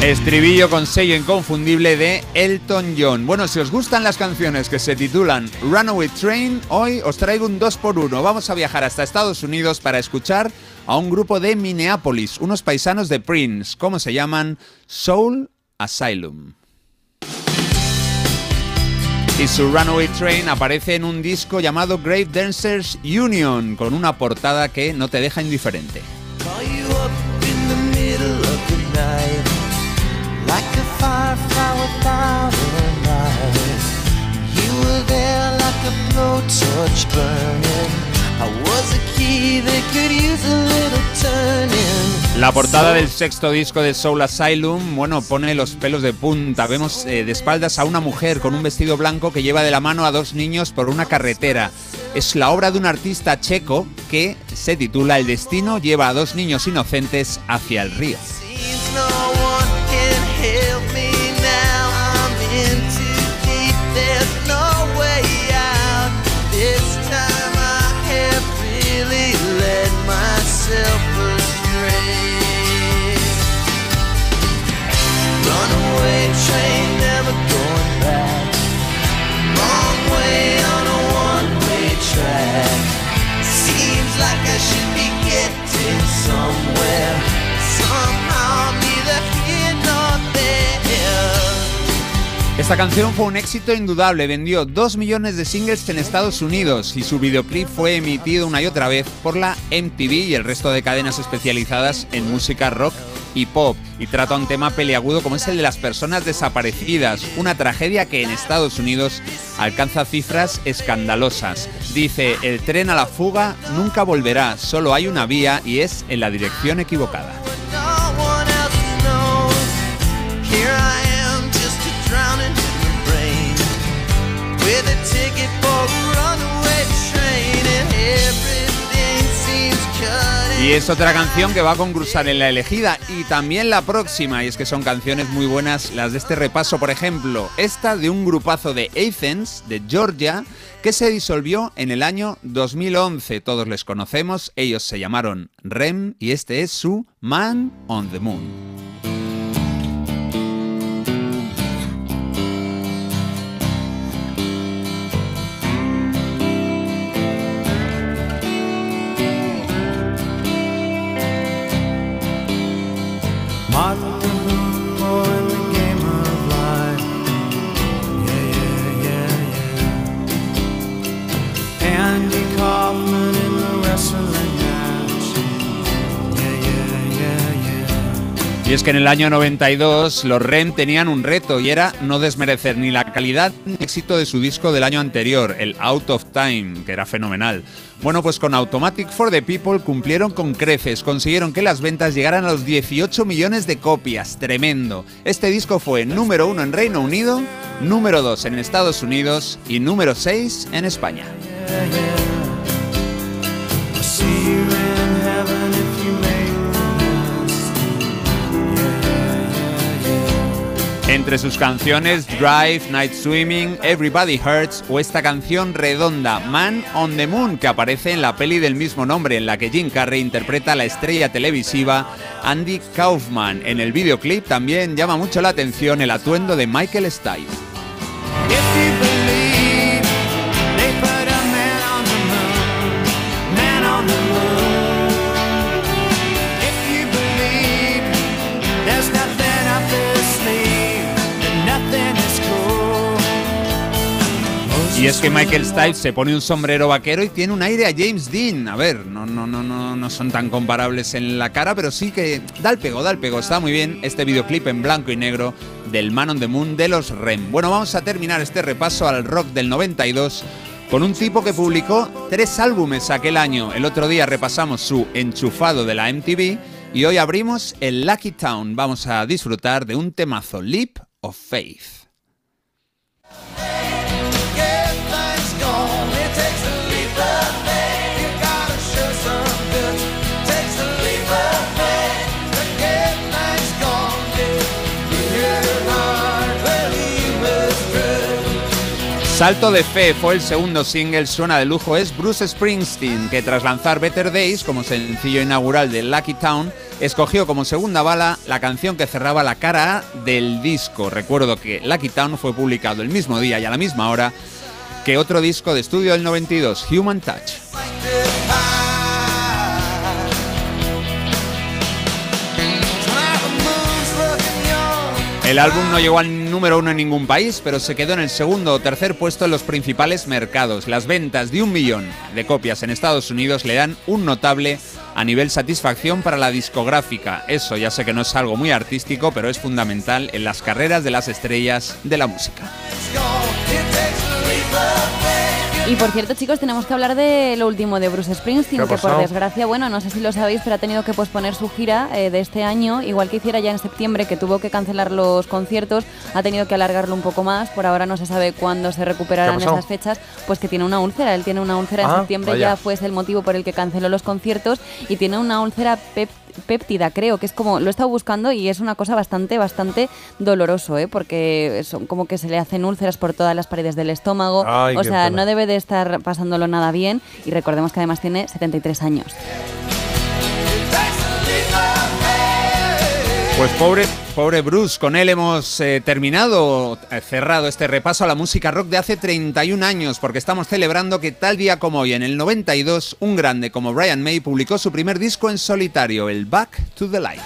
Speaker 3: Estribillo con sello inconfundible de Elton John. Bueno, si os gustan las canciones que se titulan Runaway Train, hoy os traigo un 2x1. Vamos a viajar hasta Estados Unidos para escuchar a un grupo de Minneapolis, unos paisanos de Prince. ¿Cómo se llaman? Soul Asylum. Y su Runaway Train aparece en un disco llamado Grave Dancers Union, con una portada que no te deja indiferente.
Speaker 28: Like a firefly without a light. You were there like a blowtorch burning. I was a key that could use a little turning.
Speaker 3: La portada del sexto disco de Soul Asylum, bueno, pone los pelos de punta. Vemos eh, de espaldas a una mujer con un vestido blanco que lleva de la mano a dos niños por una carretera. Es la obra de un artista checo que se titula El destino lleva a dos niños inocentes hacia el río.
Speaker 28: Help me now. I'm in too deep. There's no way out. This time I have really led myself astray. Runaway train, never going back. Wrong way on a one-way track. Seems like I should be getting somewhere.
Speaker 3: Esta canción fue un éxito indudable, vendió 2 millones de singles en Estados Unidos y su videoclip fue emitido una y otra vez por la MTV y el resto de cadenas especializadas en música rock y pop y trata un tema peliagudo como es el de las personas desaparecidas, una tragedia que en Estados Unidos alcanza cifras escandalosas. Dice, el tren a la fuga nunca volverá, solo hay una vía y es en la dirección equivocada. Y es otra canción que va a concursar en la elegida y también la próxima, y es que son canciones muy buenas las de este repaso, por ejemplo, esta de un grupazo de Athens, de Georgia, que se disolvió en el año 2011. Todos les conocemos, ellos se llamaron Rem y este es su Man on the Moon.
Speaker 28: Harlem.
Speaker 3: Y es que en el año 92 los REM tenían un reto y era no desmerecer ni la calidad ni el éxito de su disco del año anterior, el Out of Time, que era fenomenal. Bueno, pues con Automatic for the People cumplieron con creces, consiguieron que las ventas llegaran a los 18 millones de copias, tremendo. Este disco fue número uno en Reino Unido, número 2 en Estados Unidos y número 6 en España. Entre sus canciones Drive, Night Swimming, Everybody Hurts o esta canción redonda Man on the Moon que aparece en la peli del mismo nombre en la que Jim Carrey interpreta a la estrella televisiva Andy Kaufman. En el videoclip también llama mucho la atención el atuendo de Michael Stipe. Y es que Michael Stipe se pone un sombrero vaquero y tiene un aire a James Dean. A ver, no, no, no, no, no son tan comparables en la cara, pero sí que da el pego, da el pego. Está muy bien este videoclip en blanco y negro del Man on the Moon de los REM. Bueno, vamos a terminar este repaso al rock del 92 con un tipo que publicó tres álbumes aquel año. El otro día repasamos su enchufado de la MTV y hoy abrimos el Lucky Town. Vamos a disfrutar de un temazo, Leap of Faith. Salto de Fe fue el segundo single, suena de lujo, es Bruce Springsteen, que tras lanzar Better Days como sencillo inaugural de Lucky Town, escogió como segunda bala la canción que cerraba la cara del disco. Recuerdo que Lucky Town fue publicado el mismo día y a la misma hora que otro disco de estudio del 92, Human Touch. El álbum no llegó al número uno en ningún país, pero se quedó en el segundo o tercer puesto en los principales mercados. Las ventas de un millón de copias en Estados Unidos le dan un notable a nivel satisfacción para la discográfica. Eso ya sé que no es algo muy artístico, pero es fundamental en las carreras de las estrellas de la música.
Speaker 2: Y por cierto, chicos, tenemos que hablar de lo último de Bruce Springsteen,
Speaker 1: ¿Qué ha
Speaker 2: que por desgracia, bueno, no sé si lo sabéis, pero ha tenido que posponer su gira eh, de este año, igual que hiciera ya en septiembre, que tuvo que cancelar los conciertos, ha tenido que alargarlo un poco más, por ahora no se sabe cuándo se recuperarán esas fechas, pues que tiene una úlcera, él tiene una úlcera en
Speaker 1: Ah,
Speaker 2: septiembre,
Speaker 1: vaya.
Speaker 2: ya fue ese el motivo por el que canceló los conciertos, y tiene una úlcera pep- péptida, creo, que es como, lo he estado buscando y es una cosa bastante, bastante doloroso, ¿eh? porque son como que se le hacen úlceras por todas las paredes del estómago,
Speaker 1: Ay,
Speaker 2: o sea,
Speaker 1: pena.
Speaker 2: no debe de estar pasándolo nada bien y recordemos que además tiene 73 años.
Speaker 3: Pues pobre, pobre Bruce, con él hemos eh, terminado, eh, cerrado este repaso a la música rock de hace 31 años, porque estamos celebrando que tal día como hoy, en el 92, un grande como Brian May publicó su primer disco en solitario, el Back to the Light.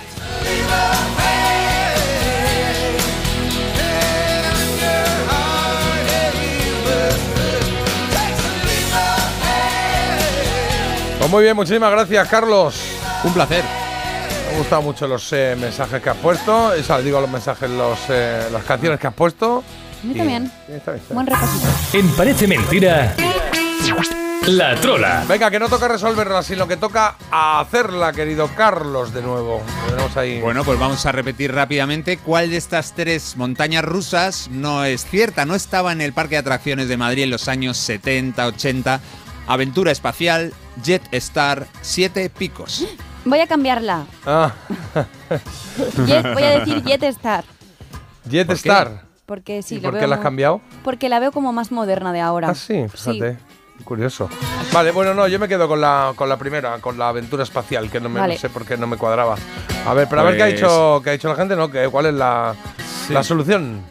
Speaker 1: Pues muy bien, muchísimas gracias, Carlos.
Speaker 3: Un placer.
Speaker 1: Me han gustado mucho los eh, mensajes que has puesto. O sea, digo los mensajes, los, eh, las canciones que has puesto.
Speaker 2: A mí
Speaker 1: Y-
Speaker 2: también.
Speaker 1: Está bien, está
Speaker 2: Buen repasito.
Speaker 6: En Parece Mentira, la trola.
Speaker 1: Venga, que no toca resolverla, sino que toca hacerla, querido Carlos, de nuevo. Lo tenemos ahí.
Speaker 3: Bueno, pues vamos a repetir rápidamente cuál de estas tres montañas rusas no es cierta. No estaba en el Parque de Atracciones de Madrid en los años 70, 80. Aventura espacial, Jet Star, Siete Picos.
Speaker 2: Voy a cambiarla.
Speaker 1: Ah. [laughs]
Speaker 2: Jet- voy a decir Jet Star.
Speaker 1: Jet
Speaker 3: ¿Por.
Speaker 2: Porque sí,
Speaker 1: ¿Y
Speaker 2: lo
Speaker 1: por
Speaker 2: veo
Speaker 1: qué la has cambiado?
Speaker 2: Porque la veo como más moderna de ahora.
Speaker 1: Ah, sí, fíjate. Curioso. Vale, bueno, no, yo me quedo con la, con la primera, con la aventura espacial, que no, me,
Speaker 2: Vale.
Speaker 1: no sé por qué no me cuadraba. A ver, pero a ver qué ha
Speaker 3: Pues-
Speaker 1: dicho, qué ha dicho la gente, ¿no? ¿Qué- ¿Cuál es la, la solución?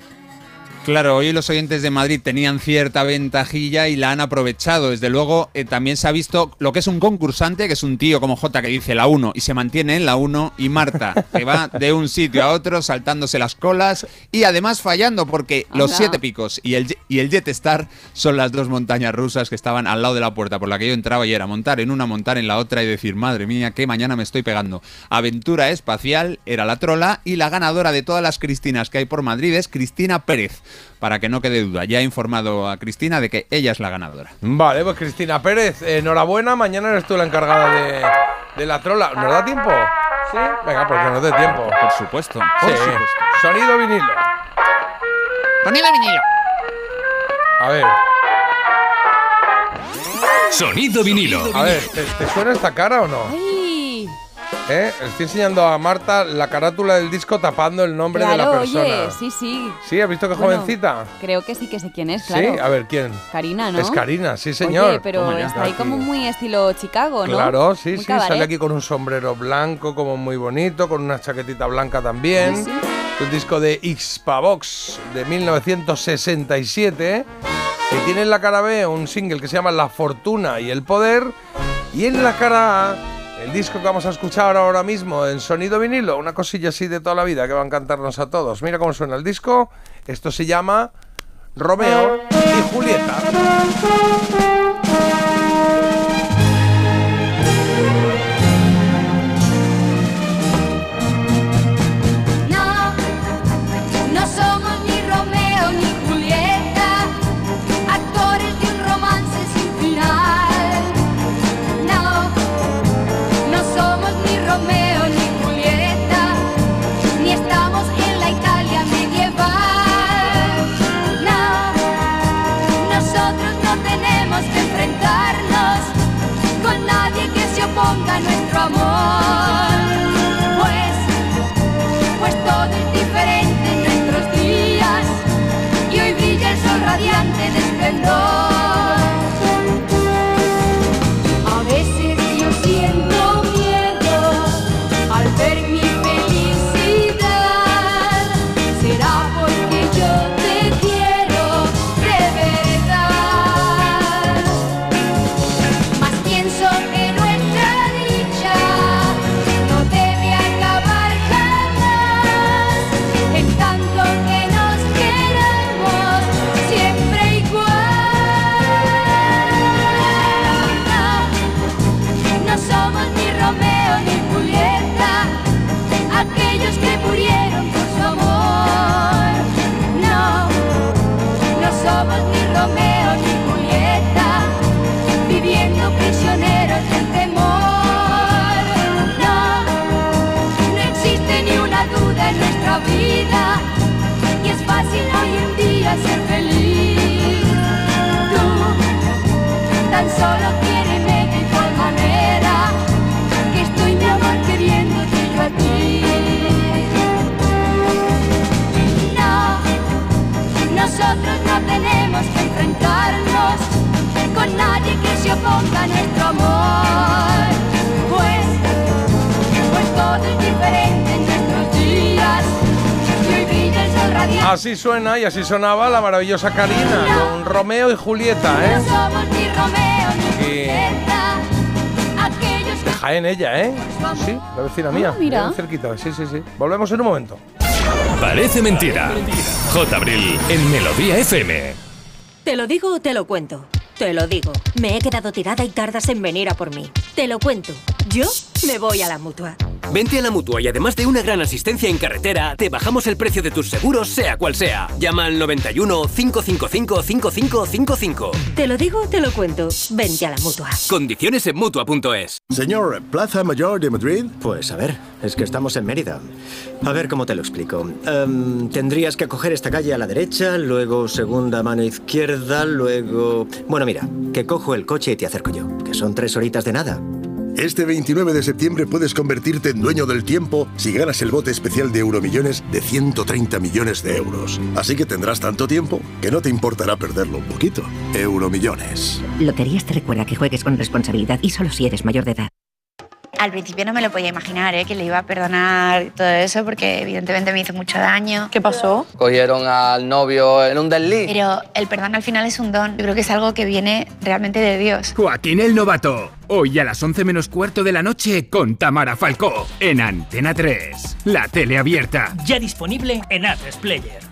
Speaker 3: Claro, hoy los oyentes de Madrid tenían cierta ventajilla y la han aprovechado. Desde luego, eh, también se ha visto lo que es un concursante, que es un tío como J que dice la 1 y se mantiene en la 1, y Marta, que va de un sitio a otro saltándose las colas y además fallando, porque los siete picos y el, y el Jet Star son las dos montañas rusas que estaban al lado de la puerta por la que yo entraba y era montar en una, montar en la otra y decir, madre mía, que mañana me estoy pegando. Aventura espacial era la trola y la ganadora de todas las Cristinas que hay por Madrid es Cristina Pérez. Para que no quede duda, ya he informado a Cristina de que ella es la ganadora.
Speaker 1: Vale, pues Cristina Pérez, enhorabuena, mañana eres tú la encargada de, de la trola. ¿Nos da tiempo? Sí. Venga, porque nos dé tiempo.
Speaker 3: Por supuesto.
Speaker 1: Sí.
Speaker 3: Por supuesto.
Speaker 1: Sonido vinilo.
Speaker 3: Sonido vinilo.
Speaker 1: A ver,
Speaker 6: Sonido vinilo.
Speaker 1: a ver, ¿te, te suena esta cara o no?
Speaker 2: ¡Ay!
Speaker 1: ¿Eh? Le Estoy enseñando a Marta la carátula del disco tapando el nombre de la persona.
Speaker 2: oye, sí, sí.
Speaker 1: ¿Sí? ¿Has visto qué
Speaker 2: Bueno,
Speaker 1: jovencita?
Speaker 2: Creo que sí que sé quién es, claro.
Speaker 1: Sí, a ver, ¿quién?
Speaker 2: Karina, ¿no?
Speaker 1: Es Karina, sí, señor.
Speaker 2: Oye, pero está ahí como muy estilo Chicago, ¿no?
Speaker 1: Claro, sí,
Speaker 2: Muy
Speaker 1: sí,
Speaker 2: cabaret.
Speaker 1: sale aquí con un sombrero blanco, como muy bonito, con una chaquetita blanca también.
Speaker 2: Sí, sí.
Speaker 1: Un disco de Xpavox de 1967, que tiene en la cara B un single que se llama La Fortuna y el Poder, y en la cara A el disco que vamos a escuchar ahora mismo en sonido vinilo, una cosilla así de toda la vida que va a encantarnos a todos. Mira cómo suena el disco, esto se llama Romeo y
Speaker 17: Julieta.
Speaker 1: Solo quiéreme de igual manera que estoy mi amor queriéndote yo a ti. No, nosotros no tenemos que enfrentarnos con nadie que se oponga a nuestro amor. Pues, pues todo es diferente en nuestros días.
Speaker 17: Así suena y así sonaba la maravillosa Karina con Romeo y Julieta, ¿eh? Jaén ella, ¿eh? Sí, la vecina mía.
Speaker 2: Ah, mira.
Speaker 17: bien cerquita, sí, sí, sí. Volvemos en un momento.
Speaker 6: Parece mentira. J. Abril en Melodía FM.
Speaker 9: ¿Te lo digo o te lo cuento? Te lo digo. Me he quedado tirada y tardas en venir a por mí. Te lo cuento. Yo me voy a la mutua.
Speaker 8: Vente a la mutua y además de una gran asistencia en carretera, te bajamos el precio de tus seguros, sea cual sea. Llama al 91 555 5555.
Speaker 9: Te lo digo o te lo cuento. Vente a la mutua.
Speaker 8: Condiciones en mutua.es.
Speaker 36: Señor, ¿Plaza Mayor de Madrid? Pues a ver, es que estamos en Mérida. A ver cómo te lo explico. Em, tendrías que coger esta calle a la derecha, luego segunda mano izquierda, luego... Bueno, mira, que cojo el coche y te acerco yo, que son tres horitas de nada.
Speaker 37: Este 29 de septiembre puedes convertirte en dueño del tiempo si ganas el bote especial de Euromillones de 130 millones de euros. Así que tendrás tanto tiempo que no te importará perderlo un poquito. Euromillones.
Speaker 38: Loterías te recuerda que juegues con responsabilidad y solo si eres mayor de edad.
Speaker 23: Al principio no me lo podía imaginar, ¿eh? que le iba a perdonar todo eso, porque evidentemente me hizo mucho daño. ¿Qué pasó?
Speaker 39: Cogieron al novio en un desliz.
Speaker 23: Pero el perdón al final es un don. Yo creo que es algo que viene realmente de Dios.
Speaker 25: Joaquín el Novato. Hoy a las 11 menos cuarto de la noche con Tamara Falcó en Antena 3. La tele abierta.
Speaker 40: Ya disponible en A3 Player.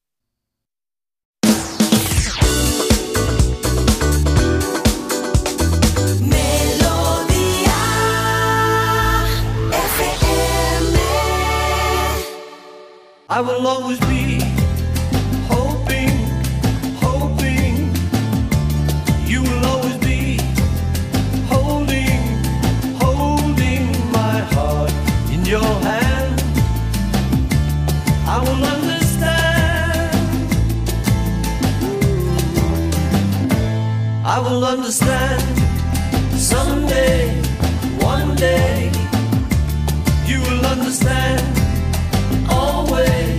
Speaker 41: I will always be hoping, hoping. You will always be holding, holding my heart in your hand. I will understand. I will understand someday, one day. You will understand always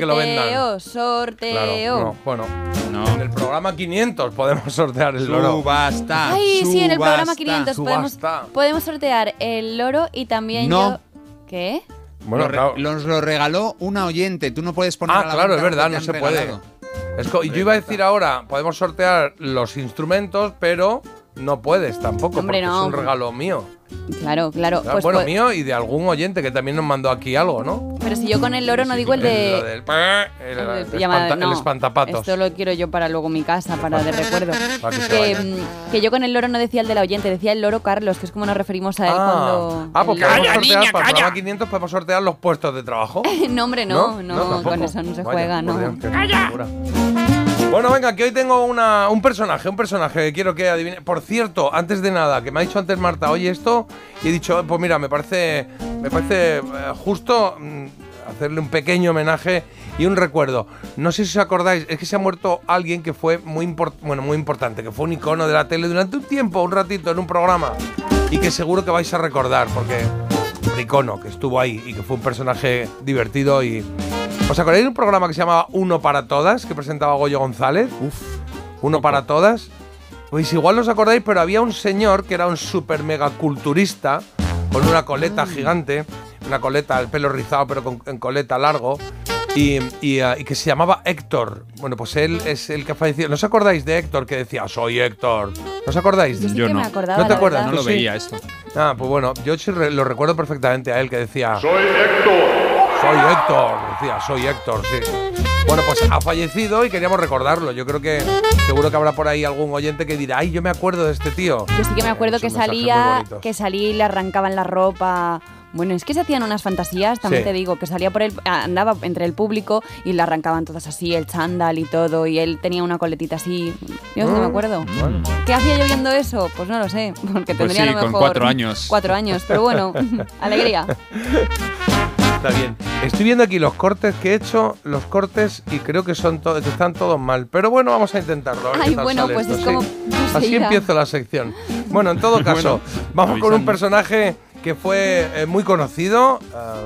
Speaker 1: que lo vendan.
Speaker 2: Sorteo, sorteo.
Speaker 1: Claro, no, bueno. En el programa 500 podemos sortear el loro.
Speaker 3: Subasta.
Speaker 2: Ay, sí, en el programa
Speaker 3: subasta.
Speaker 2: 500 podemos,
Speaker 1: Subasta.
Speaker 2: podemos sortear el loro y también
Speaker 3: No.
Speaker 2: yo... ¿Qué?
Speaker 1: Bueno,
Speaker 3: Lo
Speaker 1: claro.
Speaker 3: Nos lo regaló una oyente. Tú no puedes poner a
Speaker 1: Ah,
Speaker 3: la
Speaker 1: claro, es verdad, no se puede. Es co- yo iba a decir ahora, podemos sortear los instrumentos, pero no puedes tampoco,
Speaker 2: Hombre,
Speaker 1: porque
Speaker 2: no.
Speaker 1: es un regalo mío.
Speaker 2: Claro, claro.
Speaker 1: Claro,
Speaker 2: pues
Speaker 1: bueno,
Speaker 2: po-
Speaker 1: mío y de algún oyente que también nos mandó aquí algo, ¿no?
Speaker 2: Pero si yo con el loro no digo el de...
Speaker 1: del el,
Speaker 2: el
Speaker 1: el espanta- el
Speaker 2: no,
Speaker 1: espantapatos.
Speaker 2: Esto lo quiero yo para luego mi casa, para de recuerdo.
Speaker 1: Para que se
Speaker 2: que, yo con el loro no decía el de la oyente, decía el loro Carlos, que es como nos referimos a él
Speaker 1: Ah,
Speaker 2: cuando...
Speaker 1: ah, porque
Speaker 2: el
Speaker 1: podemos sortear, para el programa 500 podemos sortear los puestos de trabajo. [laughs]
Speaker 2: no, hombre, no, no, con eso no se
Speaker 1: Vaya,
Speaker 2: juega, no.
Speaker 1: Dios. Bueno, venga, que hoy tengo una, un personaje, un personaje que quiero que adivine. Por cierto, antes de nada, que me ha dicho antes Marta, oye esto, y he dicho, pues mira, me parece, me parece eh, justo mm, hacerle un pequeño homenaje y un recuerdo. No sé si os acordáis, es que se ha muerto alguien que fue muy, bueno, muy importante, que fue un icono de la tele durante un tiempo, un ratito, en un programa, y que seguro que vais a recordar, porque un icono que estuvo ahí y que fue un personaje divertido y... ¿Os acordáis de un programa que se llamaba Uno para Todas, que presentaba Goyo González? Uf, Uno para Todas. Pues igual no os acordáis, pero había un señor que era un super mega culturista, con una coleta gigante, una coleta, el pelo rizado pero con en coleta largo, y, y, y que se llamaba Héctor. Bueno, pues él es el que ha fallecido. ¿No os acordáis de Héctor que decía, soy Héctor? ¿No os acordáis?
Speaker 2: Yo sí Yo que me no. acordaba,
Speaker 1: ¿No te acuerdas?
Speaker 2: verdad.
Speaker 1: ¿Tú
Speaker 3: No lo
Speaker 1: sí?
Speaker 3: veía esto.
Speaker 1: Ah, pues bueno, yo sí lo recuerdo perfectamente a él que decía... ¡Soy Héctor! Soy Héctor, decía, soy Héctor, sí. Bueno, pues ha fallecido y queríamos recordarlo. Yo creo que seguro que habrá por ahí algún oyente que dirá, ay, yo me acuerdo de este tío.
Speaker 2: Yo sí que me acuerdo que salía, que salía y le arrancaban la ropa. Bueno, es que se hacían unas fantasías, también
Speaker 1: Sí.
Speaker 2: te digo, que salía por el, andaba entre el público y le arrancaban todas así, el chándal y todo, y él tenía una coletita así. Yo no me
Speaker 1: Mm,
Speaker 2: acuerdo.
Speaker 1: bueno.
Speaker 2: ¿Qué hacía yo viendo eso? Pues no lo sé, porque
Speaker 3: Pues
Speaker 2: tendría
Speaker 3: sí,
Speaker 2: a lo
Speaker 3: con cuatro años.
Speaker 2: Cuatro años, pero bueno, [laughs] alegría. [laughs]
Speaker 1: Está bien. Estoy viendo aquí los cortes que he hecho, los cortes, y creo que son todos, que están todos mal. Pero bueno, vamos a intentarlo. a
Speaker 2: Ay, bueno, pues
Speaker 1: esto,
Speaker 2: es como
Speaker 1: sí. Así empiezo la sección. Bueno, en todo [laughs] caso,
Speaker 3: Bueno,
Speaker 1: vamos con un
Speaker 3: avisando.
Speaker 1: personaje que fue eh, muy conocido ah,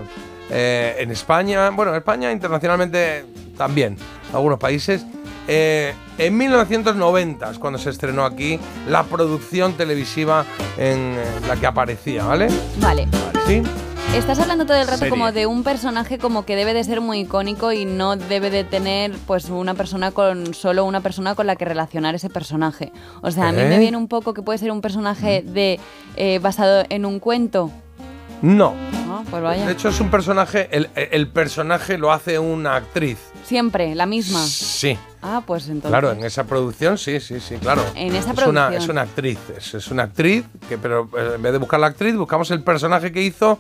Speaker 1: eh, en España, bueno, en España internacionalmente también, en algunos países. Eh, en 1990 es cuando se estrenó aquí la producción televisiva en eh, la que aparecía, ¿vale?
Speaker 2: Vale.
Speaker 1: ¿Sí?
Speaker 2: Estás hablando todo el rato
Speaker 1: Serie.
Speaker 2: como de un personaje como que debe de ser muy icónico y no debe de tener pues una persona con solo una persona con la que relacionar ese personaje. O sea, a mí me viene un poco que puede ser un personaje de eh, basado en un cuento.
Speaker 1: No.
Speaker 2: Ah, pues vaya.
Speaker 1: De hecho, es un personaje, el, el personaje lo hace una actriz.
Speaker 2: Siempre, la misma.
Speaker 1: Sí.
Speaker 2: Ah, pues entonces.
Speaker 1: Claro, en esa producción, sí, sí, sí, claro.
Speaker 2: En esa
Speaker 1: es Una,
Speaker 2: producción.
Speaker 1: es una actriz, es, es una actriz, que, pero eh, en vez de buscar la actriz, buscamos el personaje que hizo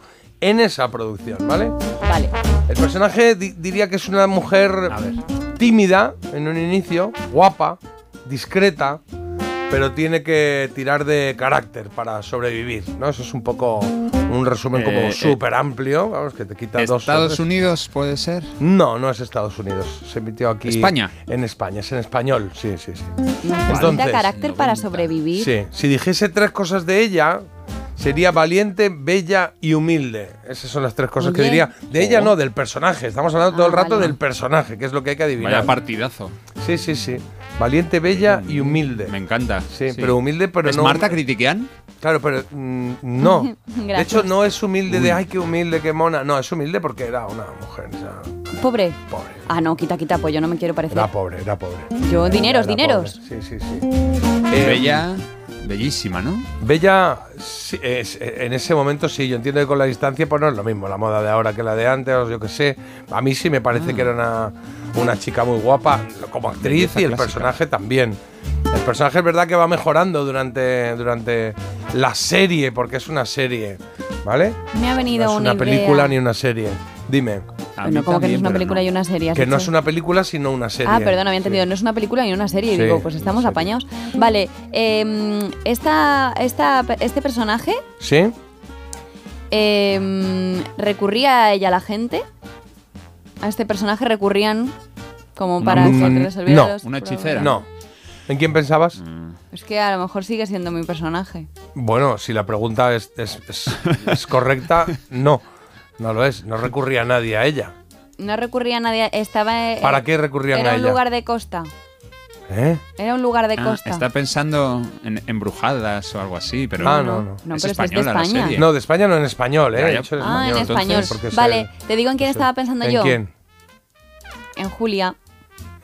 Speaker 1: en esa producción, ¿vale?
Speaker 2: Vale.
Speaker 1: El personaje di- diría que es una mujer tímida en un inicio, guapa, discreta, pero tiene que tirar de carácter para sobrevivir, ¿no? Eso es un poco un resumen
Speaker 3: Eh,
Speaker 1: como
Speaker 3: eh,
Speaker 1: súper amplio, vamos, que te quita dos...
Speaker 3: Estados. Unidos puede ser.
Speaker 1: No, no es Estados Unidos. Se emitió aquí.
Speaker 3: ¿España?
Speaker 1: En España, es en español, sí, sí, sí. Entonces,
Speaker 2: carácter para sobrevivir.
Speaker 1: Sí, si dijese tres cosas de ella, sería valiente, bella y humilde. Esas son las tres cosas que diría. De ella no, del personaje. Estamos hablando todo el
Speaker 2: Ah,
Speaker 1: rato
Speaker 2: vale.
Speaker 1: del personaje, que es lo que hay que adivinar.
Speaker 3: Vaya partidazo.
Speaker 1: Sí, sí, sí. Valiente, bella y humilde.
Speaker 3: Me encanta.
Speaker 1: Sí, pero humilde, pero
Speaker 3: ¿Es
Speaker 1: no.
Speaker 3: Marta Critiquean?
Speaker 1: Claro, pero mm, no. [laughs] de hecho, no es humilde de ay, qué humilde, qué mona. No, es humilde porque era una mujer. o sea,
Speaker 2: Pobre.
Speaker 1: Pobre.
Speaker 2: Ah, no, quita, quita, pues yo no me quiero parecer.
Speaker 1: Era pobre, era pobre.
Speaker 2: Yo, dineros,
Speaker 1: Era
Speaker 2: dineros.
Speaker 1: pobre. Sí, sí, sí. Eh,
Speaker 3: Bella, bellísima, ¿no?
Speaker 1: Bella, sí, es- en ese momento sí, yo entiendo que con la distancia pues no es lo mismo la moda de ahora que la de antes, o yo qué sé. A mí sí me parece
Speaker 3: Ah.
Speaker 1: que era una, una chica muy guapa como actriz
Speaker 3: Belleza
Speaker 1: y el
Speaker 3: clásica.
Speaker 1: personaje también. El personaje es verdad que va mejorando durante, durante la serie, porque es una serie, ¿vale?
Speaker 2: Me ha venido
Speaker 1: no es
Speaker 2: una,
Speaker 1: una película ni una serie. Dime.
Speaker 2: Bueno, como que no es una película y una serie.
Speaker 1: Que no es una película, sino una serie.
Speaker 2: Ah, perdón, había entendido. No es una película ni una serie. Y digo, pues estamos apañados. Vale, em, esta, esta, este personaje
Speaker 1: ¿Sí?
Speaker 2: em, recurría a ella la gente. A este personaje recurrían como para resolviera
Speaker 1: No.
Speaker 2: los
Speaker 3: Una
Speaker 2: problemas.
Speaker 3: hechicera.
Speaker 1: No. ¿En quién pensabas?
Speaker 2: Es que a lo mejor sigue siendo mi personaje.
Speaker 1: Bueno, si la pregunta es, es- es- es correcta, no. No lo es, no recurría nadie a ella.
Speaker 2: No recurría a nadie. Estaba. eh,
Speaker 1: ¿Para qué recurrían
Speaker 2: Era
Speaker 1: a
Speaker 2: un
Speaker 1: ella?
Speaker 2: lugar de costa.
Speaker 1: ¿Eh?
Speaker 2: Era un lugar de
Speaker 3: Ah,
Speaker 2: costa.
Speaker 3: está pensando en embrujadas o algo así, pero
Speaker 1: Ah, no, no.
Speaker 2: No,
Speaker 3: es
Speaker 2: pero es de
Speaker 3: la
Speaker 2: España.
Speaker 3: serie.
Speaker 1: No, de España no en español, ¿eh?
Speaker 3: Ya, ya.
Speaker 2: Ah, en
Speaker 1: entonces,
Speaker 2: español. Vale,
Speaker 1: el-
Speaker 2: te digo en quién estaba pensando
Speaker 1: ¿En
Speaker 2: yo.
Speaker 1: quién?
Speaker 2: En Julia.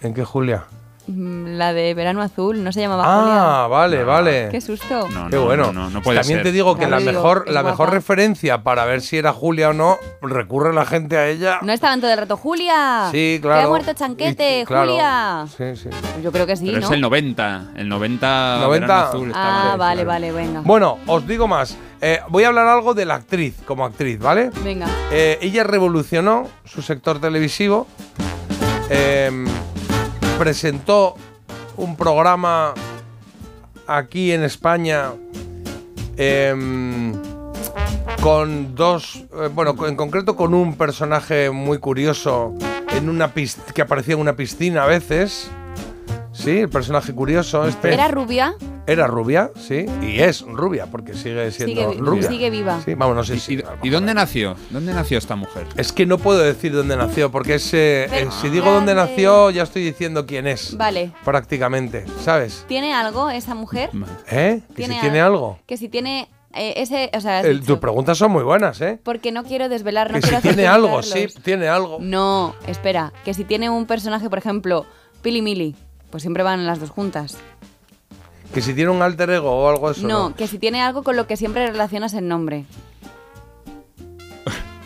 Speaker 1: ¿En qué Julia?
Speaker 2: Mm, La de Verano Azul, no se llamaba
Speaker 1: Ah, vale, vale.
Speaker 2: Qué susto.
Speaker 1: Qué bueno.
Speaker 3: no, no puede
Speaker 1: También
Speaker 3: ser.
Speaker 1: te digo que
Speaker 2: Ya
Speaker 1: la
Speaker 2: lo digo,
Speaker 1: mejor,
Speaker 2: es
Speaker 1: la mejor referencia para ver si era Julia o no, recurre la gente a ella.
Speaker 2: No estaban todo el rato, Julia.
Speaker 1: Sí,
Speaker 2: Que
Speaker 1: claro.
Speaker 2: ha muerto Chanquete,
Speaker 1: Y- claro.
Speaker 2: Julia.
Speaker 1: Sí, sí.
Speaker 2: Yo creo que sí,
Speaker 3: Pero
Speaker 2: ¿no?
Speaker 3: es el 90. El 90.
Speaker 1: 90.
Speaker 3: Verano Azul estaba.
Speaker 2: Ah, vale, vale, venga.
Speaker 1: Bueno, os digo más. Eh, voy a hablar algo de la actriz, como actriz, ¿vale?
Speaker 2: Venga.
Speaker 1: Eh, ella revolucionó su sector televisivo. eh, presentó un programa aquí en España eh, con dos, eh, bueno, en concreto con un personaje muy curioso en una que aparecía en una piscina a veces. Sí, el personaje curioso. Este
Speaker 2: ¿Era rubia?
Speaker 1: era rubia, sí, y es rubia porque sigue siendo
Speaker 2: Sigue,
Speaker 1: rubia.
Speaker 2: sigue viva.
Speaker 1: Sí, vamos, no sé si.
Speaker 3: ¿Y dónde nació? ¿Dónde nació esta mujer?
Speaker 1: Es que no puedo decir dónde nació, porque es, eh,
Speaker 2: Pero-
Speaker 1: eh, si digo dónde nació, ya estoy diciendo quién es.
Speaker 2: Vale.
Speaker 1: Prácticamente, ¿sabes?
Speaker 2: ¿Tiene algo esa mujer?
Speaker 1: ¿Eh? Que si tiene
Speaker 2: al-
Speaker 1: algo.
Speaker 2: Que si tiene eh, ese, o sea,
Speaker 1: El- tus preguntas son muy buenas, ¿eh?
Speaker 2: porque no quiero desvelar, no
Speaker 1: que
Speaker 2: quiero
Speaker 1: si
Speaker 2: hacer
Speaker 1: tiene algo, sí, tiene algo.
Speaker 2: No, espera, que si tiene un personaje, por ejemplo, Pili Mili, pues siempre van las dos juntas.
Speaker 1: Que si tiene un alter ego o algo eso.
Speaker 2: no, que si tiene algo con lo que siempre relacionas el nombre. [laughs]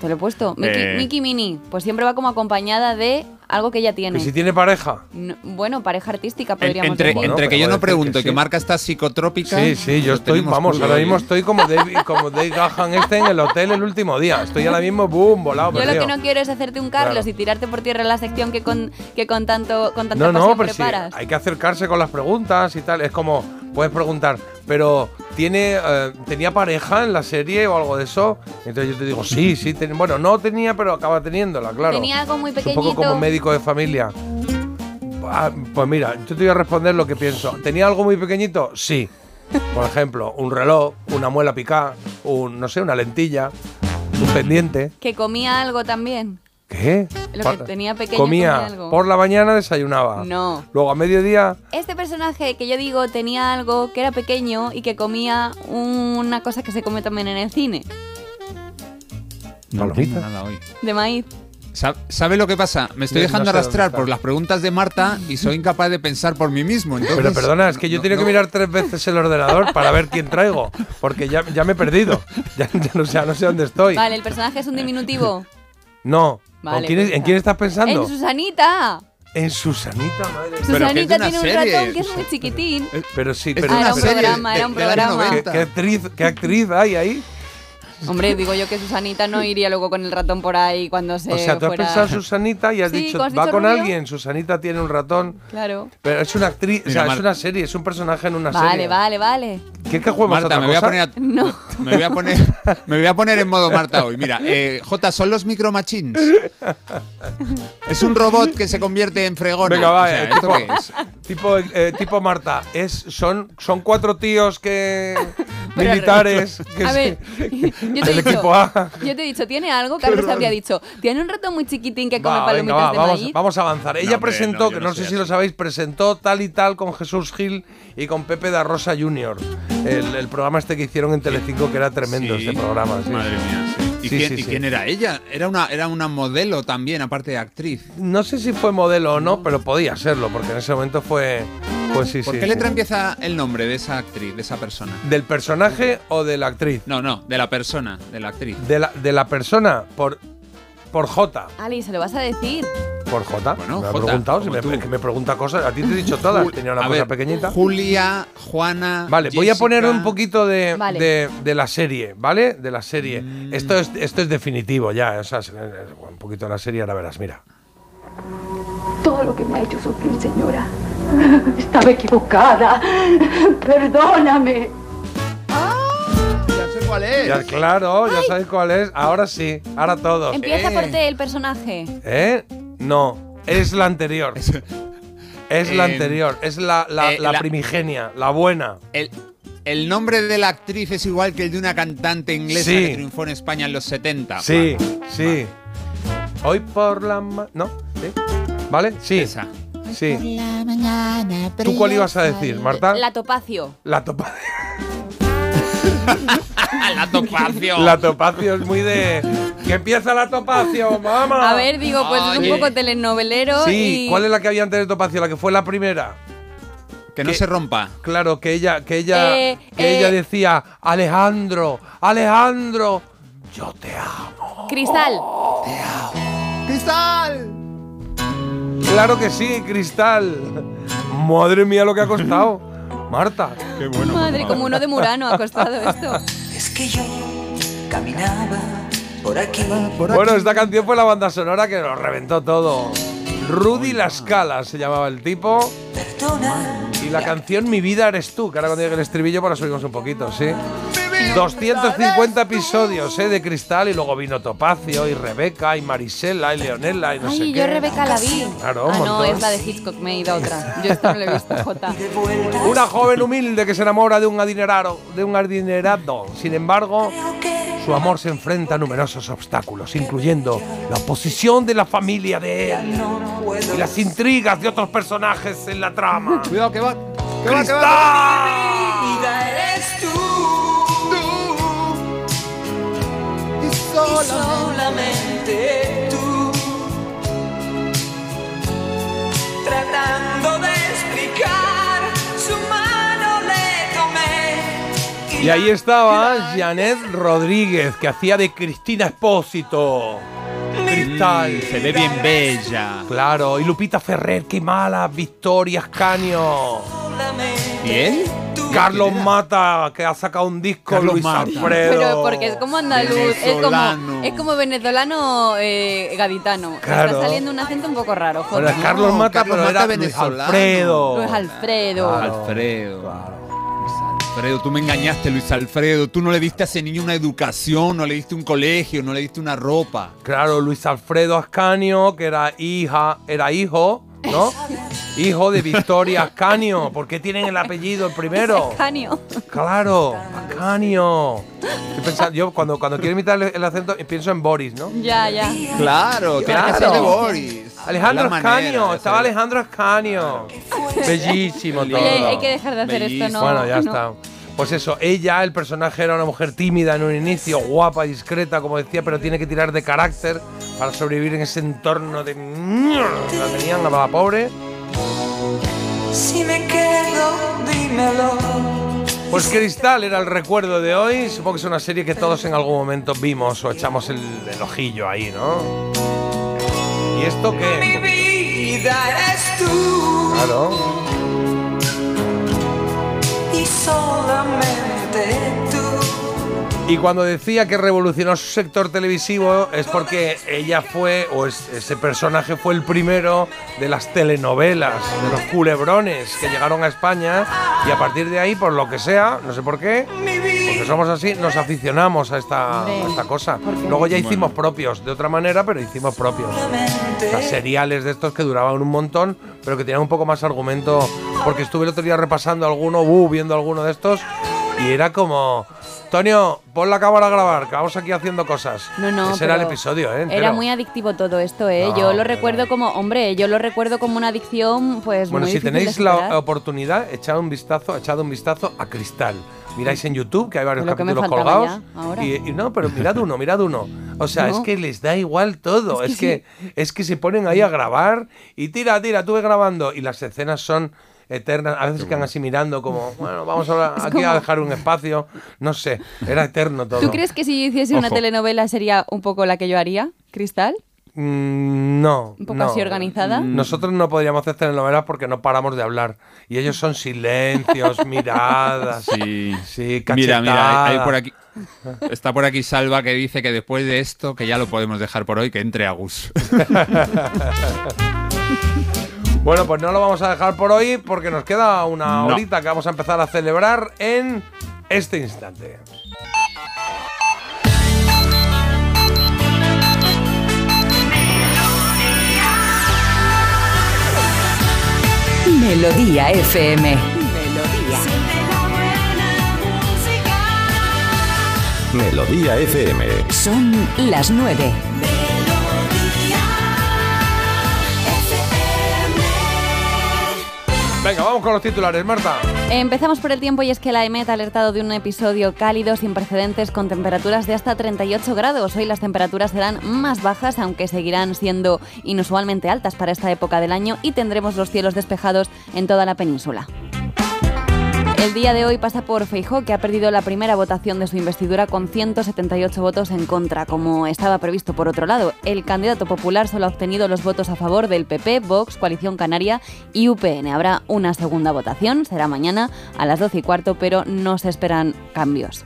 Speaker 2: Te lo he puesto. Miki,
Speaker 1: Eh.
Speaker 2: Miki Mini, pues siempre va como acompañada de algo que ella tiene.
Speaker 1: Que si tiene pareja.
Speaker 2: No- bueno, pareja artística podríamos
Speaker 3: entre
Speaker 2: decir.
Speaker 3: entre que yo no pregunto
Speaker 1: que
Speaker 3: y que
Speaker 1: sí.
Speaker 3: Marca está psicotrópica.
Speaker 1: Sí, sí, yo
Speaker 3: lo
Speaker 1: estoy, vamos, ahora mismo estoy como David, como Dave Gahan este en el hotel el último día. Estoy ahora mismo, boom, volado,
Speaker 2: Yo lo
Speaker 1: perdido.
Speaker 2: que no quiero es hacerte un Carlos
Speaker 1: Claro.
Speaker 2: y tirarte por tierra la sección que con, que con tanto con tanta
Speaker 1: No, no,
Speaker 2: pasión
Speaker 1: pero sí,
Speaker 2: preparas.
Speaker 1: hay que acercarse con las preguntas y tal. Es como, puedes preguntar, pero ¿tiene, eh, ¿tenía pareja en la serie o algo de eso? Entonces yo te digo, sí, sí, ten- bueno, no tenía, pero acaba teniéndola, claro.
Speaker 2: Tenía algo muy
Speaker 1: Es un
Speaker 2: pequeñito.
Speaker 1: poco como médico de familia. Ah, pues mira, yo te voy a responder lo que pienso. ¿Tenía algo muy pequeñito? Sí. Por ejemplo, un reloj, una muela picada, un, no sé, una lentilla, un pendiente.
Speaker 2: Que comía algo también.
Speaker 1: ¿Qué?
Speaker 2: Lo que tenía pequeño comía algo.
Speaker 1: por la mañana desayunaba.
Speaker 2: No.
Speaker 1: Luego a mediodía
Speaker 2: Este personaje que yo digo tenía algo que era pequeño y que comía una cosa que se come también en el cine,
Speaker 3: No hoy.
Speaker 2: de maíz.
Speaker 3: Sa- ¿Sabe lo que pasa? Me estoy
Speaker 1: No
Speaker 3: dejando
Speaker 1: sé dónde
Speaker 3: arrastrar por las preguntas de Marta y soy incapaz de pensar por mí mismo. Entonces,
Speaker 1: Pero perdona, es que yo
Speaker 3: no-
Speaker 1: tengo que
Speaker 3: no-
Speaker 1: mirar tres veces el ordenador para ver quién traigo, porque ya, ya me he perdido. [laughs] Ya, ya no, sé, no sé dónde estoy.
Speaker 2: Vale, el personaje es un diminutivo.
Speaker 1: No. ¿Con
Speaker 2: Vale,
Speaker 1: quién es-
Speaker 2: pues
Speaker 1: ¿En quién estás pensando?
Speaker 2: En Susanita.
Speaker 1: En Susanita, madre.
Speaker 2: Susanita tiene un ratón que es muy chiquitín.
Speaker 1: Pero sí,
Speaker 2: Es
Speaker 1: pero
Speaker 2: Ah, era un programa, era un programa.
Speaker 1: ¿Qué, qué actriz, ¿Qué actriz hay ahí?
Speaker 2: Hombre, digo yo que Susanita no iría luego con el ratón por ahí cuando se
Speaker 1: O sea, tú has
Speaker 2: fuera...
Speaker 1: pensado en Susanita y has
Speaker 2: Sí,
Speaker 1: dicho,
Speaker 2: ¿cómo has
Speaker 1: va
Speaker 2: dicho
Speaker 1: con
Speaker 2: rubio?
Speaker 1: alguien, Susanita tiene un ratón.
Speaker 2: Claro.
Speaker 1: Pero es una actriz, o sea, es una serie, es un personaje en una
Speaker 2: Vale,
Speaker 1: serie.
Speaker 2: vale, vale.
Speaker 1: ¿Qué que juegas
Speaker 3: Marta, me voy, a poner a- [laughs]
Speaker 2: No.
Speaker 3: me voy a poner me voy a poner en modo Marta hoy. Mira, eh, J, ¿son los micro machines? Es un robot que se convierte en fregona.
Speaker 1: Venga, va,
Speaker 3: O sea,
Speaker 1: eh,
Speaker 3: ¿esto
Speaker 1: tipo,
Speaker 3: qué es?
Speaker 1: tipo, eh, tipo Marta, es, son, son cuatro tíos que militares [laughs] que
Speaker 2: A
Speaker 1: se-
Speaker 2: ver, [laughs] yo te he [laughs] dicho,
Speaker 1: equipo A.
Speaker 2: yo te he dicho, ¿tiene algo? Carlos habría dicho, tiene un ratón muy chiquitín que come
Speaker 1: Va,
Speaker 2: palomitas
Speaker 1: venga, va,
Speaker 2: de
Speaker 1: vamos,
Speaker 2: maíz.
Speaker 1: vamos a avanzar. Ella
Speaker 3: No, hombre,
Speaker 1: presentó, que
Speaker 3: no
Speaker 1: no, sé si lo sabéis, presentó tal y tal con Jesús Gil y con Pepe da Rosa Jr. El, el programa este que hicieron en Telecinco que era tremendo
Speaker 3: Sí.
Speaker 1: este programa. sí.
Speaker 3: Madre mía, sí. ¿Y,
Speaker 1: Sí,
Speaker 3: quién,
Speaker 1: sí,
Speaker 3: y
Speaker 1: sí.
Speaker 3: quién era ella? Era una, era una modelo también, aparte de actriz.
Speaker 1: No sé si fue modelo o no, pero podía serlo, porque en ese momento fue. Pues sí,
Speaker 3: ¿Por
Speaker 1: sí.
Speaker 3: qué
Speaker 1: sí.
Speaker 3: letra empieza el nombre de esa actriz, de esa persona?
Speaker 1: ¿Del personaje o de la actriz?
Speaker 3: No, no, de la persona, de la actriz.
Speaker 1: De la, de la persona, por, por J.
Speaker 2: Ali, ¿se lo vas a decir?
Speaker 1: Por J.
Speaker 3: Bueno,
Speaker 1: me ha
Speaker 3: J,
Speaker 1: preguntado, si me, que me pregunta cosas. A ti te he dicho todas. Tenía una
Speaker 3: a
Speaker 1: cosa
Speaker 3: ver,
Speaker 1: pequeñita.
Speaker 3: Julia, Juana.
Speaker 1: Vale, voy a poner un poquito de,
Speaker 2: Vale.
Speaker 1: de, de la serie, ¿vale? De la serie.
Speaker 3: Mm.
Speaker 1: Esto, es, esto es definitivo ya. O sea, un poquito de la serie, ahora verás, mira.
Speaker 42: Todo lo que me ha hecho sufrir, señora. [laughs] Estaba equivocada. Perdóname.
Speaker 3: Ya sé cuál es.
Speaker 1: Ya, claro, ya sabéis cuál es. Ahora sí, ahora todos.
Speaker 2: Empieza
Speaker 3: Eh.
Speaker 2: por T el personaje.
Speaker 1: ¿Eh? No, es la anterior. [laughs] Es la
Speaker 3: Eh,
Speaker 1: anterior, es la, la,
Speaker 3: eh,
Speaker 1: la
Speaker 3: la-
Speaker 1: primigenia, la buena.
Speaker 3: El, El nombre de la actriz es igual que el de una cantante inglesa
Speaker 1: Sí.
Speaker 3: que triunfó en España en los 70.
Speaker 1: Sí,
Speaker 3: Vale.
Speaker 1: sí. Hoy por la ma- ¿No? ¿Sí? ¿Vale? Sí.
Speaker 3: Esa.
Speaker 1: Sí. ¿Tú cuál ibas a decir, Marta?
Speaker 2: La Topacio.
Speaker 1: La topacio. [laughs] [laughs]
Speaker 3: la topacio.
Speaker 1: La topacio es muy de. ¡Que empieza la topacio, mamá!
Speaker 2: A ver, digo, pues es un poco telenovelero
Speaker 1: Sí,
Speaker 2: y...
Speaker 1: ¿cuál es la que había antes de topacio? La que fue la primera.
Speaker 3: Que no se rompa.
Speaker 1: Claro, que ella, que ella,
Speaker 2: Eh,
Speaker 1: que
Speaker 2: eh.
Speaker 1: ella decía, Alejandro, Alejandro,
Speaker 2: Cristal.
Speaker 3: ¡Cristal!
Speaker 1: Claro que sí, Cristal. Madre mía lo que ha costado. Marta.
Speaker 3: Qué bueno.
Speaker 2: Madre, como uno de Murano ha costado esto. [laughs]
Speaker 28: Es que yo caminaba por aquí.
Speaker 1: Bueno, esta canción fue la banda sonora que nos reventó todo. Rudy La Scala se llamaba el tipo. Y la canción Mi vida eres tú, que ahora cuando llegue el estribillo pues la subimos un poquito, ¿sí? 250 episodios ¿eh? de Cristal y luego vino Topacio y Rebeca y Marisela y Leonela y no sé
Speaker 2: Ay,
Speaker 1: qué.
Speaker 2: yo Rebeca la vi.
Speaker 1: Claro,
Speaker 2: ah, no,
Speaker 1: montón.
Speaker 2: es la de Hitchcock, me he ido a otra. Yo esta no la he visto, [laughs] Jota.
Speaker 1: Una joven humilde que se enamora de un adinerado, de un adinerado. Sin embargo, su amor se enfrenta a numerosos obstáculos, incluyendo la oposición de la familia de él y las intrigas de otros personajes en la trama.
Speaker 3: Cuidado, que va. Que va, que
Speaker 1: ¡Cristal!
Speaker 28: Solamente tú. Tratando de explicar, su mano le tomé.
Speaker 1: Y ahí estaba Janet Rodríguez, que hacía de Cristina Espósito. Cristal.
Speaker 3: Se ve bien bella.
Speaker 1: Claro, y Lupita Ferrer, qué mala, Victoria Ascanio.
Speaker 3: ¿Y él?
Speaker 1: Carlos Mata, que ha sacado un disco,
Speaker 3: Carlos
Speaker 1: Luis
Speaker 3: Mata.
Speaker 1: Alfredo.
Speaker 2: Pero porque es como andaluz, es como,
Speaker 3: Venezolano.
Speaker 2: es como venezolano eh, gaditano.
Speaker 1: Claro.
Speaker 2: Está saliendo un acento un poco raro,
Speaker 1: es Carlos
Speaker 3: No,
Speaker 1: Mata,
Speaker 3: Carlos
Speaker 1: pero
Speaker 3: Mata
Speaker 1: era Luis. Alfredo.
Speaker 2: Luis Alfredo.
Speaker 3: Alfredo. Luis Alfredo, tú me engañaste, Luis Alfredo. Tú no le diste a ese niño una educación, no le diste un colegio, no le diste una ropa.
Speaker 1: Claro, Luis Alfredo Ascanio, que era hija, era hijo, ¿no? hijo de Victoria Ascanio. ¿Por qué tienen el apellido el primero? [laughs]
Speaker 2: Canio.
Speaker 1: Claro, Ascanio. Yo, pensaba- yo cuando, cuando quiero imitar el, el acento pienso en Boris, ¿no?
Speaker 2: Ya, ya.
Speaker 3: Claro, tiene que ser de Boris.
Speaker 1: Alejandro Ascanio, estaba Alejandro Ascanio. Bellísimo todo.
Speaker 2: Oye, hay que dejar de hacer esto, ¿no?
Speaker 1: Bueno, ya
Speaker 2: no.
Speaker 1: está. Pues eso, ella, el personaje era una mujer tímida en un inicio, guapa, discreta, como decía, pero tiene que tirar de carácter para sobrevivir en ese entorno de. La tenían a la pobre.
Speaker 28: Si me quedo, dímelo.
Speaker 1: Pues Cristal era el recuerdo de hoy. Supongo que es una serie que todos en algún momento vimos o echamos el, el ojillo ahí, ¿no? ¿Y esto
Speaker 28: Mi
Speaker 1: qué?
Speaker 28: vida eres tú.
Speaker 1: Claro.
Speaker 28: Y solamente tú.
Speaker 1: Y cuando decía que revolucionó su sector televisivo es porque ella fue, o es- ese personaje fue el primero de las telenovelas, de los culebrones que llegaron a España y a partir de ahí, por lo que sea, no sé por qué, porque somos así, nos aficionamos a esta, a esta cosa. Luego ya hicimos propios, de otra manera, pero hicimos propios. O sea, seriales de estos que duraban un montón, pero que tenían un poco más argumento, porque estuve el otro día repasando alguno, uh, viendo alguno de estos, y era como... Antonio, pon la cámara a grabar, que vamos aquí haciendo cosas.
Speaker 2: No, no,
Speaker 1: Ese era el episodio, ¿eh?
Speaker 2: Era
Speaker 1: entero.
Speaker 2: muy adictivo todo esto, ¿eh?
Speaker 1: No,
Speaker 2: yo lo recuerdo como, hombre, yo lo recuerdo como una adicción, pues
Speaker 1: Bueno,
Speaker 2: muy
Speaker 1: si
Speaker 2: difícil
Speaker 1: tenéis
Speaker 2: de
Speaker 1: la oportunidad, echad un vistazo, echad un vistazo a Cristal. Miráis en YouTube, que hay varios capítulos colgados.
Speaker 2: ya, ahora.
Speaker 1: Y, y no, pero mirad uno, mirad uno. O sea,
Speaker 2: No.
Speaker 1: es que les da igual todo.
Speaker 2: Es
Speaker 1: Es
Speaker 2: que
Speaker 1: es que, se ponen ahí a grabar y tira, tira, tú ve grabando. Y las escenas son eternas. A veces quedan así mirando como, bueno, vamos ahora aquí a dejar un espacio. No sé, era eterno todo.
Speaker 2: ¿Tú crees que si yo hiciese una telenovela sería un poco la que yo haría, Cristal?
Speaker 1: Mm, no.
Speaker 2: ¿Un poco
Speaker 1: no.
Speaker 2: así organizada?
Speaker 1: Nosotros no podríamos hacer telenovelas porque no paramos de hablar. Y ellos son silencios, [laughs] miradas.
Speaker 3: Sí.
Speaker 1: Sí,
Speaker 3: Mira, mira, hay por aquí. Está por aquí Salva que dice que después de esto, que ya lo podemos dejar por hoy, que entre Agus. [laughs]
Speaker 1: Bueno, pues no lo vamos a dejar por hoy porque nos queda una
Speaker 3: No.
Speaker 1: horita que vamos a empezar a celebrar en este instante.
Speaker 43: Melodía FM.
Speaker 4: Melodía.
Speaker 14: Melodía FM.
Speaker 38: Son las nueve.
Speaker 1: Venga, vamos con los titulares, Marta.
Speaker 2: Empezamos por el tiempo y es que la EMET ha alertado de un episodio cálido sin precedentes con temperaturas de hasta 38 grados. Hoy las temperaturas serán más bajas, aunque seguirán siendo inusualmente altas para esta época del año y tendremos los cielos despejados en toda la península. El día de hoy pasa por Feijó, que ha perdido la primera votación de su investidura con 178 votos en contra, como estaba previsto por otro lado. El candidato popular solo ha obtenido los votos a favor del PP, Vox, Coalición Canaria y UPN. Habrá una segunda votación, será mañana a las 12 y cuarto, pero no se esperan cambios.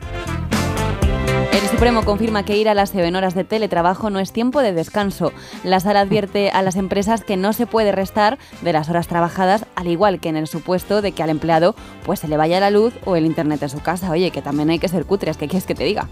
Speaker 2: Supremo confirma que ir a las en horas de teletrabajo no es tiempo de descanso. La sala advierte a las empresas que no se puede restar de las horas trabajadas, al igual que en el supuesto de que al empleado pues se le vaya la luz o el internet en su casa. Oye, que también hay que ser cutres, ¿qué quieres que te diga?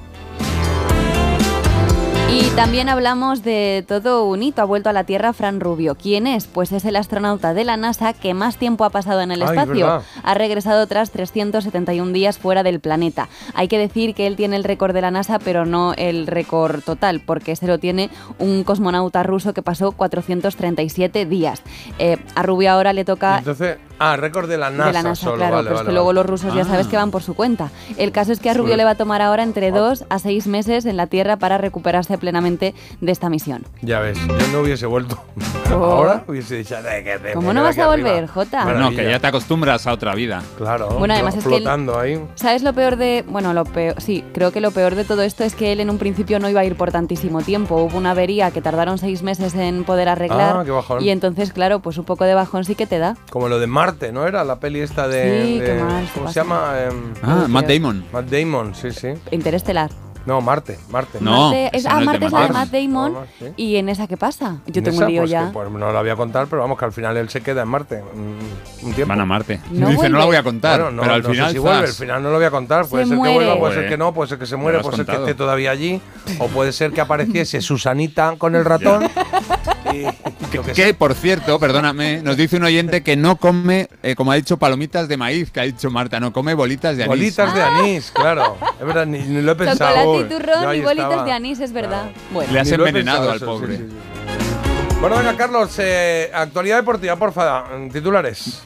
Speaker 2: Y también hablamos de todo un hito. Ha vuelto a la Tierra Fran Rubio. ¿Quién es? Pues es el astronauta de la NASA que más tiempo ha pasado en el
Speaker 1: Ay,
Speaker 2: espacio.
Speaker 1: verdad.
Speaker 2: Ha regresado tras 371 días fuera del planeta. Hay que decir que él tiene el récord de la NASA, pero no el récord total, porque se lo tiene un cosmonauta ruso que pasó 437 días. Eh, a Rubio ahora le toca
Speaker 1: Entonces, ah, récord de la NASA,
Speaker 2: de la NASA,
Speaker 1: solo,
Speaker 2: claro,
Speaker 1: vale,
Speaker 2: pero es
Speaker 1: vale,
Speaker 2: que luego los rusos ya sabes
Speaker 1: Ah.
Speaker 2: que van por su cuenta. El caso es que a Rubio le va a tomar ahora entre dos a seis meses en la Tierra para recuperarse plenamente de esta misión.
Speaker 1: Ya ves, yo no hubiese vuelto.
Speaker 2: Oh. [laughs]
Speaker 1: Ahora hubiese dicho, "Eh, que te
Speaker 2: ¿Cómo no vas a
Speaker 1: arriba".
Speaker 2: volver, Jota?
Speaker 3: Bueno, que ya te acostumbras a otra vida.
Speaker 1: Claro.
Speaker 2: Bueno, además es que él-
Speaker 1: ahí.
Speaker 2: ¿Sabes lo peor de.? Bueno, lo peor. Sí, creo que lo peor de todo esto es que él en un principio no iba a ir por tantísimo tiempo. Hubo una avería que tardaron seis meses en poder arreglar.
Speaker 1: Ah, qué bajón.
Speaker 2: Y entonces, claro, pues un poco de bajón sí que te da.
Speaker 1: Como lo de Marte, ¿no era? La peli esta de.
Speaker 2: Sí,
Speaker 1: de-
Speaker 2: qué mal,
Speaker 1: ¿Cómo
Speaker 2: se
Speaker 1: se llama? Em,
Speaker 3: Ah, Matt Damon.
Speaker 1: Matt Damon, sí, sí.
Speaker 2: Interestelar.
Speaker 1: No, Marte, Marte.
Speaker 3: No,
Speaker 2: Marte- es, ah,
Speaker 3: no de
Speaker 2: Marte es la de
Speaker 3: Damon.
Speaker 2: Matt Damon.
Speaker 1: No, sí.
Speaker 2: ¿Y en esa qué pasa? Yo
Speaker 1: En
Speaker 2: tengo
Speaker 1: esa,
Speaker 2: un lío
Speaker 1: pues,
Speaker 2: ya.
Speaker 1: que, pues, no la voy a contar, pero vamos, que al final él se queda en Marte. Un tiempo.
Speaker 3: Van a Marte.
Speaker 2: No
Speaker 3: Dice, no la voy a contar,
Speaker 1: Bueno, no,
Speaker 3: pero al
Speaker 1: no sé
Speaker 3: final
Speaker 1: si vuelve, al final no lo voy a contar. Puede
Speaker 2: Se
Speaker 1: ser
Speaker 2: muere.
Speaker 1: que vuelva, puede ser
Speaker 3: Joder.
Speaker 1: que no, puede ser que se muere, puede ser que esté todavía allí, o puede ser que apareciese Susanita con el ratón. [laughs] y.
Speaker 3: Que, por cierto, perdóname, nos dice un oyente que no come, eh, como ha dicho, palomitas de maíz, que ha dicho Marta, no come bolitas de anís.
Speaker 1: Bolitas de anís, claro. Es verdad, ni, ni lo he pensado.
Speaker 2: Y turrón y bolitas
Speaker 1: estaba.
Speaker 2: de anís, es verdad. Bueno.
Speaker 3: Le has envenenado al pobre.
Speaker 1: sí, sí, sí. Bueno, venga, Carlos, eh, actualidad deportiva, por favor, titulares.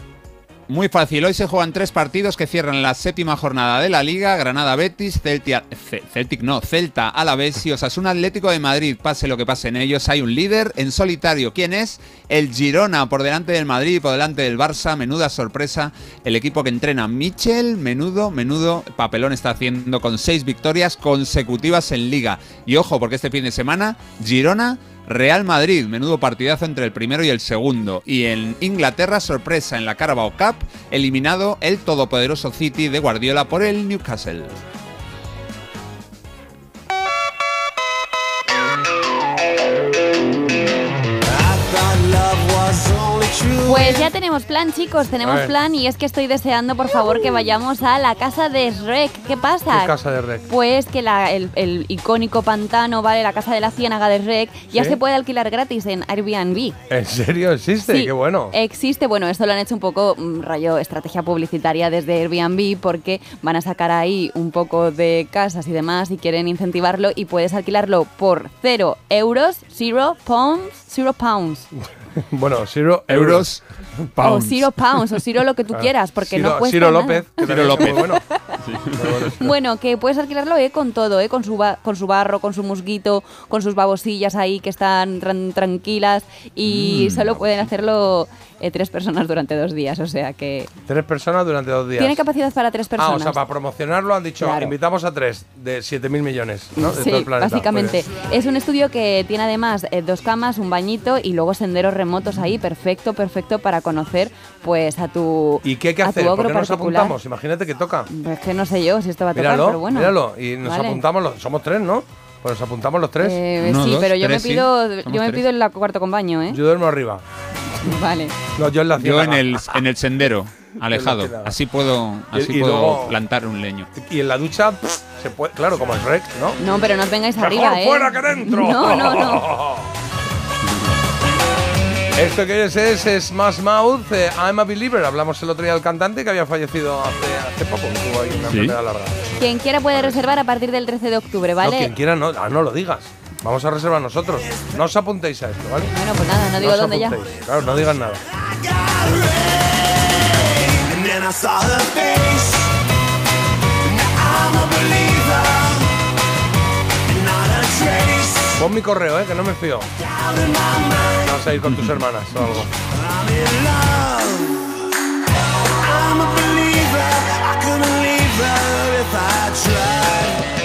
Speaker 3: Muy fácil, hoy se juegan tres partidos que cierran la séptima jornada de la Liga, Granada Betis, Celtia, Ce- Celtic no, Celta Alavés y Osasuna Atlético de Madrid. Pase lo que pase en ellos, hay un líder en solitario. ¿Quién es? El Girona, por delante del Madrid por delante del Barça. Menuda sorpresa, el equipo que entrena Michel, menudo, menudo papelón está haciendo con seis victorias consecutivas en Liga. Y ojo, porque este fin de semana, Girona Real Madrid, menudo partidazo entre el primero y el segundo. Y en Inglaterra, sorpresa en la Carabao Cup, eliminado el todopoderoso City de Guardiola por el Newcastle.
Speaker 2: Pues ya tenemos plan, chicos, tenemos plan y es que estoy deseando, por favor, que vayamos a la casa de Shrek. ¿Qué pasa?
Speaker 1: ¿Qué casa de Rec?
Speaker 2: Pues que la- el, el icónico pantano, ¿vale? La casa de la ciénaga de Shrek ya se puede alquilar gratis en Airbnb.
Speaker 1: ¿En serio existe?
Speaker 2: Sí,
Speaker 1: Qué bueno.
Speaker 2: Existe, bueno, esto lo han hecho un poco mm, rollo estrategia publicitaria desde Airbnb porque van a sacar ahí un poco de casas y demás y quieren incentivarlo y puedes alquilarlo por cero euros, zero pounds, zero pounds. [laughs] [laughs]
Speaker 1: Bueno, Ciro
Speaker 3: Euros,
Speaker 2: O zero pounds, o zero lo que tú [laughs] quieras, porque
Speaker 1: Ciro,
Speaker 2: no cuesta
Speaker 1: Ciro
Speaker 2: nada.
Speaker 1: López. que
Speaker 3: Ciro
Speaker 1: bueno. [laughs]
Speaker 2: Bueno, que puedes alquilarlo eh, con todo, eh, con, su ba- con su barro, con su musguito, con sus babosillas ahí que están tran- tranquilas y
Speaker 1: Mm.
Speaker 2: solo pueden hacerlo eh, tres personas durante dos días, o sea que
Speaker 1: Tres personas durante dos días.
Speaker 2: tiene capacidad para tres
Speaker 1: Ah,
Speaker 2: personas.
Speaker 1: o sea, para promocionarlo han dicho,
Speaker 2: Claro.
Speaker 1: invitamos a tres de 7.000 millones, ¿no? De
Speaker 2: Sí,
Speaker 1: todo el planeta.
Speaker 2: básicamente.
Speaker 1: Bien.
Speaker 2: Es un estudio que tiene además eh, dos camas, un bañito y luego senderos remotos ahí, perfecto, perfecto para conocer pues a tu
Speaker 1: ¿Y qué hay que
Speaker 2: a tu
Speaker 1: hacer? ¿Por qué nos
Speaker 2: particular.
Speaker 1: apuntamos? Imagínate que toca.
Speaker 2: Es que no sé yo si esto va a tocar,
Speaker 1: Míralo,
Speaker 2: pero bueno.
Speaker 1: míralo. Y nos
Speaker 2: Vale.
Speaker 1: apuntamos, los, somos tres, ¿no? Pues nos apuntamos los tres.
Speaker 2: Eh,
Speaker 3: Uno,
Speaker 2: sí,
Speaker 3: dos,
Speaker 2: pero yo me
Speaker 3: tres,
Speaker 2: pido, yo me
Speaker 3: tres.
Speaker 2: pido el cuarto con baño, ¿eh?
Speaker 1: Yo duermo arriba. [laughs]
Speaker 2: Vale.
Speaker 1: No, yo en la
Speaker 3: Yo en
Speaker 1: ciénaga.
Speaker 3: el, en el sendero, [laughs] alejado. Así puedo, así
Speaker 1: y
Speaker 3: puedo
Speaker 1: luego-
Speaker 3: plantar un leño.
Speaker 1: Y en la ducha pff, se puede, claro, como el rec, ¿no?
Speaker 2: No, pero no os vengáis
Speaker 1: Mejor
Speaker 2: arriba, ¿eh?
Speaker 1: fuera que dentro.
Speaker 2: No, no, no. [laughs]
Speaker 1: Esto que oyes es Smash Mouth, eh, I'm a Believer. Hablamos el otro día del cantante que había fallecido hace, hace poco. Tuvo ahí una
Speaker 3: Sí.
Speaker 1: enfermedad larga.
Speaker 2: Quien quiera puede reservar a partir del 13 de octubre,
Speaker 1: No,
Speaker 2: ¿vale?
Speaker 1: quien quiera, no, ah, no lo digas. Vamos a reservar nosotros. No os apuntéis a esto, ¿vale?
Speaker 2: Bueno, pues nada, no digo
Speaker 1: os
Speaker 2: dónde ya.
Speaker 1: Claro, no digan nada. Pon mi correo, ¿eh? Que no me fío. Vas a ir con tus hermanas o algo.
Speaker 28: I'm a believer. I couldn't leave her if I tried.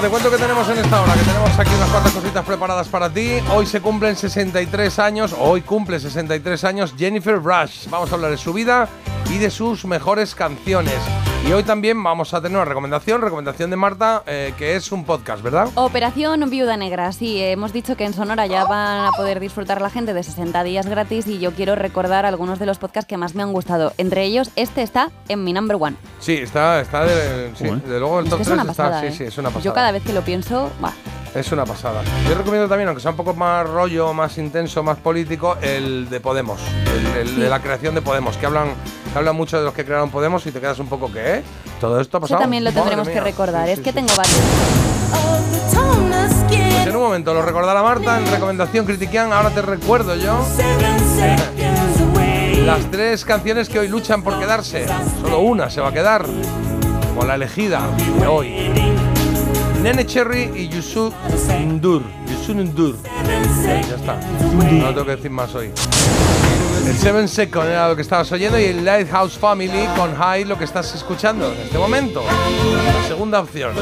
Speaker 1: Te cuento que tenemos en esta hora, que tenemos aquí unas cuantas cositas preparadas para ti. Hoy se cumplen 63 años, hoy cumple 63 años Jennifer Rush. Vamos a hablar de su vida y de sus mejores canciones. Y hoy también vamos a tener una recomendación, recomendación de Marta, eh, que es un podcast, ¿verdad?
Speaker 2: Operación Viuda Negra, sí, hemos dicho que en Sonora ya van a poder disfrutar la gente de 60 días gratis y yo quiero recordar algunos de los podcasts que más me han gustado. Entre ellos, este está en mi number one.
Speaker 1: Sí, está, está de, sí, de luego el
Speaker 2: Es
Speaker 1: top
Speaker 2: que es
Speaker 1: 3
Speaker 2: una
Speaker 1: está.
Speaker 2: pasada,
Speaker 1: Sí,
Speaker 2: ¿eh?
Speaker 1: sí, es una pasada.
Speaker 2: Yo cada vez que lo pienso, va.
Speaker 1: Es una pasada. Yo recomiendo también, aunque sea un poco más rollo, más intenso, más político, el de Podemos, el, el de la creación de Podemos, que hablan, que hablan mucho de los que crearon Podemos y te quedas un poco que, ¿eh? Todo esto ha
Speaker 2: Eso
Speaker 1: pasado.
Speaker 2: también lo tendremos que recordar.
Speaker 1: Sí,
Speaker 2: es
Speaker 1: sí,
Speaker 2: que
Speaker 1: sí.
Speaker 2: tengo varios.
Speaker 1: Pues en un momento lo recordará Marta en recomendación critiquian. Ahora te recuerdo yo las tres canciones que hoy luchan por quedarse. Solo una se va a quedar, como la elegida de hoy. Nene Cherry y Yusu Ndur. Yusu Ndur. Ya está. No tengo que decir más hoy. El Seven Second era lo que estabas oyendo y el Lighthouse Family con High lo que estás escuchando en este momento. Segunda opción.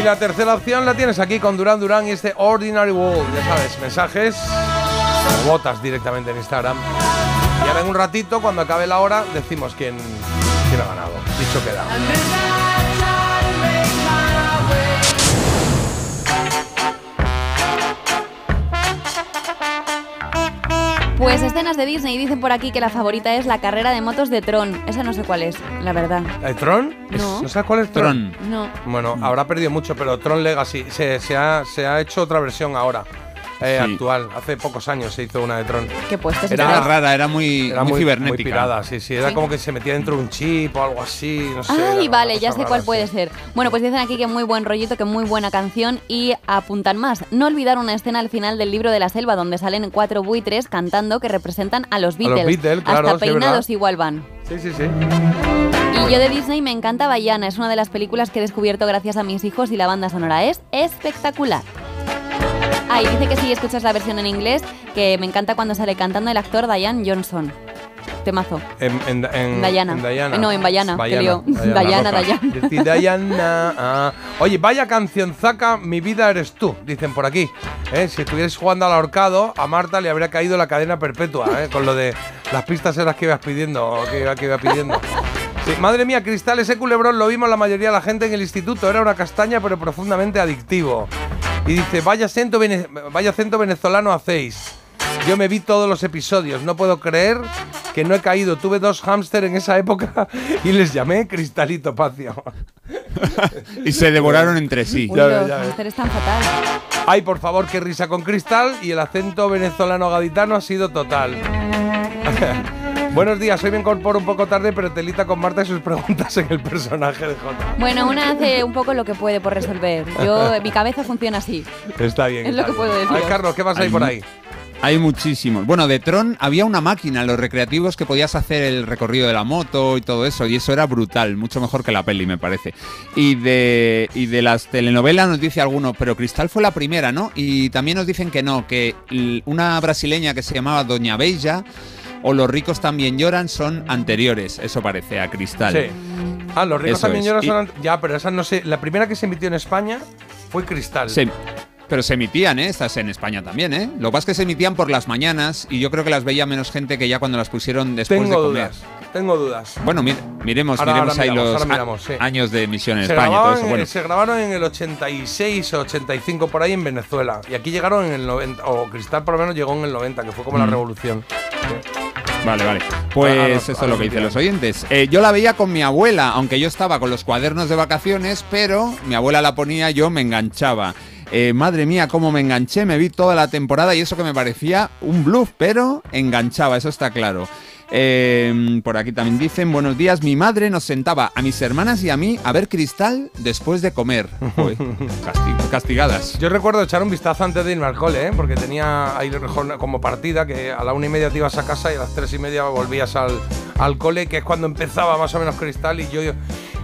Speaker 1: Y la tercera opción la tienes aquí con Duran Duran y este Ordinary World. Ya sabes, mensajes o botas directamente en Instagram. Y ahora en un ratito, cuando acabe la hora, decimos quién, quién ha ganado. Dicho queda.
Speaker 2: Pues escenas de Disney dicen por aquí que la favorita es la carrera de motos de Tron. Esa no sé cuál es, la verdad.
Speaker 1: ¿El Tron?
Speaker 2: No.
Speaker 1: ¿No sabes cuál es Tron?
Speaker 2: No.
Speaker 1: Bueno, habrá perdido mucho, pero Tron Legacy se, se ha, se ha hecho otra versión ahora. Eh,
Speaker 3: Sí.
Speaker 1: actual. Hace pocos años se hizo una de Tron.
Speaker 2: ¿Qué
Speaker 1: Era-
Speaker 3: Era rara, era muy,
Speaker 1: Era
Speaker 3: muy,
Speaker 1: muy,
Speaker 3: cibernética.
Speaker 1: muy pirada, sí, sí. Era
Speaker 2: Sí.
Speaker 1: como que se metía dentro de un chip o algo así, no sé.
Speaker 2: Ay, vale, ya sé
Speaker 1: rara,
Speaker 2: cuál
Speaker 1: sí.
Speaker 2: puede ser. Bueno, pues dicen aquí que muy buen rollito, que muy buena canción y apuntan más. No olvidar una escena al final del libro de la selva donde salen cuatro buitres cantando que representan a los
Speaker 1: A los
Speaker 2: Beatles.
Speaker 1: Beatles, claro,
Speaker 2: Hasta
Speaker 1: sí,
Speaker 2: peinados
Speaker 1: verdad.
Speaker 2: igual van.
Speaker 1: Sí, sí, sí.
Speaker 2: Y yo de Disney me encanta Bayana, es una de las películas que he descubierto gracias a mis hijos y la banda sonora es espectacular. Ah, y dice que si escuchas la versión en inglés, que me encanta cuando sale cantando el actor Diane Johnson. Temazo.
Speaker 1: En, en, en,
Speaker 2: Dayana.
Speaker 1: en Dayana.
Speaker 2: Eh, no, en Bayana, lío.
Speaker 1: Dayana,
Speaker 2: Dayana. Dayana.
Speaker 1: Ah. Oye, vaya canción zaca, mi vida eres tú, dicen por aquí. ¿Eh? Si estuvierais jugando al ahorcado, a Marta le habría caído la cadena perpetua, ¿eh? con lo de las pistas eras que ibas pidiendo, o que iba, que iba pidiendo. Sí, madre mía, Cristal, ese culebrón lo vimos la mayoría de la gente en el instituto. Era una castaña, pero profundamente adictivo. Y dice, vaya acento, vene- vaya acento venezolano hacéis. Yo me vi todos los episodios, no puedo creer que no he caído. Tuve dos hámster en esa época [laughs] y les llamé Cristalito Pacio. [laughs]
Speaker 3: Y se devoraron entre sí.
Speaker 2: Uy, los hámsters están fatal.
Speaker 1: Ay, por favor, qué risa con Cristal y el acento venezolano gaditano ha sido total. [laughs] Buenos días, hoy me incorporo un poco tarde, pero telita con Marta y sus preguntas en el personaje de Jota.
Speaker 2: Bueno, una hace un poco lo que puede por resolver. Yo, [laughs] mi cabeza funciona así.
Speaker 1: Está bien.
Speaker 2: Es lo que
Speaker 1: bien.
Speaker 2: puedo decir.
Speaker 1: Ay, Carlos, ¿qué pasa ahí por ahí?
Speaker 3: Hay muchísimos. Bueno, de Tron había una máquina en los recreativos que podías hacer el recorrido de la moto y todo eso, y eso era brutal, mucho mejor que la peli, me parece. Y de, y de las telenovelas nos dice alguno, pero Cristal fue la primera, ¿no? Y también nos dicen que no, que una brasileña que se llamaba Doña Bella o Los ricos también lloran son anteriores, eso parece, a Cristal.
Speaker 1: Sí. Ah, los ricos
Speaker 3: Eso
Speaker 1: también
Speaker 3: es.
Speaker 1: lloran
Speaker 3: Y-
Speaker 1: son ant- Ya, pero esa no sé. La primera que se emitió en España fue Cristal.
Speaker 3: Se- pero se emitían, ¿eh? Estas en España también, ¿eh? Lo que pasa es que se emitían por las mañanas y yo creo que las veía menos gente que ya cuando las pusieron después
Speaker 1: Tengo
Speaker 3: de comer.
Speaker 1: dudas. Tengo dudas.
Speaker 3: Bueno, mi- miremos,
Speaker 1: Ahora-
Speaker 3: miremos
Speaker 1: ahora
Speaker 3: ahí
Speaker 1: miramos,
Speaker 3: los
Speaker 1: miramos, sí.
Speaker 3: años de emisión en
Speaker 1: Se
Speaker 3: España y todo eso. Bueno,
Speaker 1: se grabaron en el 86 o 85 por ahí en Venezuela. Y aquí llegaron en el 90, o Cristal por lo menos llegó en el 90, que fue como la
Speaker 3: Mm.
Speaker 1: revolución.
Speaker 3: Vale, vale. Pues eso es lo que dicen los oyentes. Eh, yo la veía con mi abuela, aunque yo estaba con los cuadernos de vacaciones, pero mi abuela la ponía, yo me enganchaba. Eh, madre mía, cómo me enganché, me vi toda la temporada y eso que me parecía un bluff, pero enganchaba, eso está claro. Eh, por aquí también dicen, buenos días, mi madre nos sentaba a mis hermanas y a mí a ver cristal después de comer. Joder, [laughs] castigadas.
Speaker 1: Yo recuerdo echar un vistazo antes de irme al cole, ¿eh? porque tenía ahí como partida que a la una y media te ibas a casa y a las tres y media volvías al, al cole, que es cuando empezaba más o menos Cristal y yo, yo-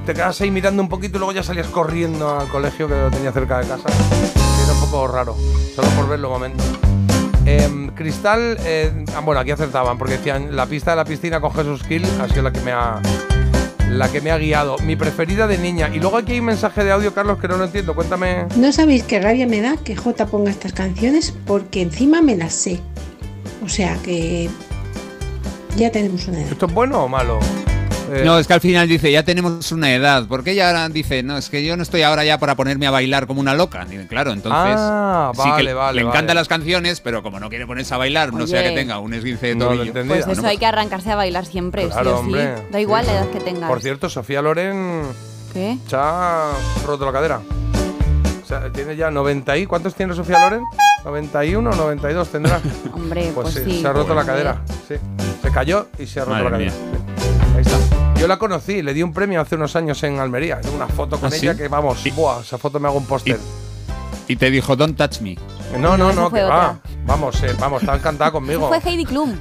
Speaker 1: te quedabas ahí mirando un poquito y luego ya salías corriendo al colegio que lo tenía cerca de casa. Era un poco raro, solo por verlo un momento. Em, Cristal, eh, ah, bueno, aquí acertaban porque decían la pista de la piscina con Jesús Gil ha sido la que me ha la que me ha guiado. Mi preferida de niña. Y luego aquí hay un mensaje de audio, Carlos, que no lo entiendo. Cuéntame.
Speaker 43: No sabéis qué rabia me da que J ponga estas canciones porque encima me las sé. O sea que ya tenemos una edad.
Speaker 1: ¿Esto es bueno o malo? Eh,
Speaker 3: No, es que al final dice, ya tenemos una edad. Porque ella ahora dice, no, es que yo no estoy ahora ya para ponerme a bailar como una loca. Claro, entonces.
Speaker 1: Ah,
Speaker 3: sí que
Speaker 1: vale, vale,
Speaker 3: Le encantan
Speaker 1: vale.
Speaker 3: las canciones, pero como no quiere ponerse a bailar, no sea que tenga un esguince de
Speaker 1: No lo
Speaker 3: tobillo.
Speaker 2: Pues
Speaker 1: Bueno,
Speaker 2: eso hay que arrancarse a bailar siempre,
Speaker 1: Claro,
Speaker 2: sí sí.
Speaker 1: hombre.
Speaker 2: Da igual la edad que tengas.
Speaker 1: Por cierto, Sofía Loren
Speaker 2: ¿Qué?
Speaker 1: se ha roto la cadera. O sea, tiene ya 90 y... ¿Cuántos tiene Sofía Loren? ¿91 o 92 tendrá? [laughs]
Speaker 2: Hombre,
Speaker 1: Pues,
Speaker 2: pues,
Speaker 1: sí,
Speaker 2: sí.
Speaker 1: se ha roto la cadera. Sí. Se cayó y se ha roto
Speaker 3: Madre
Speaker 1: la cadera. Sí. Ahí está. Yo la conocí, le di un premio hace unos años en Almería. Tengo una foto con
Speaker 3: ¿Ah,
Speaker 1: ella
Speaker 3: sí?
Speaker 1: que, vamos, buah, esa foto me hago un póster.
Speaker 3: Y te dijo, don't touch me.
Speaker 1: No, no, no,
Speaker 2: fue
Speaker 1: que va. Vamos, eh, vamos, estaba encantada conmigo.
Speaker 2: Fue Heidi Klum.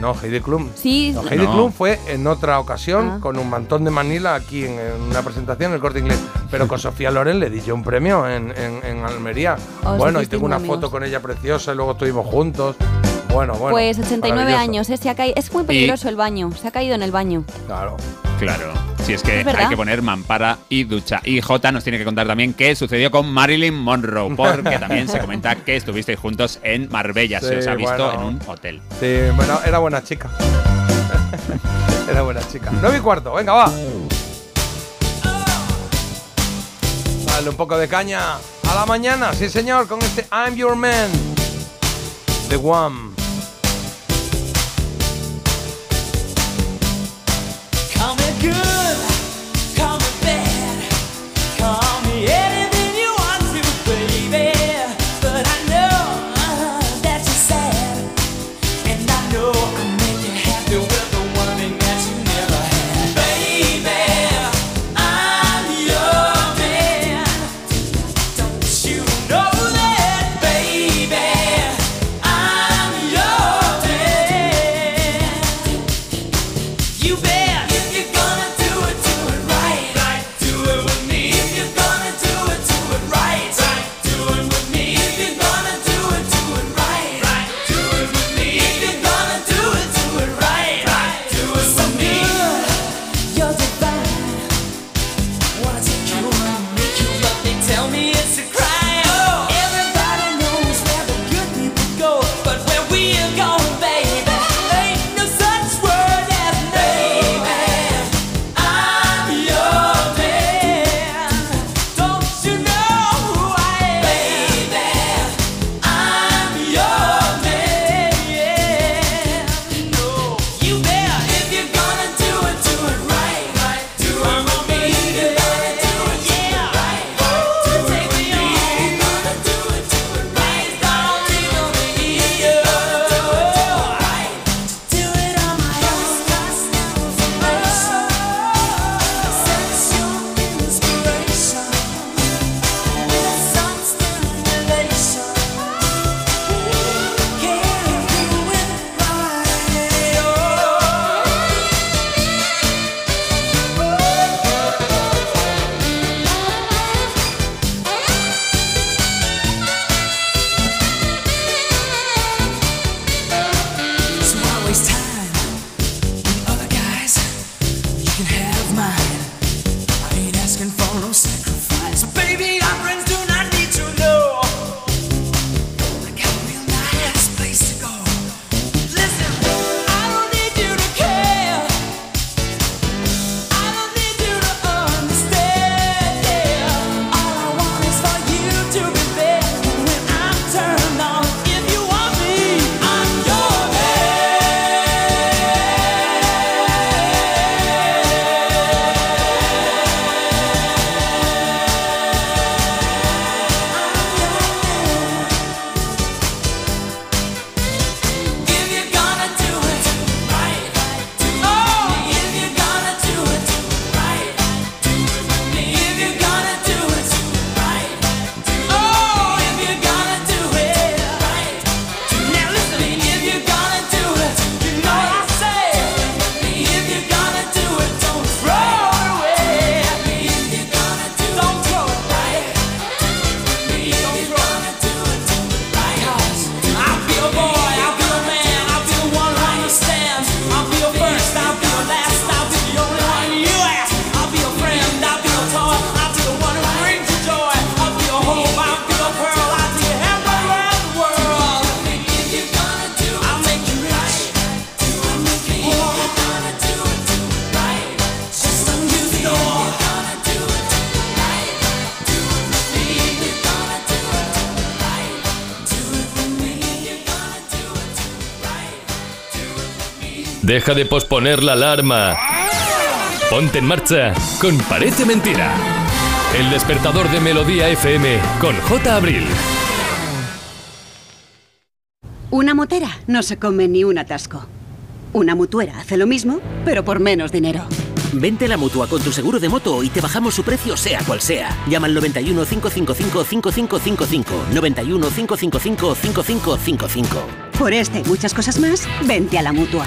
Speaker 1: No, Heidi Klum.
Speaker 2: Sí.
Speaker 1: No, Heidi
Speaker 3: No.
Speaker 1: Klum fue en otra ocasión
Speaker 2: Ah.
Speaker 1: con un mantón de Manila aquí en, en una presentación en el corte inglés. Pero con Sofía Loren le di yo un premio en, en- en Almería.
Speaker 2: Os
Speaker 1: bueno, y tengo una
Speaker 2: amigos.
Speaker 1: foto con ella preciosa y luego estuvimos juntos. Bueno, bueno.
Speaker 2: pues 89
Speaker 1: maravilloso.
Speaker 2: años, ¿eh? Se ha caído. Es muy peligroso el baño. Se ha caído en el baño.
Speaker 1: Claro.
Speaker 3: Claro. Si es que
Speaker 2: Es
Speaker 3: hay que poner mampara y ducha. Y J nos tiene que contar también qué sucedió con Marilyn Monroe, porque también se comenta que estuvisteis juntos en Marbella. se os ha visto
Speaker 1: bueno.
Speaker 3: en un hotel.
Speaker 1: Sí, bueno, era buena chica. [laughs] era buena chica. 9 y cuarto, venga, va. Dale un poco de caña a la mañana, sí señor, con este I'm Your Man. The One.
Speaker 30: Good,
Speaker 6: Deja de posponer la alarma. Ponte en marcha con Parece Mentira. El despertador de Melodía FM con J. Abril.
Speaker 9: Una motera no se come ni un atasco. Una mutuera hace lo mismo, pero por menos dinero.
Speaker 44: Vente a la mutua con tu seguro de moto y te bajamos su precio, sea cual sea. Llama al 91 555 5555. 91 555 5555.
Speaker 9: Por este y muchas cosas más, vente a la mutua.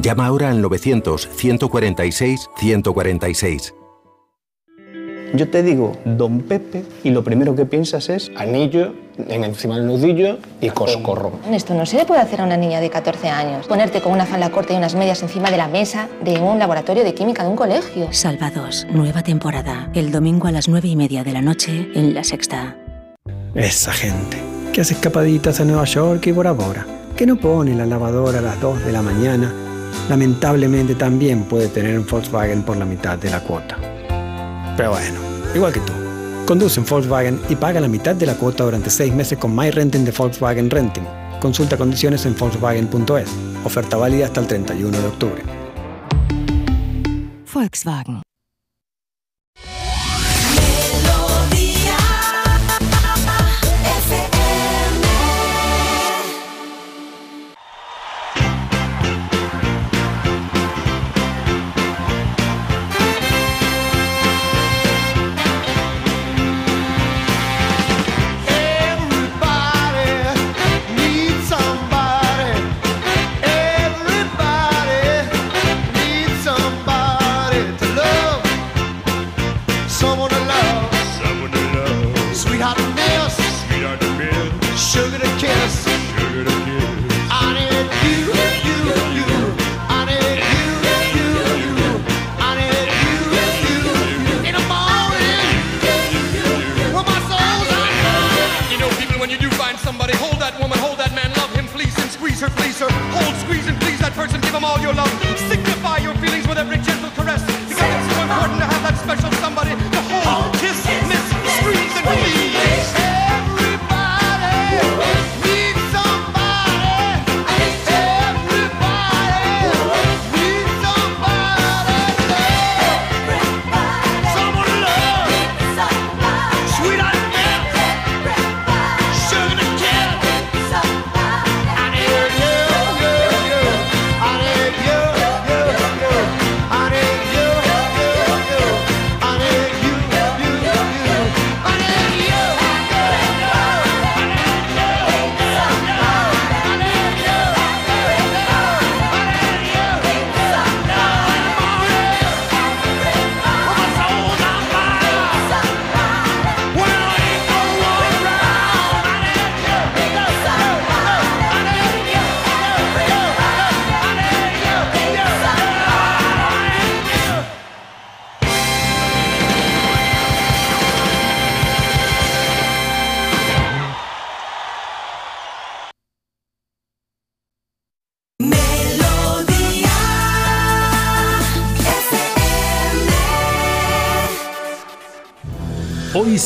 Speaker 14: Llama ahora al 900-146-146.
Speaker 15: Yo te digo Don Pepe y lo primero que piensas es anillo en encima del nudillo y coscorro.
Speaker 16: Esto no se le puede hacer a una niña de 14 años. Ponerte con una falda corta y unas medias encima de la mesa de un laboratorio de química de un colegio.
Speaker 45: Salvados, nueva temporada. El domingo a las 9 y media de la noche en La Sexta.
Speaker 27: Esa gente que hace escapaditas a Nueva York y Bora Bora, que no pone la lavadora a las 2 de la mañana, lamentablemente también puede tener un Volkswagen por la mitad de la cuota. Pero bueno, igual que tú. Conduce en Volkswagen y paga la mitad de la cuota durante 6 meses con My Renting de Volkswagen Renting. Consulta condiciones en Volkswagen.es. Oferta válida hasta el 31 de octubre.
Speaker 45: Volkswagen.
Speaker 46: Squeeze please. Hold, squeeze, and please that person, give them all your love.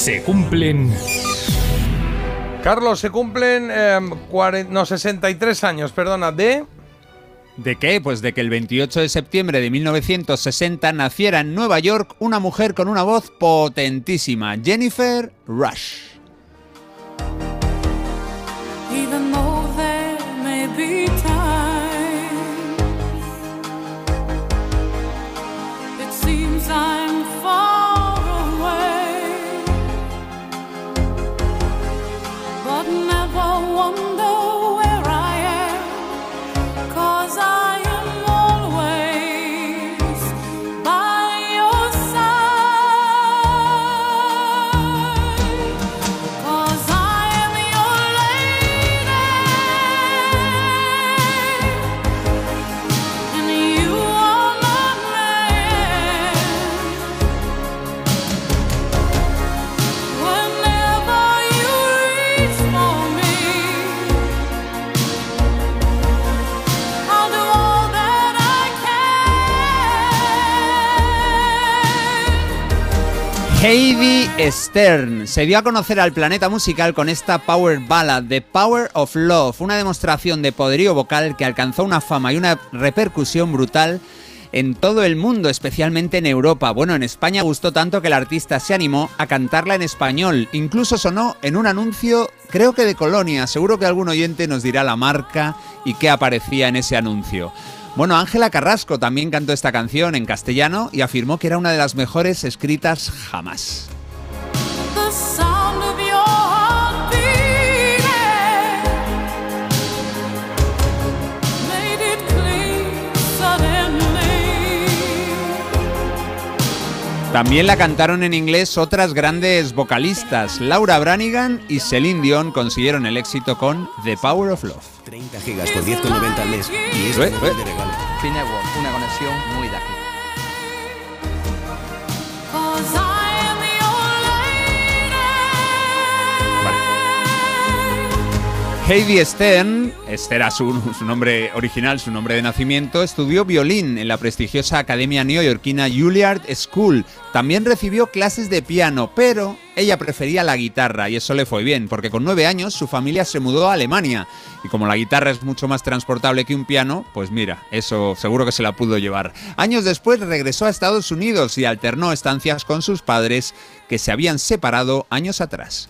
Speaker 6: Se cumplen.
Speaker 1: Carlos, se cumplen cuaren- no, 63 años, perdona, de...
Speaker 47: ¿De qué? Pues de que el 28 de septiembre de 1960 naciera en Nueva York una mujer con una voz potentísima, Jennifer Rush.
Speaker 3: Heidi Stern se dio a conocer al planeta musical con esta power ballad The Power of Love, una demostración de poderío vocal que alcanzó una fama y una repercusión brutal en todo el mundo, especialmente en Europa. Bueno, en España gustó tanto que el artista se animó a cantarla en español. Incluso sonó en un anuncio, creo que de Colonia. Seguro que algún oyente nos dirá la marca y qué aparecía en ese anuncio. Bueno, Ángela Carrasco también cantó esta canción en castellano y afirmó que era una de las mejores escritas jamás. También la cantaron en inglés otras grandes vocalistas. Laura Branigan y Celine Dion consiguieron el éxito con The Power of Love.
Speaker 47: 30 gigas por 10,90 al mes. Y es
Speaker 3: Eh,
Speaker 47: de regalo.
Speaker 3: Heidi Stern, este era su, su nombre original, su nombre de nacimiento, estudió violín en la prestigiosa academia neoyorquina Juilliard School. También recibió clases de piano, pero ella prefería la guitarra y eso le fue bien, porque con nueve años su familia se mudó a Alemania y como la guitarra es mucho más transportable que un piano, pues mira, eso seguro que se la pudo llevar. Años después regresó a Estados Unidos y alternó estancias con sus padres que se habían separado años atrás.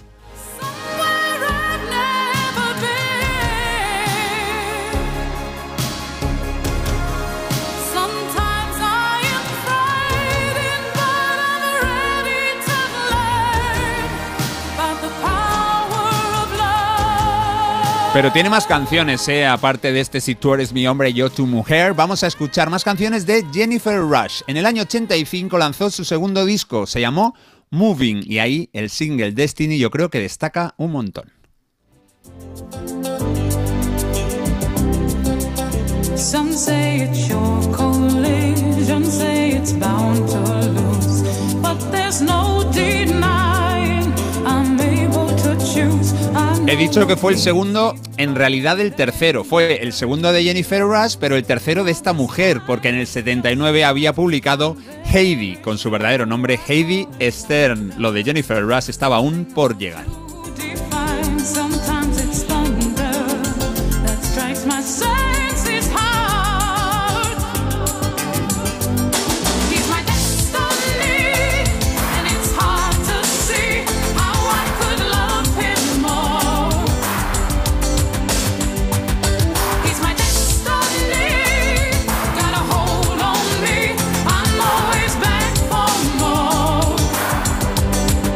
Speaker 3: Pero tiene más canciones, ¿eh? aparte de este Si tú eres mi hombre, yo tu mujer. Vamos a escuchar más canciones de Jennifer Rush. En el año 85 lanzó su segundo disco, se llamó Moving, y ahí el single Destiny yo creo que destaca un montón. He dicho que fue el segundo, en realidad el tercero. Fue el segundo de Jennifer Rush, pero el tercero de esta mujer, porque en el 79 había publicado Heidi, con su verdadero nombre Heidi Stern. Lo de Jennifer Rush estaba aún por llegar.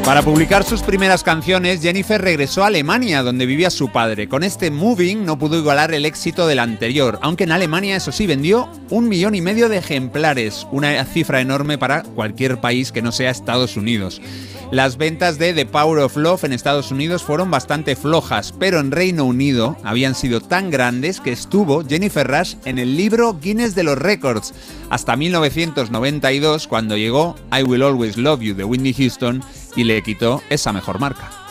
Speaker 3: Para publicar sus primeras canciones, Jennifer regresó a Alemania, donde vivía su padre. Con este Moving no pudo igualar el éxito del anterior, aunque en Alemania, eso sí, vendió un millón y medio de ejemplares, una cifra enorme para cualquier país que no sea Estados Unidos. Las ventas de The Power of Love en Estados Unidos fueron bastante flojas, pero en Reino Unido habían sido tan grandes que estuvo Jennifer Rush en el libro Guinness de los Records, hasta 1992, cuando llegó I Will Always Love You de Whitney Houston y le quitó esa mejor marca.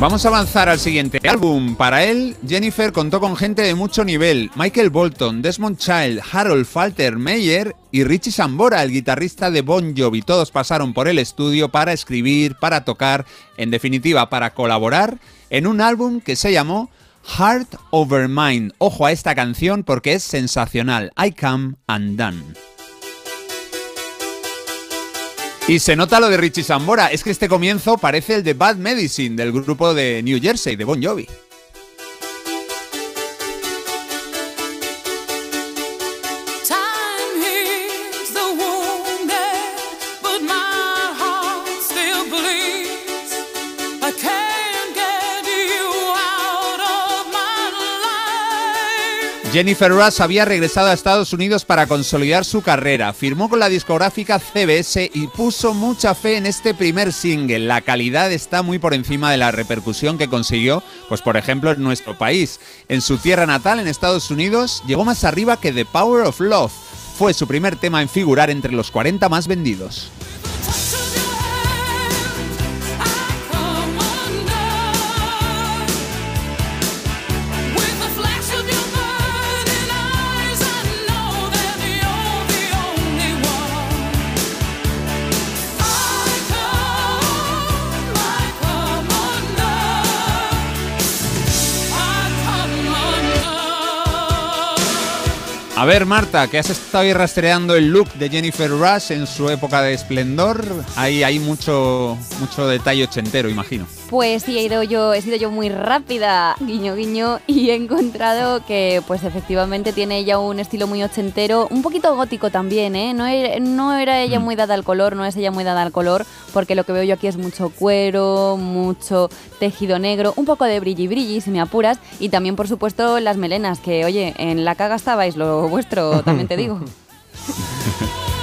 Speaker 3: Vamos a avanzar al siguiente álbum. Para él, Jennifer contó con gente de mucho nivel: Michael Bolton, Desmond Child, Harold Falter Meyer y Richie Sambora, el guitarrista de Bon Jovi. Todos pasaron por el estudio para escribir, para tocar, en definitiva, para colaborar en un álbum que se llamó Heart Over Mind. Ojo a esta canción porque es sensacional. I Come Undone. Y se nota lo de Richie Sambora, es que este comienzo parece el de Bad Medicine del grupo de New Jersey, de Bon Jovi. Jennifer Rush había regresado a Estados Unidos para consolidar su carrera. Firmó con la discográfica CBS y puso mucha fe en este primer single. La calidad está muy por encima de la repercusión que consiguió, pues por ejemplo, en nuestro país. En su tierra natal, en Estados Unidos, llegó más arriba que The Power of Love. Fue su primer tema en figurar entre los 40 más vendidos.
Speaker 4: A
Speaker 3: ver, Marta, que has estado ahí rastreando el look de Jennifer Rush en su época de esplendor. Ahí hay mucho, mucho detalle ochentero, imagino.
Speaker 2: Pues sí, he ido yo, he sido yo muy rápida, guiño guiño, y he encontrado que pues efectivamente tiene ella un estilo muy ochentero, un poquito gótico también, ¿eh? No, no era ella muy dada al color, no es ella muy dada al color, porque lo que veo yo aquí es mucho cuero, mucho tejido negro, un poco de brilli brilli, si me apuras, y también por supuesto las melenas, que oye, en la caga estabais lo vuestro, también te digo. [laughs]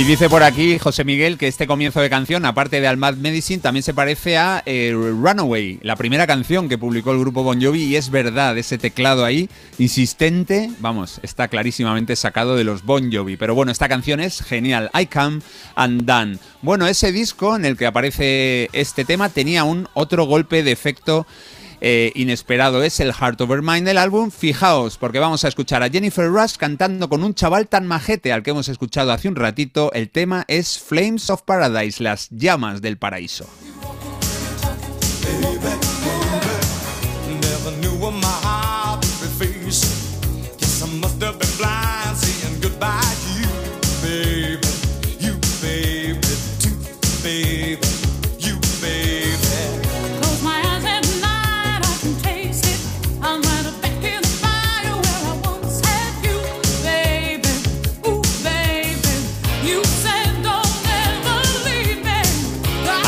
Speaker 3: Y dice por aquí José Miguel que este comienzo de canción, aparte de Al Mad Medicine, también se parece a eh, Runaway, la primera canción que publicó el grupo Bon Jovi, y es verdad, ese teclado ahí, insistente, vamos, está clarísimamente sacado de los Bon Jovi. Pero bueno, esta canción es genial, I Come and Done. Bueno, ese disco en el que aparece este tema tenía un otro golpe de efecto eh, inesperado es el Heart Over Mind del álbum. Fijaos, porque vamos a escuchar a Jennifer Rush cantando con un chaval tan majete al que hemos escuchado hace un ratito. El tema es Flames of Paradise, las llamas del paraíso.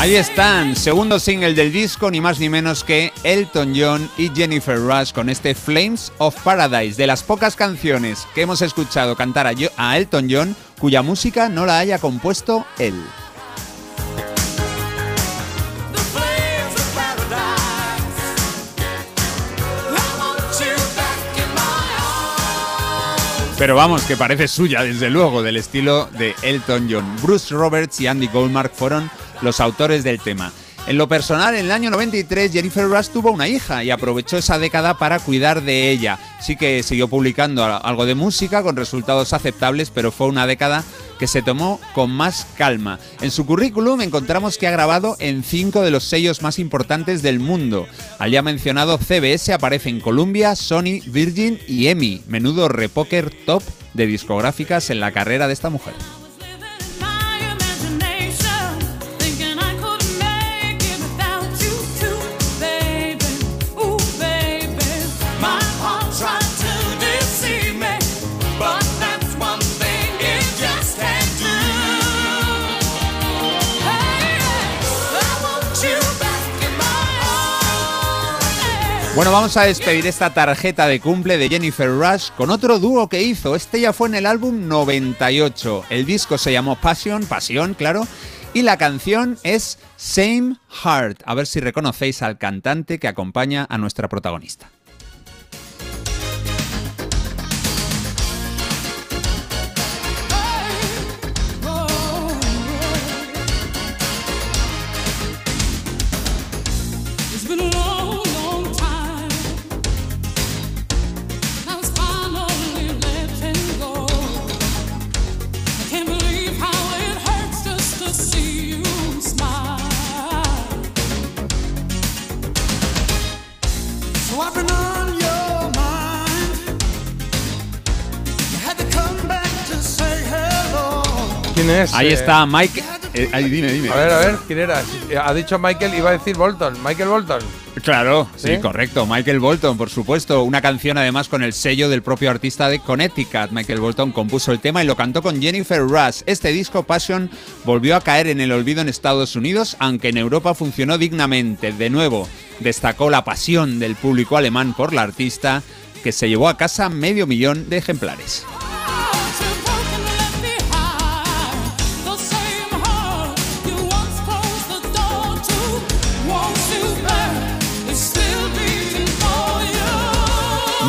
Speaker 3: Ahí están, segundo single del disco, ni más ni menos que Elton John y Jennifer Rush con este Flames of Paradise, de las pocas canciones que hemos escuchado cantar a, Elton John cuya música no la haya compuesto él. Pero vamos, que parece suya, desde luego, del estilo de Elton John. Bruce Roberts y Andy Goldmark fueron los autores del tema. En lo personal, en el año 93 Jennifer Rush tuvo una hija y aprovechó esa década para cuidar de ella. Sí que siguió publicando algo de música con resultados aceptables, pero fue una década que se tomó con más calma. En su currículum encontramos que ha grabado en cinco de los sellos más importantes del mundo. Al ya mencionado CBS aparece en Columbia, Sony, Virgin y EMI, menudo repoker top de discográficas en la carrera de esta mujer. Bueno, vamos a despedir esta tarjeta de cumple de Jennifer Rush con otro dúo que hizo. Este ya fue en el álbum 98. El disco se llamó Passion, Pasión, claro. Y la canción es Same Heart. A ver si reconocéis al cantante que acompaña a nuestra protagonista.
Speaker 1: ¿Quién es?
Speaker 3: Ahí
Speaker 1: Eh,
Speaker 3: está Mike. eh, ahí, dime, dime.
Speaker 1: A ver, a ver, ¿quién era? Eh, Ha dicho Michael, iba a decir Bolton. Michael Bolton.
Speaker 3: Claro, sí,
Speaker 1: ¿Sí?
Speaker 3: correcto. Michael Bolton, por supuesto. Una canción además con el sello del propio artista de Connecticut. Michael Bolton compuso el tema y lo cantó con Jennifer Rush. Este disco, Passion, volvió a caer en el olvido en Estados Unidos, aunque en Europa funcionó dignamente. De nuevo, destacó la pasión del público alemán por la artista, que se llevó a casa medio millón de ejemplares.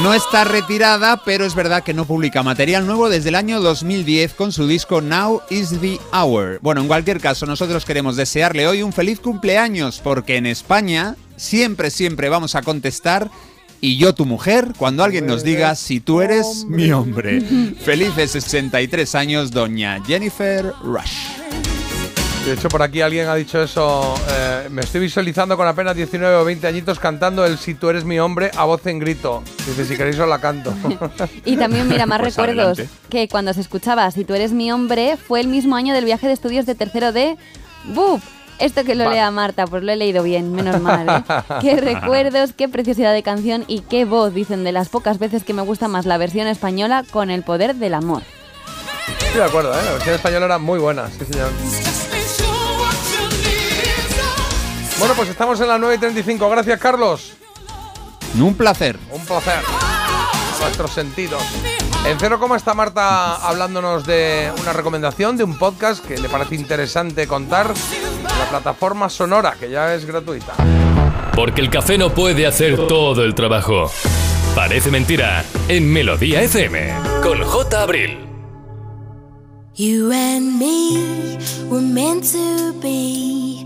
Speaker 3: No está retirada, pero es verdad que no publica material nuevo desde el año 2010 con su disco Now is the Hour. Bueno, en cualquier caso, nosotros queremos desearle hoy un feliz cumpleaños, porque en España siempre, siempre vamos a contestar y yo tu mujer cuando alguien nos diga si tú eres mi hombre. Felices 63 años, doña Jennifer Rush.
Speaker 1: De hecho, por aquí alguien ha dicho eso. eh, me estoy visualizando con apenas 19 o 20 añitos cantando el Si tú eres mi hombre a voz en grito. Dice, si queréis os la canto. [laughs]
Speaker 2: Y también, mira, más [laughs]
Speaker 1: Pues
Speaker 2: recuerdos
Speaker 1: adelante.
Speaker 2: que cuando se escuchaba Si tú eres mi hombre fue el mismo año del viaje de estudios de tercero de BUP. Esto que lo
Speaker 1: Vale.
Speaker 2: lea Marta, pues lo he leído bien, menos mal. ¿eh? [laughs] qué recuerdos, qué preciosidad de canción y qué voz, dicen, de las pocas veces que me gusta más la versión española con el poder del amor.
Speaker 1: Estoy de acuerdo, ¿eh? la versión española era muy buena, sí señor. Bueno, pues estamos en las 9 y 35. Gracias, Carlos.
Speaker 3: Un placer.
Speaker 1: Un placer. A nuestros sentidos. En Cero Coma está Marta hablándonos de una recomendación de un podcast que le parece interesante contar la plataforma Sonora, que ya es gratuita.
Speaker 6: Porque el café no puede hacer todo el trabajo. Parece mentira en Melodía FM con J. Abril.
Speaker 17: You and me were meant to be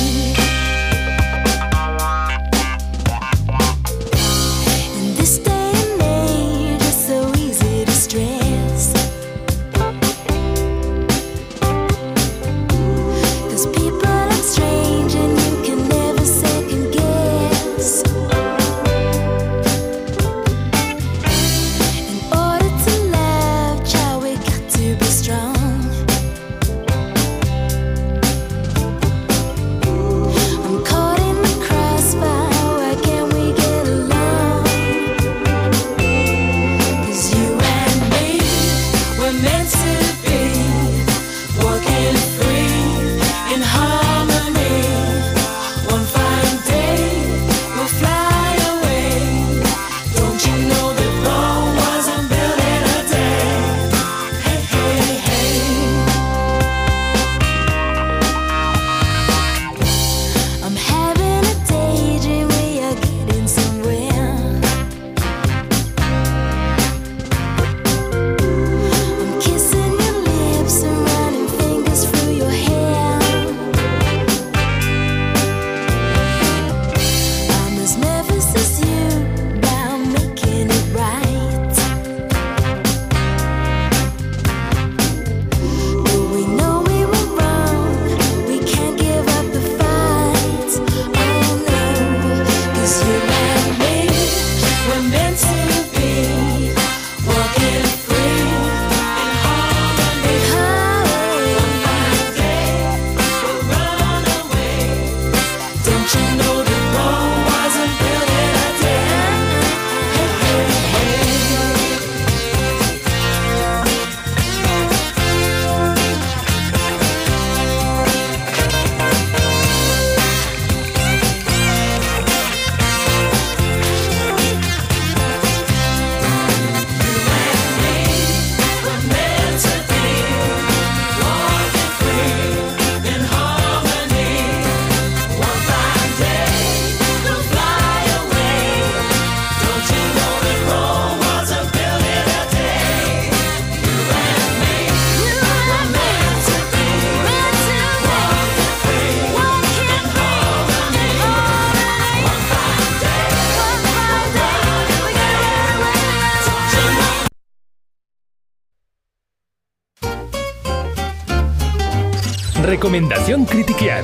Speaker 48: Recomendación Critiquian.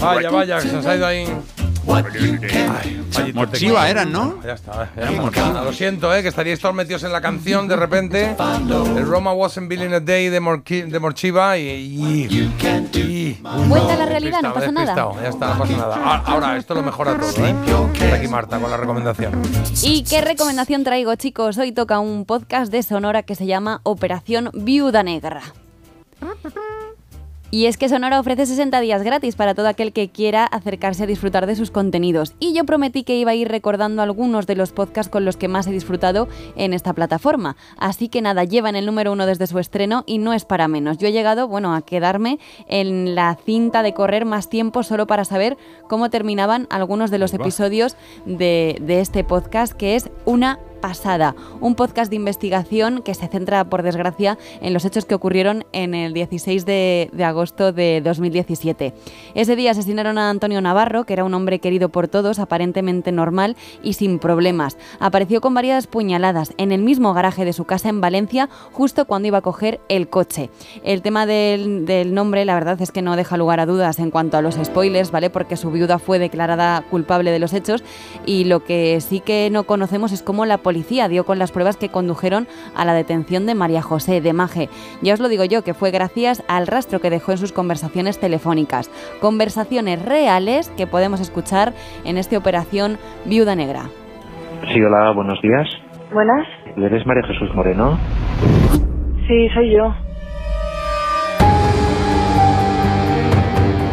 Speaker 1: Vaya, vaya, que se nos ha ido ahí. Ay, técnico.
Speaker 3: eran, ¿no?
Speaker 1: Ya está, ya está. Lo siento, eh, que estaríais todos metidos en la canción de repente. El Roma wasn't building a day de, Morqui- de Morchiva y. y, y-
Speaker 2: Vuelta a la realidad, no pasa nada.
Speaker 1: Ya está, no pasa nada. Ah, Ahora, esto lo mejora todo, ¿eh? Está aquí Marta con la recomendación.
Speaker 2: ¿Y qué recomendación traigo, chicos? Hoy toca un podcast de Sonora que se llama Operación Viuda Negra. Y es que Sonora ofrece 60 días gratis para todo aquel que quiera acercarse a disfrutar de sus contenidos. Y yo prometí que iba a ir recordando algunos de los podcasts con los que más he disfrutado en esta plataforma. Así que nada, llevan el número uno desde su estreno y no es para menos. Yo he llegado, bueno, a quedarme en la cinta de correr más tiempo solo para saber cómo terminaban algunos de los episodios de, de este podcast, que es una pasada. Un podcast de investigación que se centra, por desgracia, en los hechos que ocurrieron en el 16 de, de agosto de 2017. Ese día asesinaron a Antonio Navarro, que era un hombre querido por todos, aparentemente normal y sin problemas. Apareció con varias puñaladas en el mismo garaje de su casa en Valencia, justo cuando iba a coger el coche. El tema del, del nombre, la verdad es que no deja lugar a dudas en cuanto a los spoilers, ¿vale? Porque su viuda fue declarada culpable de los hechos y lo que sí que no conocemos es cómo la policía dio con las pruebas que condujeron a la detención de María José de Maje. Ya os lo digo yo, que fue gracias al rastro que dejó en sus conversaciones telefónicas. Conversaciones reales que podemos escuchar en esta operación Viuda Negra.
Speaker 49: Sí, hola, buenos días.
Speaker 50: Buenas.
Speaker 49: ¿Eres María Jesús Moreno?
Speaker 50: Sí, soy yo.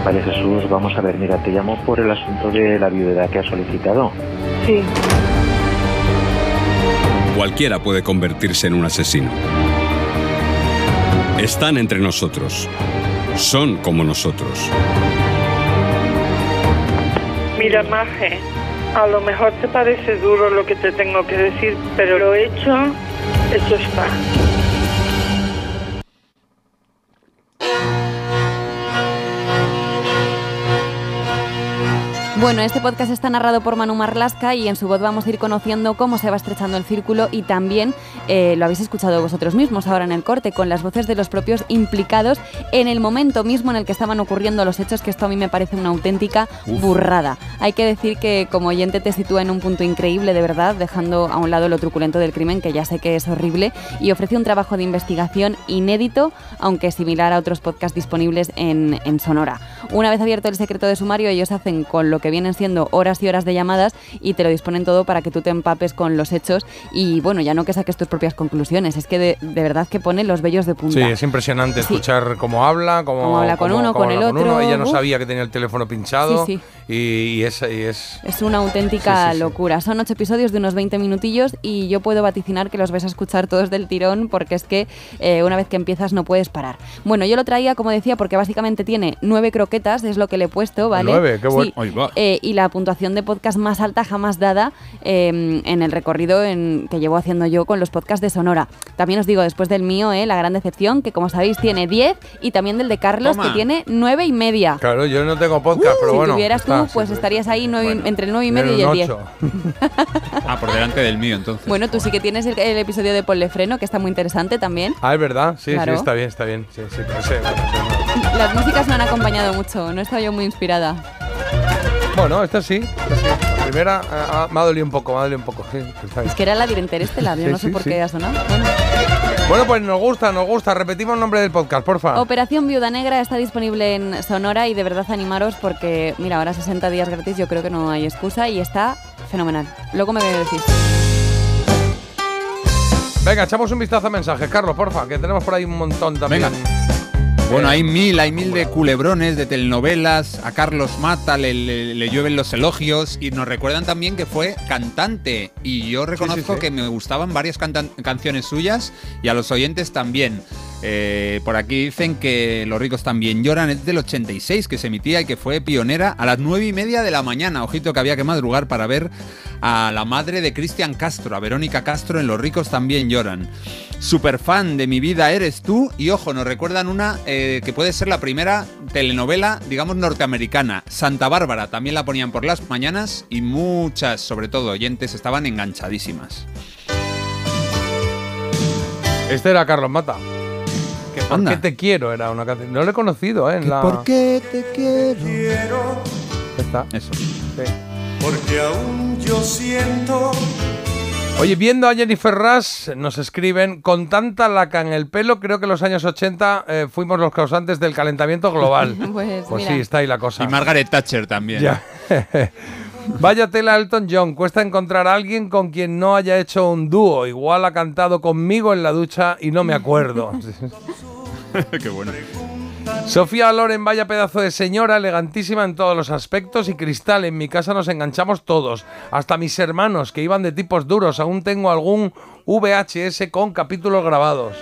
Speaker 49: María Jesús, vamos a ver, mira, te llamo por el asunto de la viudedad que has solicitado.
Speaker 50: Sí.
Speaker 51: Cualquiera puede convertirse en un asesino. Están entre nosotros. Son como nosotros.
Speaker 50: Mira, Maje, a lo mejor te parece duro lo que te tengo que decir, pero lo hecho, hecho está.
Speaker 2: Bueno, este podcast está narrado por Manu Marlasca y en su voz vamos a ir conociendo cómo se va estrechando el círculo y también eh, lo habéis escuchado vosotros mismos ahora en el corte con las voces de los propios implicados en el momento mismo en el que estaban ocurriendo los hechos, que esto a mí me parece una auténtica
Speaker 52: Uf.
Speaker 2: burrada. Hay que decir que como oyente te sitúa en un punto increíble de verdad, dejando a un lado lo truculento del crimen, que ya sé que es horrible, y ofrece un trabajo de investigación inédito, aunque similar a otros podcasts disponibles en, en Sonora. Una vez abierto el secreto de sumario, ellos hacen con lo que vienen siendo horas y horas de llamadas y te lo disponen todo para que tú te empapes con los hechos y bueno, ya no que saques tus propias conclusiones, es que de, de verdad que pone los vellos de punta.
Speaker 1: Sí, es impresionante
Speaker 2: Sí.
Speaker 1: escuchar cómo habla, cómo,
Speaker 2: Cómo habla con
Speaker 1: cómo-
Speaker 2: uno,
Speaker 1: cómo
Speaker 2: con el otro,
Speaker 1: Ella no sabía que tenía el teléfono pinchado
Speaker 2: Sí,
Speaker 1: Y, y es, y es
Speaker 2: Es una auténtica locura. Son ocho episodios de unos 20 minutillos y yo puedo vaticinar que los vais a escuchar todos del tirón porque es que eh, una vez que empiezas no puedes parar. Bueno, yo lo traía, como decía, porque básicamente tiene nueve croquetas, es lo que le he puesto, ¿vale?
Speaker 1: Nueve, qué bueno.
Speaker 2: Eh, y la puntuación de podcast más alta jamás dada eh, en el recorrido en, que llevo haciendo yo con los podcasts de Sonora. También os digo, después del mío, eh, la gran decepción, que como sabéis tiene 10 y también del de Carlos,
Speaker 1: Toma.
Speaker 2: que tiene nueve y media.
Speaker 1: Claro, yo no tengo podcast, pero
Speaker 2: si
Speaker 1: bueno.
Speaker 2: tuvieras
Speaker 1: está,
Speaker 2: tú, pues
Speaker 1: sí.
Speaker 2: estarías ahí nueve entre el 9 y medio y el 10.
Speaker 1: un ocho. [laughs]
Speaker 3: Ah, por delante del mío, entonces.
Speaker 2: Bueno, tú sí que tienes el, el episodio de Ponle Freno, que está muy interesante también.
Speaker 1: Ah, es verdad, sí,
Speaker 2: Claro.
Speaker 1: sí, está bien, está bien. Sí, sí, pero sí, bueno, sí,
Speaker 2: Las músicas me han acompañado mucho, no he estado yo muy inspirada.
Speaker 1: No. Bueno, esta sí, esta sí. La primera ah, ah, me ha dolido un poco, me ha dolido un poco. Sí, está bien.
Speaker 2: Es que era la Interestelar, yo
Speaker 1: Sí,
Speaker 2: no sé
Speaker 1: sí,
Speaker 2: por
Speaker 1: sí.
Speaker 2: qué ha sonado. Bueno.
Speaker 1: Bueno, pues nos gusta, nos gusta. Repetimos el nombre del podcast, porfa.
Speaker 2: Operación Viuda Negra está disponible en Sonora y de verdad animaros porque, mira, ahora 60 días gratis yo creo que no hay excusa y está fenomenal. Luego me decís.
Speaker 1: Venga, echamos un vistazo a mensajes, Carlos, porfa, que tenemos por ahí un montón también.
Speaker 3: Bueno, hay mil, hay mil de culebrones, de telenovelas. A Carlos Mata le, le- le llueven los elogios y nos recuerdan también que fue cantante. Y yo reconozco
Speaker 1: sí.
Speaker 3: que me gustaban varias canciones suyas y a los oyentes también. Eh, por aquí dicen que Los ricos también lloran, es del 86 que se emitía y que fue pionera a las 9 y media de la mañana. Ojito que había que madrugar para ver a la madre de Cristian Castro, a Verónica Castro en Los ricos también lloran. Super fan de mi vida eres tú y ojo, nos recuerdan una eh, que puede ser la primera telenovela, digamos, norteamericana. Santa Bárbara, también la ponían por las mañanas y muchas, sobre todo oyentes, estaban enganchadísimas.
Speaker 1: Este era Carlos Mata. ¿Por
Speaker 3: Anda.
Speaker 1: qué te quiero? Era una canción. No lo he conocido, ¿eh? En la...
Speaker 28: ¿Por qué te quiero?
Speaker 1: Está.
Speaker 3: Eso.
Speaker 1: Sí.
Speaker 28: Porque aún yo siento.
Speaker 1: Oye, viendo a Jennifer Rush, nos escriben, con tanta laca en el pelo, creo que en los años 80 eh, fuimos los causantes del calentamiento global.
Speaker 2: Pues, [laughs]
Speaker 1: Pues
Speaker 2: mira.
Speaker 1: sí, está ahí la cosa.
Speaker 3: Y Margaret Thatcher también.
Speaker 1: Ya. [laughs] Vaya tela Elton John, cuesta encontrar a alguien con quien no haya hecho un dúo. Igual ha cantado conmigo en la ducha y no me acuerdo. [laughs] [laughs]
Speaker 3: Qué bueno.
Speaker 1: Sofía Loren, vaya pedazo de señora, elegantísima en todos los aspectos y cristal. En mi casa nos enganchamos todos, hasta mis hermanos que iban de tipos duros. Aún tengo algún VHS con capítulos grabados.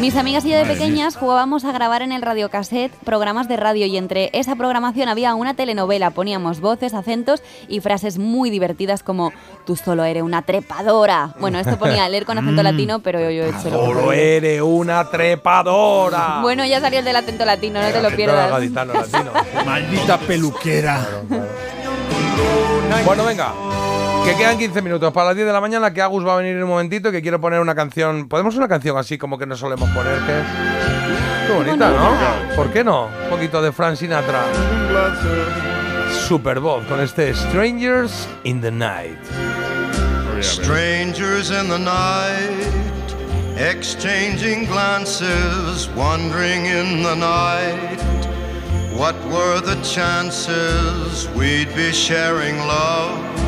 Speaker 2: Mis amigas y yo de
Speaker 1: Madre
Speaker 2: pequeñas jugábamos a grabar en el radiocassette programas de radio y entre esa programación había una telenovela. Poníamos voces, acentos y frases muy divertidas como tú solo eres una trepadora. Bueno, esto ponía leer con acento [laughs]
Speaker 1: Mm.
Speaker 2: latino, pero yo, yo he hecho lo
Speaker 1: Solo eres una trepadora.
Speaker 2: Bueno, ya salió el del acento latino, no te lo pierdas.
Speaker 1: gaditano, latino. [laughs]
Speaker 53: Maldita peluquera.
Speaker 1: Bueno, venga. Que quedan 15 minutos para las 10 de la mañana, que Agus va a venir en un momentito y que quiero poner una canción. ¿Podemos una canción así como que no solemos poner? Que... Qué bonita, ¿no? ¿Por qué no? Un poquito de Frank Sinatra. Super voz con este Strangers in the Night.
Speaker 45: Strangers in the night, exchanging glances, wandering in the night. What were the chances we'd be sharing love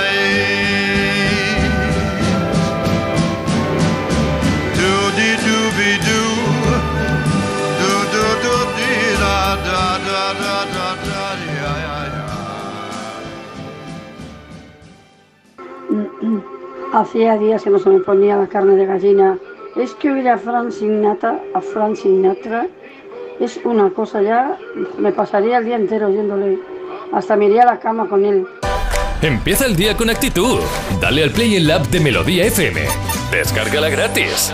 Speaker 54: Hacía días que no se me ponía la carne de gallina. Es que oír a Frank Sinatra, a Frank Sinatra, es una cosa ya, me pasaría el día entero oyéndole. Hasta me iría a la cama con él.
Speaker 48: Empieza el día con actitud. Dale al play en la app de Melodía FM. Descárgala gratis.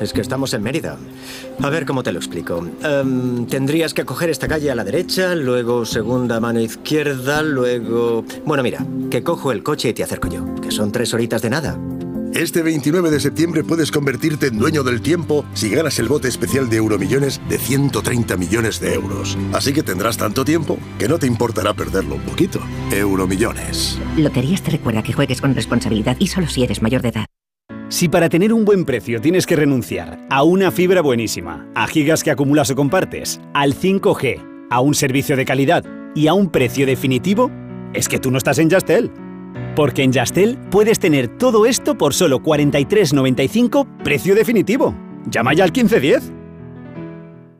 Speaker 52: es que estamos en Mérida. A ver cómo te lo explico. Em, tendrías que coger esta calle a la derecha, luego segunda mano izquierda, luego... Bueno, mira, que cojo el coche y te acerco yo, que son tres horitas de nada.
Speaker 55: Este 29 de septiembre puedes convertirte en dueño del tiempo si ganas el bote especial de Euromillones de 130 millones de euros. Así que tendrás tanto tiempo que no te importará perderlo un poquito. Euromillones.
Speaker 56: Loterías te recuerda que juegues con responsabilidad y solo si eres mayor de edad.
Speaker 57: Si para tener un buen precio tienes que renunciar a una fibra buenísima, a gigas que acumulas o compartes, al 5G, a un servicio de calidad y a un precio definitivo, es que tú no estás en Yastel. Porque en Yastel puedes tener todo esto por solo 43,95 precio definitivo. Llama ya al 1510.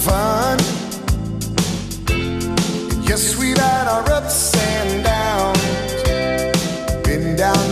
Speaker 28: Fun. Yes, we've had our ups and downs. Been down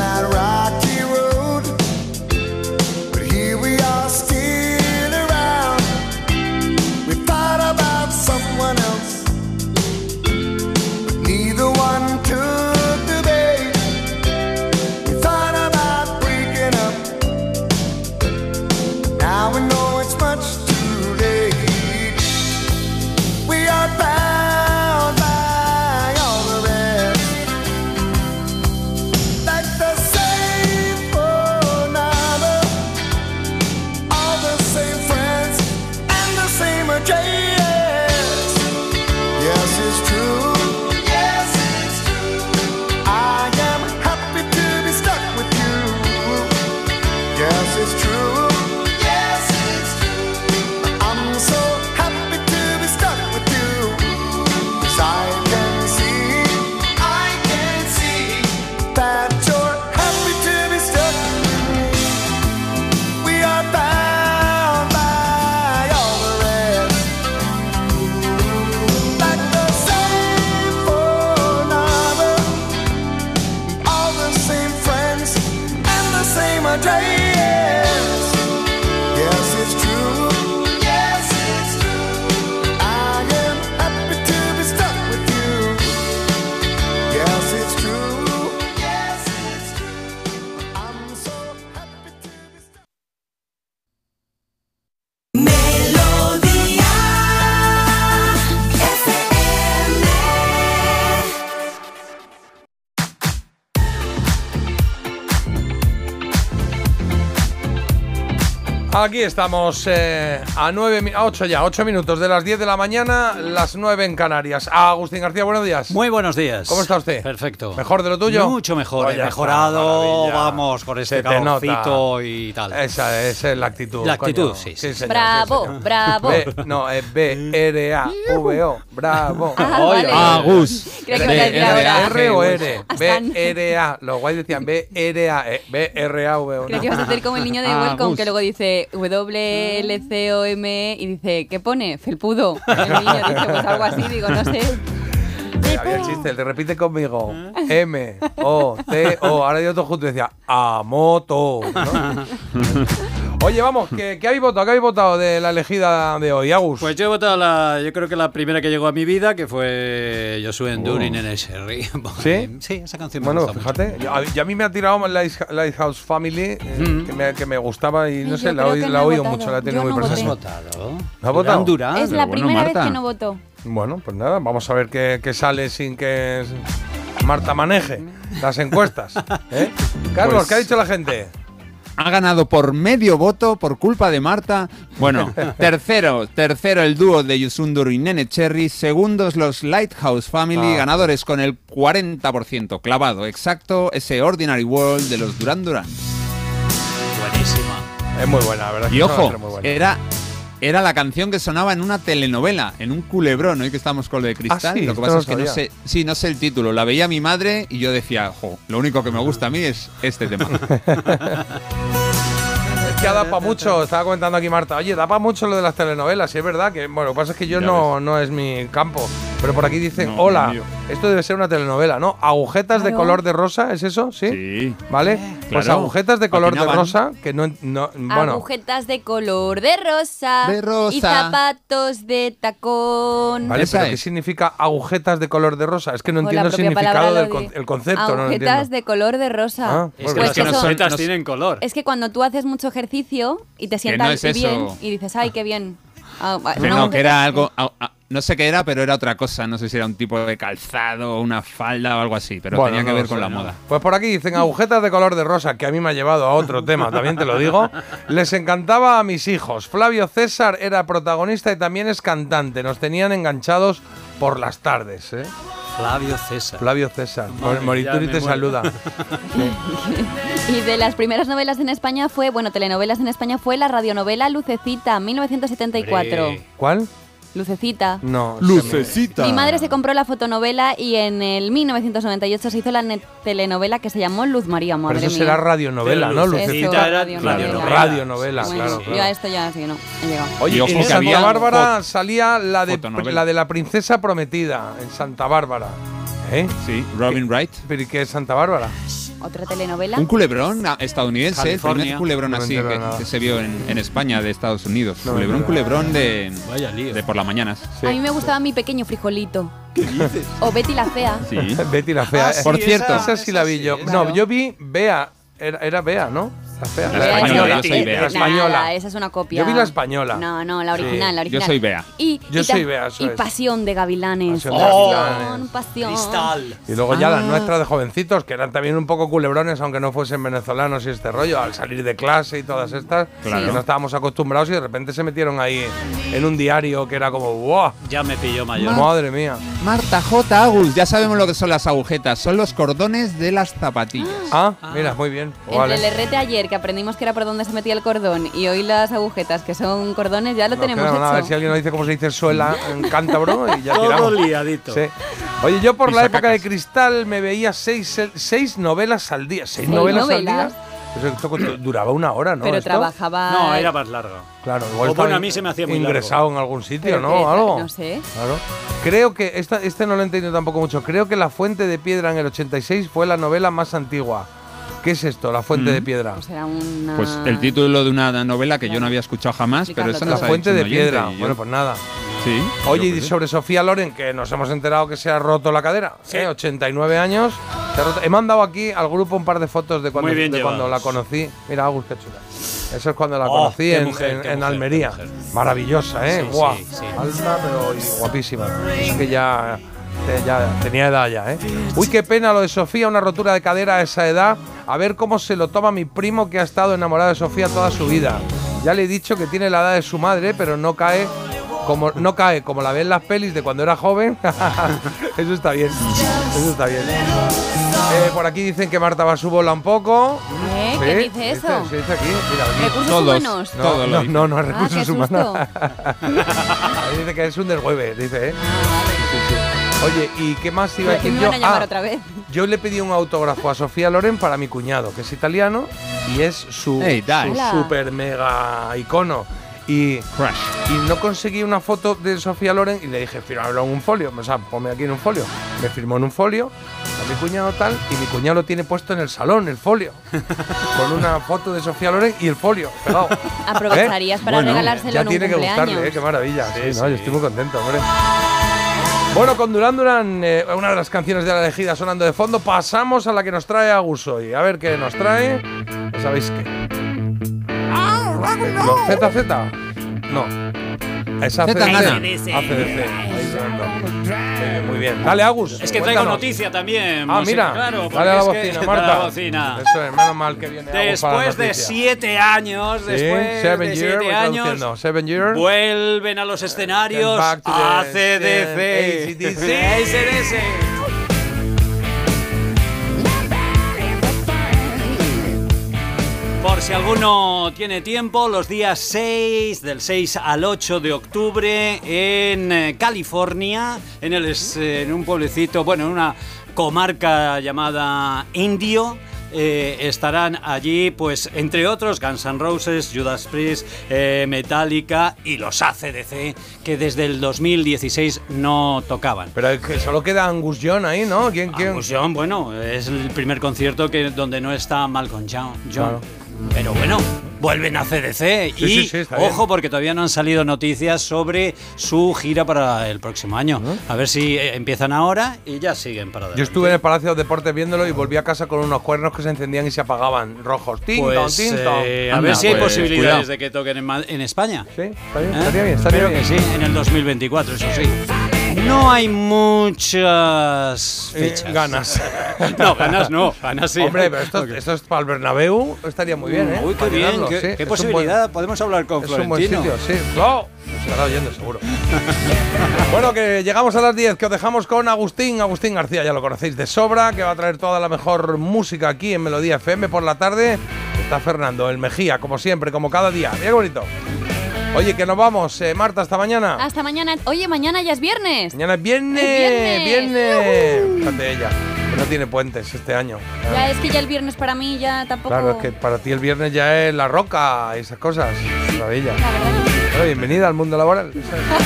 Speaker 1: Aquí estamos eh, a 9, mi- a 8 ya, 8 minutos de las 10 de la mañana, las 9 en Canarias. Agustín García, buenos días.
Speaker 58: Muy buenos días.
Speaker 1: ¿Cómo está usted?
Speaker 58: Perfecto.
Speaker 1: ¿Mejor de lo tuyo?
Speaker 58: Mucho mejor. He mejorado, vamos, con este calorcito y tal.
Speaker 1: Esa, esa es la actitud.
Speaker 58: La actitud,
Speaker 1: coño.
Speaker 58: sí, sí.
Speaker 1: señor,
Speaker 2: Bravo,
Speaker 1: sí,
Speaker 2: bravo.
Speaker 1: B- no, es B-R-A-V-O. Bravo.
Speaker 2: Ah, vale.
Speaker 3: Agus.
Speaker 2: Creo que me decía ahora.
Speaker 1: ¿R o R? B-R-A. Los guays decían B-R-A. eh, B-R-A-V-O.
Speaker 2: Creo que ibas a hacer como el niño de
Speaker 1: Ah,
Speaker 2: Welcome que luego dice W-L-C-O-M y dice, ¿qué pone? Felpudo. [laughs] El niño dice, pues algo así, digo, no sé.
Speaker 1: Había el chiste, te repite conmigo. M, O, T, O. Ahora yo todo junto y decía, a moto. ¿no? [laughs] Oye, vamos, ¿qué, qué habéis votado? ¿Qué habéis votado de la elegida de hoy, Agus?
Speaker 58: Pues yo he votado la, yo creo que la primera que llegó a mi vida, que fue Josué Enduring en el [laughs] Sherry.
Speaker 1: ¿Sí?
Speaker 58: Sí, esa canción me
Speaker 1: Bueno,
Speaker 58: gusta mucho.
Speaker 1: fíjate, yo- a, yo a mí me ha tirado Light- Lighthouse Family, eh, que, me, que me gustaba y no sé, la,
Speaker 2: creo
Speaker 1: he
Speaker 2: que
Speaker 1: oí-
Speaker 2: no
Speaker 1: la he
Speaker 2: he
Speaker 1: oído
Speaker 2: votado.
Speaker 1: mucho, la he tenido
Speaker 2: Yo
Speaker 1: muy
Speaker 2: no
Speaker 1: presente.
Speaker 2: voté.
Speaker 1: ¿No has votado?
Speaker 2: es la primera vez que no voto.
Speaker 1: Bueno, pues nada, vamos a ver qué, qué sale sin que Marta maneje las encuestas. ¿eh? [laughs] Carlos,
Speaker 3: Pues-
Speaker 1: ¿qué ha dicho la gente?
Speaker 3: Ha ganado por medio voto por culpa de Marta. Bueno, [laughs] tercero, tercero el dúo de Yusundur y Nene Cherry. Segundos los Lighthouse Family,
Speaker 1: Ah.
Speaker 3: ganadores con el 40%. Clavado, exacto, ese Ordinary World de los Duran Duran.
Speaker 58: Buenísima.
Speaker 1: Es muy buena, la verdad.
Speaker 3: Y
Speaker 1: que
Speaker 3: ojo,
Speaker 1: canción muy buena.
Speaker 3: era, era la canción que sonaba en una telenovela, en un culebrón, hoy que estamos con lo de cristal.
Speaker 1: Ah, sí,
Speaker 3: lo que pasa es que no sé, sí, no sé el título. La veía mi madre y yo decía, jo, lo único que me gusta a mí es este tema. [laughs]
Speaker 1: Es que da para mucho, estaba comentando aquí Marta, oye, da para mucho lo de las telenovelas, y es verdad que, bueno, lo que pasa es que yo
Speaker 3: Ya
Speaker 1: no, no es mi campo. Pero por aquí dicen,
Speaker 3: No,
Speaker 1: hola,
Speaker 3: mío.
Speaker 1: esto debe ser una telenovela, ¿no? Agujetas de color de rosa, ¿es eso? Sí.
Speaker 3: Sí.
Speaker 1: ¿Vale? Pues
Speaker 3: claro.
Speaker 1: agujetas de color de rosa, que no, no bueno,
Speaker 2: Agujetas de color de rosa.
Speaker 3: De rosa.
Speaker 2: Y zapatos de tacón.
Speaker 1: ¿Vale?
Speaker 3: Esa
Speaker 1: pero ¿qué significa agujetas de color de rosa? Es que no
Speaker 2: O
Speaker 1: entiendo el significado del con- el concepto,
Speaker 2: Agujetas de color de rosa.
Speaker 1: Ah,
Speaker 58: Es
Speaker 1: Pues
Speaker 58: que
Speaker 2: pues
Speaker 58: las
Speaker 2: que
Speaker 3: nos-
Speaker 58: tienen color.
Speaker 2: Es que cuando tú haces mucho ejercicio y te
Speaker 3: no
Speaker 2: sientas
Speaker 3: es
Speaker 2: bien
Speaker 3: eso.
Speaker 2: y dices, ay, qué bien. Ah,
Speaker 3: no, que era algo. No sé qué era, pero era otra cosa. No sé si era un tipo de calzado o una falda o algo así, pero
Speaker 1: Bueno,
Speaker 3: tenía que
Speaker 1: no
Speaker 3: ver con
Speaker 1: sé,
Speaker 3: la moda.
Speaker 1: Pues por aquí dicen agujetas de color de rosa, que a mí me ha llevado a otro tema, también te lo digo. Les encantaba a mis hijos. Flavio César era protagonista y también es cantante. Nos tenían enganchados por las tardes, ¿eh?
Speaker 58: Flavio César.
Speaker 1: Flavio César.
Speaker 58: Madre,
Speaker 1: Morituri te
Speaker 58: muero.
Speaker 1: saluda. [laughs]
Speaker 2: Y de las primeras novelas en España fue, bueno, telenovelas en España fue la radionovela Lucecita, 1974.
Speaker 58: Hombre.
Speaker 1: ¿Cuál?
Speaker 2: Lucecita.
Speaker 1: No.
Speaker 3: Lucecita.
Speaker 2: Mi madre se compró la fotonovela y en el 1998 se hizo la telenovela que se llamó Luz María,
Speaker 1: Pero
Speaker 2: madre
Speaker 1: eso
Speaker 2: mía.
Speaker 1: será radionovela,
Speaker 58: Pero
Speaker 1: ¿no?
Speaker 58: Lucecita era
Speaker 2: radionovela.
Speaker 58: radionovela.
Speaker 1: Radionovela,
Speaker 2: Bueno,
Speaker 1: claro,
Speaker 2: Yo
Speaker 1: claro.
Speaker 2: a esto ya sí que no he llegado.
Speaker 1: Oye, en
Speaker 3: que
Speaker 1: Santa
Speaker 3: había
Speaker 1: Bárbara salía la de, la de la princesa prometida, en Santa Bárbara. ¿Eh?
Speaker 3: Sí, Robin Wright.
Speaker 1: ¿Pero y qué es Santa Bárbara?
Speaker 2: Otra telenovela.
Speaker 3: Un culebrón estadounidense, el
Speaker 58: California.
Speaker 3: primer culebrón
Speaker 1: No
Speaker 3: así que, se vio en, en España de Estados Unidos.
Speaker 1: No
Speaker 3: culebrón, culebrón de,
Speaker 58: Vaya lío.
Speaker 3: de por las mañanas.
Speaker 2: A mí me gustaba mi pequeño frijolito. ¿Qué dices? O Betty la fea.
Speaker 3: Sí.
Speaker 1: Betty la fea.
Speaker 58: Ah, sí,
Speaker 3: Por cierto.
Speaker 1: esa sí la vi yo.
Speaker 2: Claro.
Speaker 1: No, yo vi Bea. Era, era Bea, ¿no? La fea.
Speaker 3: La
Speaker 1: La
Speaker 3: española,
Speaker 1: española.
Speaker 3: yo soy Bea.
Speaker 1: La
Speaker 2: Nada,
Speaker 1: española.
Speaker 2: esa es una copia.
Speaker 1: Yo vi la española.
Speaker 2: No, no, la original,
Speaker 1: Sí.
Speaker 2: la original.
Speaker 3: Yo soy Bea.
Speaker 2: Y,
Speaker 1: Yo
Speaker 2: y
Speaker 1: soy Bea, eso
Speaker 2: Y
Speaker 1: es.
Speaker 2: Pasión de Gavilanes.
Speaker 1: Pasión de
Speaker 2: Pasión,
Speaker 1: Gavilanes.
Speaker 2: pasión.
Speaker 58: Cristal.
Speaker 1: Y luego ya las
Speaker 2: Ah.
Speaker 1: nuestras de jovencitos, que eran también un poco culebrones, aunque no fuesen venezolanos y este rollo, al salir de clase y todas estas,
Speaker 3: Claro.
Speaker 1: que no estábamos acostumbrados y de repente se metieron ahí en un diario que era como, ¡wow!
Speaker 58: Ya me pilló mayor.
Speaker 1: Madre mía.
Speaker 3: Marta J. Agus, ya sabemos lo que son las agujetas, son los cordones de las zapatillas.
Speaker 1: Ah, mira, muy bien.
Speaker 2: Entre
Speaker 1: Vale.
Speaker 2: el errete ayer, que aprendimos que era por donde se metía el cordón, y hoy las agujetas, que son cordones, ya lo
Speaker 1: No
Speaker 2: tenemos
Speaker 1: queda
Speaker 2: hecho.
Speaker 1: nada, a ver si alguien nos dice cómo se dice suela en cántabro y ya
Speaker 58: Todo
Speaker 1: tiramos.
Speaker 58: liadito.
Speaker 1: Sí. Oye, yo por la época de cristal me veía seis, seis novelas al día. ¿Seis,
Speaker 2: ¿Seis
Speaker 1: novelas,
Speaker 2: novelas?
Speaker 1: al día? Duraba una hora, ¿no?
Speaker 2: Pero
Speaker 1: esto?
Speaker 2: trabajaba.
Speaker 58: No, era más largo.
Speaker 1: Claro,
Speaker 58: O
Speaker 1: igual
Speaker 58: bueno,
Speaker 1: estaba
Speaker 58: a mí se me hacía muy largo.
Speaker 1: ingresado en algún sitio,
Speaker 2: Pero
Speaker 1: ¿no? Algo.
Speaker 2: No sé.
Speaker 1: Claro. Creo que esta, este no lo he entendido tampoco mucho. Creo que La Fuente de Piedra en el 86 fue la novela más antigua. ¿Qué es esto, La Fuente
Speaker 3: Mm.
Speaker 1: de Piedra?
Speaker 2: Pues era una.
Speaker 3: Pues el título de una novela que yo no había escuchado jamás, pero esa
Speaker 1: La Fuente de Piedra. Bueno, pues nada.
Speaker 3: Sí.
Speaker 1: Oye, y sobre Sofía Loren, que nos hemos enterado que se ha roto la cadera. ¿eh? 89 años. se ha roto- He mandado aquí al grupo un par de fotos de cuando, de la conocí. Mira, Agus, qué chula. Eso es cuando la
Speaker 58: Oh,
Speaker 1: conocí en,
Speaker 58: mujer,
Speaker 1: en-
Speaker 58: qué
Speaker 1: en
Speaker 58: mujer,
Speaker 1: Almería. Maravillosa, ¿eh?
Speaker 58: Sí,
Speaker 1: Guau.
Speaker 58: sí, sí.
Speaker 1: Alta, pero guapísima. Es que ya, eh, ya tenía edad ya, ¿eh? Uy, qué pena lo de Sofía, una rotura de cadera a esa edad. A ver cómo se lo toma mi primo que ha estado enamorado de Sofía toda su vida. Ya le he dicho que tiene la edad de su madre, pero no cae como no cae como la ve en las pelis de cuando era joven. [laughs] Eso está bien. Eso está bien. Eh, por aquí dicen que Marta Basú bola un poco.
Speaker 2: ¿Eh?
Speaker 1: Sí,
Speaker 2: ¿Qué dice eso?
Speaker 1: Se dice aquí. Mira, aquí.
Speaker 2: ¿Recursos
Speaker 3: Todos.
Speaker 2: humanos?
Speaker 1: No,
Speaker 3: Todo lo
Speaker 1: no, no, no, es
Speaker 2: Ah,
Speaker 1: recursos
Speaker 2: qué
Speaker 1: humanos. [laughs] dice que es un deshueve, dice, ¿eh? Sí, sí. Oye, ¿y qué más iba a decir
Speaker 2: me
Speaker 1: yo?
Speaker 2: van a llamar
Speaker 1: Ah,
Speaker 2: otra vez.
Speaker 1: yo le pedí un autógrafo a Sofía Loren para mi cuñado, que es italiano y es su,
Speaker 3: Hey,
Speaker 1: super mega icono. Y,
Speaker 3: Crash.
Speaker 1: y no conseguí una foto de Sofía Loren y le dije, fírmalo en un folio. O sea, ponme aquí en un folio. Me firmó en un folio a mi cuñado tal y mi cuñado lo tiene puesto en el salón, el folio. [laughs] con una foto de Sofía Loren y el folio pegado.
Speaker 2: Aprovecharías para
Speaker 3: Bueno,
Speaker 2: regalárselo
Speaker 1: Ya
Speaker 2: en un
Speaker 1: tiene que
Speaker 2: cumpleaños.
Speaker 1: gustarle, ¿eh? qué maravilla. Sí, no, yo estoy muy contento, hombre. Bueno, con Duran Duran, eh, una de las canciones de la elegida sonando de fondo, pasamos a la que nos trae Agus hoy. A ver qué nos trae. Sabéis qué. ¿Los ZZ? No. Es ACDC. ACDC. Ahí sonando. Muy bien. Dale, Agus.
Speaker 58: Es que traigo
Speaker 1: cuéntanos.
Speaker 58: noticia también.
Speaker 1: Ah,
Speaker 58: música,
Speaker 1: mira.
Speaker 58: Claro,
Speaker 1: dale a la
Speaker 58: es que-
Speaker 1: bocina, [laughs]
Speaker 58: dale
Speaker 1: Marta.
Speaker 58: la bocina.
Speaker 1: Eso es, menos mal que viene Agus para la
Speaker 58: Después de siete años,
Speaker 1: Sí,
Speaker 58: después
Speaker 1: seven
Speaker 58: de
Speaker 1: year,
Speaker 58: siete años.
Speaker 1: Seven year.
Speaker 58: vuelven a los escenarios
Speaker 1: to the-
Speaker 58: ACDC.
Speaker 1: AC/DC.
Speaker 58: Por si alguno tiene tiempo, los días 6, del 6 al 8 de octubre en eh, California, en, el, es- en un pueblecito, bueno, en una comarca llamada Indio, eh, estarán allí, pues entre otros Guns N' Roses, Judas Priest, eh, Metallica y los ACDC, que desde el 2016 no tocaban.
Speaker 1: Pero es que solo queda Angus Young ahí, ¿no? ¿Quién, quién?
Speaker 58: Angus Young, bueno, es el primer concierto que, donde no está Malcolm.
Speaker 1: Claro.
Speaker 58: Pero bueno, vuelven a CDC
Speaker 1: Sí,
Speaker 58: y
Speaker 1: sí, sí,
Speaker 58: ojo porque todavía no han salido noticias sobre su gira para el próximo año. A ver si eh, empiezan ahora y ya siguen para
Speaker 1: Yo
Speaker 58: adelante.
Speaker 1: estuve en el Palacio de Deportes viéndolo y volví a casa con unos cuernos que se encendían y se apagaban, rojos. Ting,
Speaker 58: Pues, eh, a ver si hay
Speaker 1: pues,
Speaker 58: posibilidades
Speaker 1: cuidado.
Speaker 58: de que toquen en, España.
Speaker 1: Sí, está bien,
Speaker 58: ¿Eh?
Speaker 1: estaría bien, estaría
Speaker 58: Espero
Speaker 1: bien.
Speaker 58: que sí, en el 2024, eso sí. No hay muchas
Speaker 1: Eh,
Speaker 58: fechas.
Speaker 1: ganas. [laughs]
Speaker 58: no, ganas no, ganas sí.
Speaker 1: Hombre, pero esto, esto es para el Bernabéu, estaría muy bien, ¿eh?
Speaker 58: Uy, qué bien,
Speaker 1: llenarlo,
Speaker 58: qué,
Speaker 1: sí.
Speaker 58: qué posibilidad. Podemos hablar con
Speaker 1: buen- Es un buen
Speaker 58: Florentino.
Speaker 1: sitio, sí. Se estará oyendo seguro. [laughs] bueno, que llegamos a las 10, que os dejamos con Agustín. Agustín García, ya lo conocéis de sobra, que va a traer toda la mejor música aquí en Melodía FM por la tarde. Está Fernando, el Mejía, como siempre, como cada día. Mira qué bonito. Oye, que nos vamos, eh, Marta, hasta mañana.
Speaker 2: Hasta mañana. Oye, mañana ya es viernes.
Speaker 1: Mañana es viernes,
Speaker 2: Es
Speaker 1: viernes. Fíjate ella, que no tiene puentes este año.
Speaker 2: Ya es que ya el viernes para mí ya tampoco.
Speaker 1: Claro, es que para ti el viernes ya es la roca y esas cosas. Maravilla. Bienvenida al mundo laboral.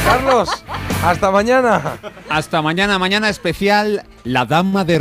Speaker 1: Carlos, hasta mañana.
Speaker 3: Hasta mañana, mañana especial, la dama de